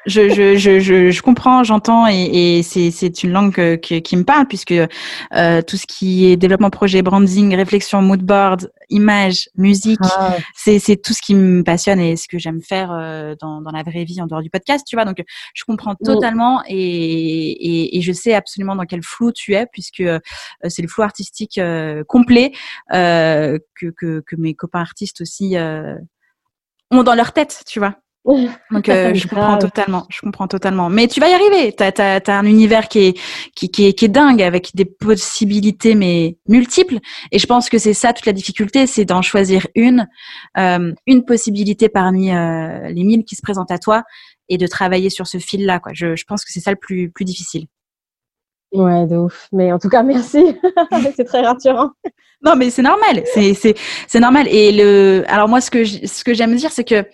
je, je, je, je, comprends, j'entends et, et c'est une langue qui me parle puisque euh, tout ce qui est développement projet, branding, réflexion, mood board, image, musique, ah. c'est tout ce qui me passionne et ce que j'aime faire euh, dans, dans la vraie vie en dehors du podcast, tu vois. Donc je comprends mm. totalement et, et, et, je sais absolument dans quel flou tu es puisque euh, c'est le flou artistique euh, complet que, que, que mes copains artistes aussi ont dans leur tête, tu vois. Donc euh, je comprends totalement, je comprends totalement. Mais tu vas y arriver. Tu as, un univers qui est, qui, qui, est, qui est dingue avec des possibilités mais multiples. Et je pense que c'est ça toute la difficulté, c'est d'en choisir une, euh, une possibilité parmi euh, les mille qui se présentent à toi et de travailler sur ce fil-là. Quoi. Je, je pense que c'est ça le plus, plus difficile. Ouais, de ouf. Mais en tout cas, merci. c'est très rassurant. Non, mais c'est normal. C'est, c'est, c'est normal. Et le, alors moi, ce que, ce que j'aime dire, c'est que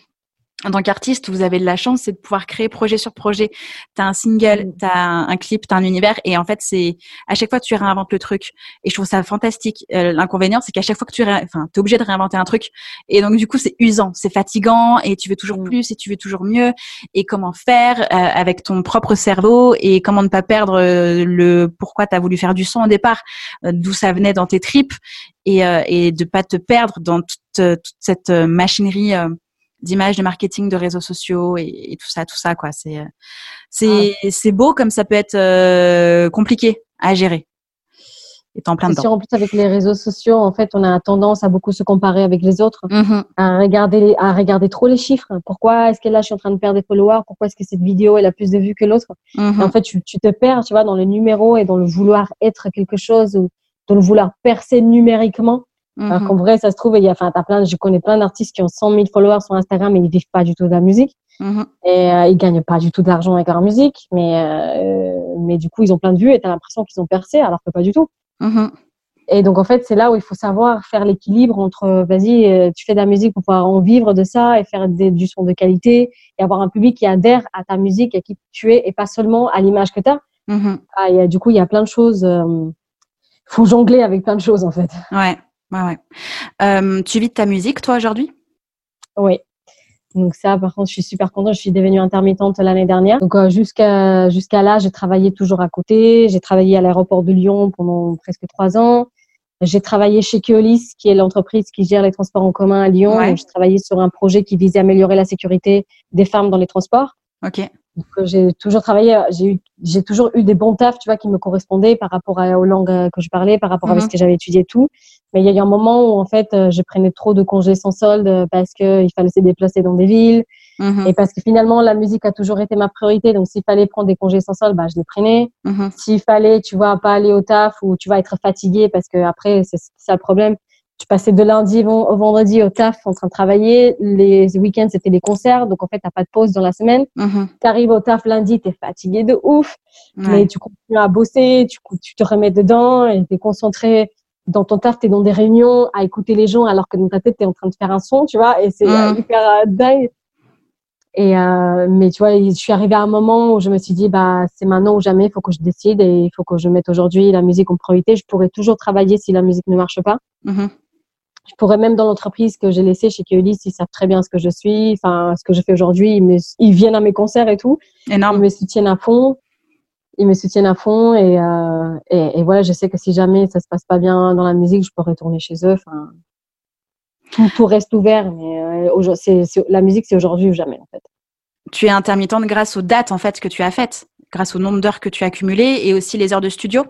en tant qu'artiste, vous avez de la chance, c'est de pouvoir créer projet sur projet. Tu as un single, mm. tu as un, clip, tu as un univers et en fait, c'est à chaque fois tu réinventes le truc et je trouve ça fantastique. Euh, l'inconvénient, c'est qu'à chaque fois que tu enfin, es obligé de réinventer un truc et donc du coup, c'est usant, c'est fatigant et tu veux toujours mm. plus et tu veux toujours mieux et comment faire euh, avec ton propre cerveau et comment ne pas perdre euh, le pourquoi tu as voulu faire du son au départ, d'où ça venait dans tes tripes et, et de pas te perdre dans toute, toute cette machinerie d'images, de marketing, de réseaux sociaux et, tout ça, tout ça quoi. C'est euh, c'est ah. c'est beau comme ça peut être euh, compliqué à gérer. Étant plein dedans. en plus avec les réseaux sociaux, en fait, on a tendance à beaucoup se comparer avec les autres, mm-hmm. à regarder à regarder trop les chiffres. Pourquoi est-ce que là je suis en train de perdre des followers? Pourquoi est-ce que cette vidéo elle a plus de vues que l'autre? Mm-hmm. En fait, tu, tu te perds, tu vois, dans le numéro et dans le vouloir être quelque chose ou dans le vouloir percer numériquement alors qu'en vrai, ça se trouve, il y a, enfin, plein, je connais plein d'artistes qui ont 100 000 followers sur Instagram et ils vivent pas du tout de la musique. Mhm. Et euh, ils gagnent pas du tout d'argent avec leur musique, mais euh, mais du coup, ils ont plein de vues et tu as l'impression qu'ils ont percé, alors que pas du tout. Mhm. Et donc, en fait, c'est là où il faut savoir faire l'équilibre entre, vas-y, euh, tu fais de la musique pour pouvoir en vivre de ça et faire des, du son de qualité et avoir un public qui adhère à ta musique et qui tu es et pas seulement à l'image que tu as. Ah, du coup, il y a plein de choses. Il faut jongler avec plein de choses, en fait. Ouais. Ouais, euh, tu vis de ta musique, toi, aujourd'hui? Oui. Donc ça, par contre, je suis super contente. Je suis devenue intermittente l'année dernière. Donc euh, jusqu'à jusqu'à là, j'ai travaillé toujours à côté. J'ai travaillé à l'aéroport de Lyon pendant presque trois ans. J'ai travaillé chez Keolis, qui est l'entreprise qui gère les transports en commun à Lyon. Ouais. J'ai travaillé sur un projet qui visait à améliorer la sécurité des femmes dans les transports. Ok. Euh, j'ai toujours travaillé, j'ai eu, j'ai toujours eu des bons tafs, tu vois, qui me correspondaient par rapport aux langues que je parlais, par rapport à ce mhm. que j'avais étudié et tout. Mais il y a eu un moment où en fait, euh, je prenais trop de congés sans solde parce que il fallait se déplacer dans des villes mhm. et parce que finalement la musique a toujours été ma priorité. Donc s'il fallait prendre des congés sans solde, bah je les prenais. Mhm. S'il fallait, tu vois, pas aller au taf ou tu vas être fatigué parce que après c'est ça le problème. Tu passais de lundi au vendredi au taf en train de travailler. Les week-ends, c'était les concerts. Donc, en fait, t'as pas de pause dans la semaine. Mhm. Tu arrives au taf lundi, tu es fatigué de ouf. Mais tu continues à bosser, tu, tu te remets dedans et tu es concentré dans ton taf, tu es dans des réunions à écouter les gens alors que dans ta tête, tu es en train de faire un son, tu vois, et c'est mm. hyper euh, dingue. Et euh, mais tu vois, je suis arrivée à un moment où je me suis dit, bah, c'est maintenant ou jamais, il faut que je décide et il faut que je mette aujourd'hui la musique en priorité. Je pourrais toujours travailler si la musique ne marche pas. Mm-hmm. Je pourrais même dans l'entreprise que j'ai laissée chez Keolis, ils savent très bien ce que je suis, enfin, ce que je fais aujourd'hui. Ils, ils viennent à mes concerts et tout. Énorme. Ils me soutiennent à fond ils me soutiennent à fond et, euh, et, et, voilà, je sais que si jamais ça se passe pas bien dans la musique, je peux retourner chez eux. Enfin, tout, reste ouvert, mais euh, la musique, c'est aujourd'hui ou jamais en fait. Tu es intermittente grâce aux dates en fait que tu as faites, grâce au nombre d'heures que tu as accumulées et aussi les heures de studio?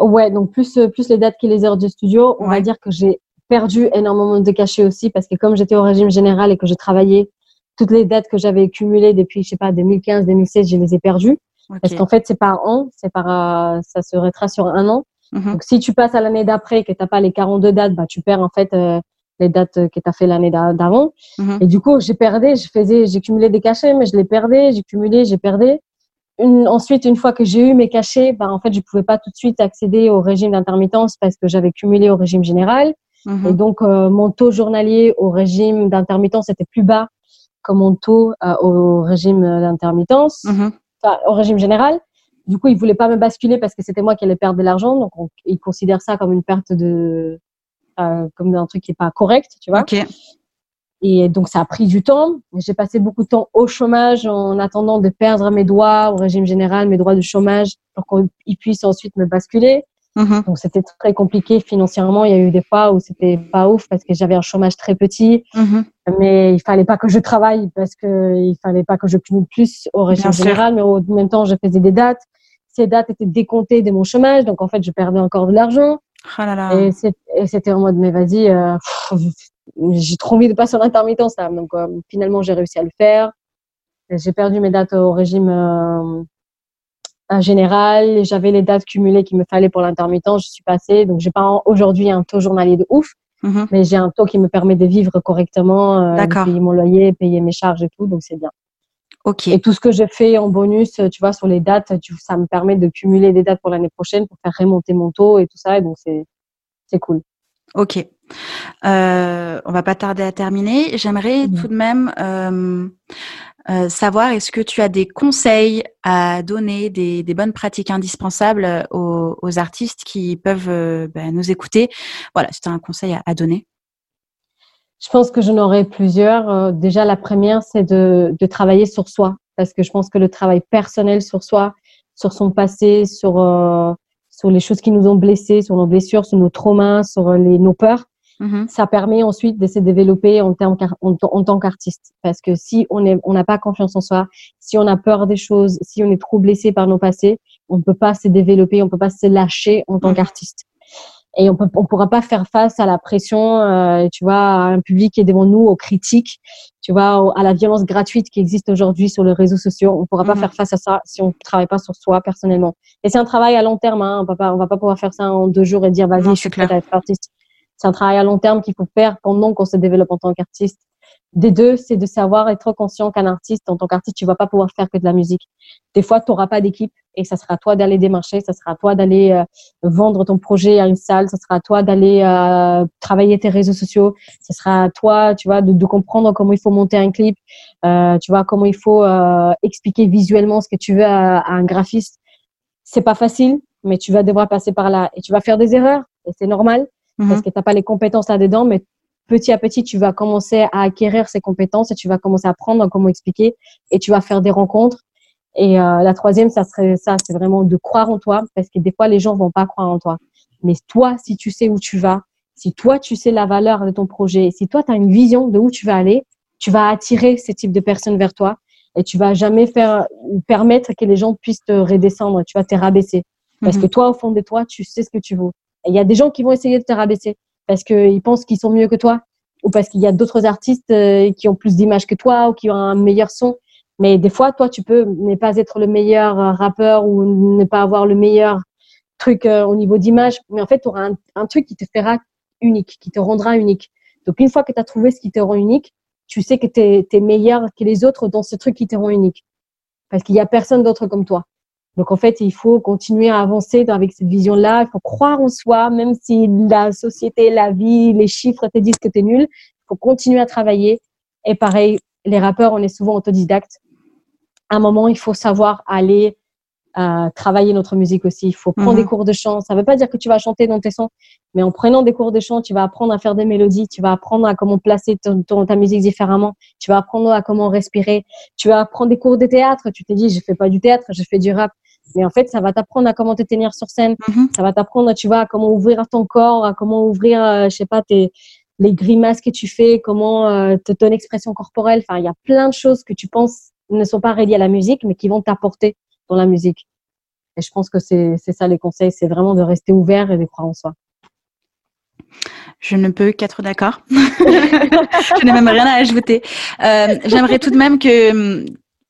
Ouais, donc plus plus les dates que les heures de studio, on va dire que j'ai perdu énormément de cachets aussi parce que comme j'étais au régime général et que je travaillais, toutes les dates que j'avais accumulées depuis je sais pas 2015, 2016, je les ai perdues. Parce qu'en fait, c'est par an, c'est par, euh, ça se retrace sur un an. Mhm. Donc, si tu passes à l'année d'après et que tu n'as pas les 42 dates, bah, tu perds en fait euh, les dates que tu as fait l'année d'avant. Mhm. Et du coup, j'ai perdu, je faisais, j'ai cumulé des cachets, mais je les perdais, j'ai cumulé, j'ai perdu. Une, ensuite, une fois que j'ai eu mes cachets, bah, en fait, je pouvais pas tout de suite accéder au régime d'intermittence parce que j'avais cumulé au régime général. Mhm. Et donc, euh, mon taux journalier au régime d'intermittence était plus bas que mon taux euh, au régime d'intermittence, Mhm. enfin, au régime général. Du coup, ils voulaient pas me basculer parce que c'était moi qui allais perdre de l'argent. Donc, on- ils considèrent ça comme une perte de, euh, comme un truc qui est pas correct, tu vois. Ok. Et donc, ça a pris du temps. J'ai passé beaucoup de temps au chômage en attendant de perdre mes droits au régime général, mes droits de chômage, pour qu'ils puissent ensuite me basculer. Mhm. Donc, c'était très compliqué financièrement. Il y a eu des fois où c'était pas ouf parce que j'avais un chômage très petit, Mhm. mais il fallait pas que je travaille parce que il fallait pas que je cumule plus au régime Bien sûr. général, mais au même temps, je faisais des dates. Ces dates étaient décomptées de mon chômage, donc en fait, je perdais encore de l'argent. Oh là là. Et c'était en mode, mais vas-y, euh, j'ai trop envie de passer en intermittence là. Donc euh, finalement, j'ai réussi à le faire. J'ai perdu mes dates au régime euh, général. J'avais les dates cumulées qu'il me fallait pour l'intermittence. Je suis passée. Donc j'ai pas aujourd'hui un taux journalier de ouf, Mhm. mais j'ai un taux qui me permet de vivre correctement, euh, payer mon loyer, payer mes charges et tout. Donc c'est bien. Ok. Et tout ce que je fais en bonus, tu vois, sur les dates, tu- ça me permet de cumuler des dates pour l'année prochaine pour faire remonter mon taux et tout ça. Et donc c'est cool. Ok. Euh, on va pas tarder à terminer. J'aimerais Mhm. tout de même euh, euh, savoir est-ce que tu as des conseils à donner, des, des bonnes pratiques indispensables euh, aux, aux artistes qui peuvent ben, nous écouter? Voilà, c'est un conseil à, à donner. Je pense que j'en aurai plusieurs. Déjà, la première, c'est de, de travailler sur soi. Parce que je pense que le travail personnel sur soi, sur son passé, sur, sur les choses qui nous ont blessés, sur nos blessures, sur nos traumas, sur les, nos peurs, Mhm. ça permet ensuite de se développer en, termes, qu'ar- en, en tant qu'artiste. Parce que si on n'a pas confiance en soi, si on a peur des choses, si on est trop blessé par nos passés, on ne peut pas se développer, on ne peut pas se lâcher en tant Mhm. qu'artiste. Et on peut, on pourra pas faire face à la pression, euh, tu vois, à un public qui est devant nous, aux critiques, tu vois, à la violence gratuite qui existe aujourd'hui sur les réseaux sociaux. On pourra pas Mhm. faire face à ça si on travaille pas sur soi personnellement. Et c'est un travail à long terme. Hein. On va pas, on va pas pouvoir faire ça en deux jours et dire vas-y, je suis prête clair. à être artiste. C'est un travail à long terme qu'il faut faire pendant qu'on se développe en tant qu'artiste. Des deux, c'est de savoir être conscient qu'un artiste, en tant qu'artiste, tu vas pas pouvoir faire que de la musique. Des fois, tu n'auras pas d'équipe et ça sera à toi d'aller démarcher, ça sera à toi d'aller euh, vendre ton projet à une salle, ça sera à toi d'aller euh, travailler tes réseaux sociaux, ça sera à toi, tu vois, de, de comprendre comment il faut monter un clip, euh, tu vois, comment il faut euh, expliquer visuellement ce que tu veux à, à un graphiste. C'est pas facile, mais tu vas devoir passer par là et tu vas faire des erreurs et c'est normal parce Mhm. que tu n'as pas les compétences là-dedans, mais petit à petit, tu vas commencer à acquérir ces compétences et tu vas commencer à apprendre comment expliquer et tu vas faire des rencontres. Et euh, la troisième, ça serait ça, c'est vraiment de croire en toi parce que des fois, les gens vont pas croire en toi. Mais toi, si tu sais où tu vas, si toi, tu sais la valeur de ton projet, si toi, tu as une vision de où tu vas aller, tu vas attirer ce type de personnes vers toi et tu vas jamais faire permettre que les gens puissent te redescendre, tu vas te rabaisser. Parce Mhm. que toi, au fond de toi, tu sais ce que tu veux. Et il y a des gens qui vont essayer de te rabaisser parce qu'ils pensent qu'ils sont mieux que toi ou parce qu'il y a d'autres artistes euh, qui ont plus d'images que toi ou qui ont un meilleur son. Mais des fois, toi, tu peux ne pas être le meilleur euh, rappeur ou ne pas avoir le meilleur truc euh, au niveau d'image. Mais en fait, tu auras un, truc qui te fera unique, qui te rendra unique. Donc, une fois que tu trouvé ce qui te rend unique, tu sais que tu es, meilleur que les autres dans ce truc qui te rend unique. Parce qu'il n'y a personne d'autre comme toi. Donc, en fait, il faut continuer à avancer avec cette vision-là. Il faut croire en soi, même si la société, la vie, les chiffres te disent que tu es nul. Il faut continuer à travailler. Et pareil, les rappeurs, on est souvent autodidactes. À un moment, il faut savoir aller euh, travailler notre musique aussi. Il faut prendre Mhm. des cours de chant. Ça ne veut pas dire que tu vas chanter dans tes sons, mais en prenant des cours de chant, tu vas apprendre à faire des mélodies, tu vas apprendre à comment placer ton- ton- ta musique différemment, tu vas apprendre à comment respirer, tu vas apprendre des cours de théâtre. Tu te dis, je fais pas du théâtre, je fais du rap. Mais en fait, ça va t'apprendre à comment te tenir sur scène. Mhm. Ça va t'apprendre, tu vois, à comment ouvrir ton corps, à comment ouvrir, euh, je sais pas, tes, les grimaces que tu fais, comment euh, te, ton expression corporelle. Enfin, il y a plein de choses que tu penses ne sont pas reliées à la musique, mais qui vont t'apporter dans la musique. Et je pense que c'est ça les conseils, c'est vraiment de rester ouvert et de croire en soi. Je ne peux qu'être d'accord. je n'ai même rien à ajouter. Euh, J'aimerais tout de même que,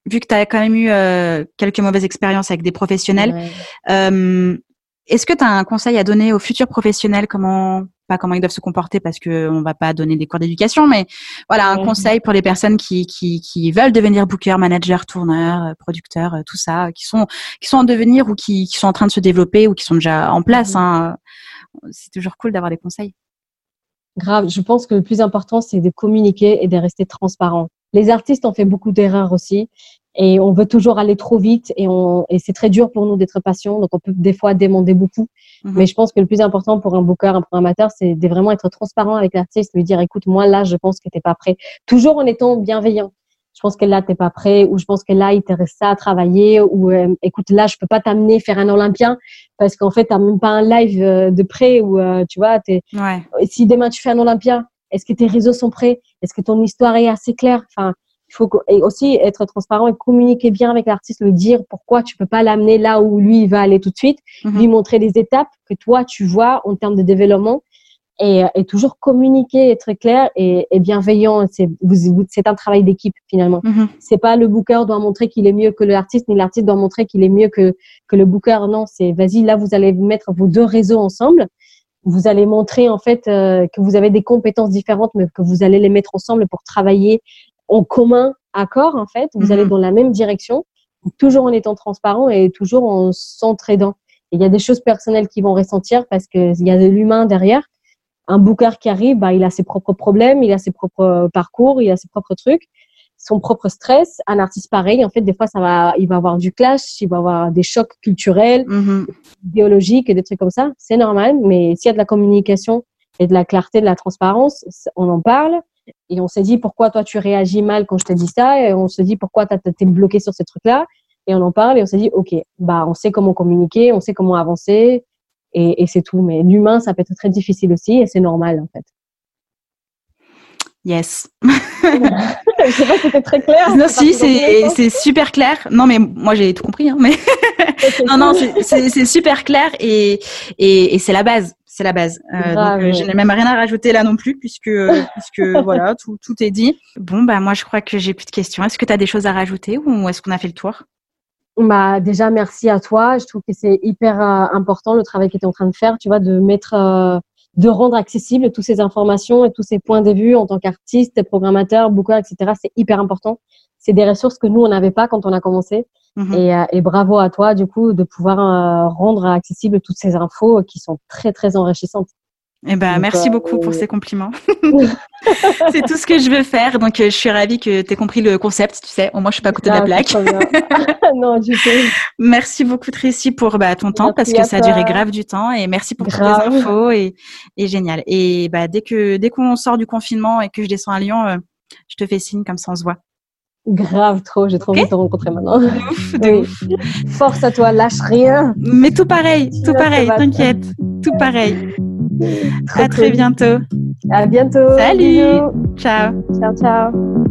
vu que tu as quand même eu euh, quelques mauvaises expériences avec des professionnels, Ouais. euh, est-ce que tu as un conseil à donner aux futurs professionnels Comment pas comment ils doivent se comporter parce que on va pas donner des cours d'éducation, mais voilà un conseil pour les personnes qui, qui, qui veulent devenir booker, manager, tourneur, euh, producteur, tout ça, qui sont qui sont en devenir ou qui, qui sont en train de se développer ou qui sont déjà en place. Hein. C'est toujours cool d'avoir des conseils. Grave. Je pense que le plus important, c'est de communiquer et de rester transparent. Les artistes ont fait beaucoup d'erreurs aussi et on veut toujours aller trop vite et, on, et c'est très dur pour nous d'être patients. Donc, on peut des fois demander beaucoup. Mhm. Mais je pense que le plus important pour un booker, un programmateur, c'est de vraiment être transparent avec l'artiste, lui dire, écoute, moi, là, je pense que t'es pas prêt. Toujours en étant bienveillant. Je pense que là, t'es pas prêt, ou je pense que là, il te reste ça à travailler, ou euh, écoute, là, je peux pas t'amener faire un Olympien parce qu'en fait, t'as même pas un live euh, de prêt ou euh, tu vois, t'es. Ouais. Si demain tu fais un Olympia, est-ce que tes réseaux sont prêts? Est-ce que ton histoire est assez claire? Enfin, il faut aussi être transparent et communiquer bien avec l'artiste, lui dire pourquoi tu peux pas l'amener là où lui il va aller tout de suite, mhm. lui montrer les étapes que toi tu vois en termes de développement et, et toujours communiquer, être clair et, et bienveillant. C'est c'est un travail d'équipe finalement. Mhm. C'est pas le booker doit montrer qu'il est mieux que l'artiste, ni l'artiste doit montrer qu'il est mieux que que le booker. Non, c'est vas-y là vous allez mettre vos deux réseaux ensemble vous allez montrer en fait euh, que vous avez des compétences différentes, mais que vous allez les mettre ensemble pour travailler en commun accord, en fait. Vous allez mhm. dans la même direction, toujours en étant transparent et toujours en s'entraidant. Il y a des choses personnelles qui vont ressentir parce qu'il y a de l'humain derrière. Un booker qui arrive, bah, il a ses propres problèmes, il a ses propres parcours, il a ses propres trucs, son propre stress. Un artiste pareil, en fait, des fois, ça va, il va avoir du clash, il va avoir des chocs culturels, mhm. biologiques et des trucs comme ça. C'est normal, mais s'il y a de la communication et de la clarté, de la transparence, on en parle et on s'est dit pourquoi toi tu réagis mal quand je te dis ça? Et on se dit pourquoi tu es bloqué sur ce truc là et on en parle et on s'est dit ok bah on sait comment communiquer on sait comment avancer et, c'est tout mais l'humain ça peut être très difficile aussi et c'est normal en fait Yes. je sais pas si c'était très clair. Non, si, c'est super clair. Non, mais moi j'ai tout compris. Hein, mais non, non, c'est super clair et, et, et c'est la base c'est la base. Euh, donc, euh, je n'ai même rien à rajouter là non plus puisque puisque voilà tout, tout est dit. Bon bah moi je crois que j'ai plus de questions. Est-ce que tu as des choses à rajouter ou est-ce qu'on a fait le tour? Bah déjà merci à toi. Je trouve que c'est hyper euh, important le travail que tu es en train de faire. Tu vois de mettre de rendre accessible toutes ces informations et tous ces points de vue en tant qu'artiste, programmateur, booker, etc. C'est hyper important. C'est des ressources que nous on n'avait pas quand on a commencé. Mhm. Euh, et, bravo à toi, du coup, de pouvoir euh, rendre accessible toutes ces infos qui sont très, très enrichissantes. Eh ben, merci euh, beaucoup pour ces compliments. c'est tout ce que je veux faire. Donc, je suis ravie que tu aies compris le concept, tu sais. Au moins, je suis pas à côté de la ah, plaque. non, du tout. Merci beaucoup, Tracy, pour bah, ton temps, parce que ça a duré grave du temps. Et merci pour toutes les infos. Et, et génial. Et bah, dès que dès qu'on sort du confinement et que je descends à Lyon, je te fais signe, comme ça on se voit. Grave trop, j'ai trop envie de te rencontrer maintenant. Force à toi, lâche rien. Mais tout pareil, tout pareil, t'inquiète, tout pareil. à très bientôt. À bientôt. Salut. Ciao. Ciao, ciao.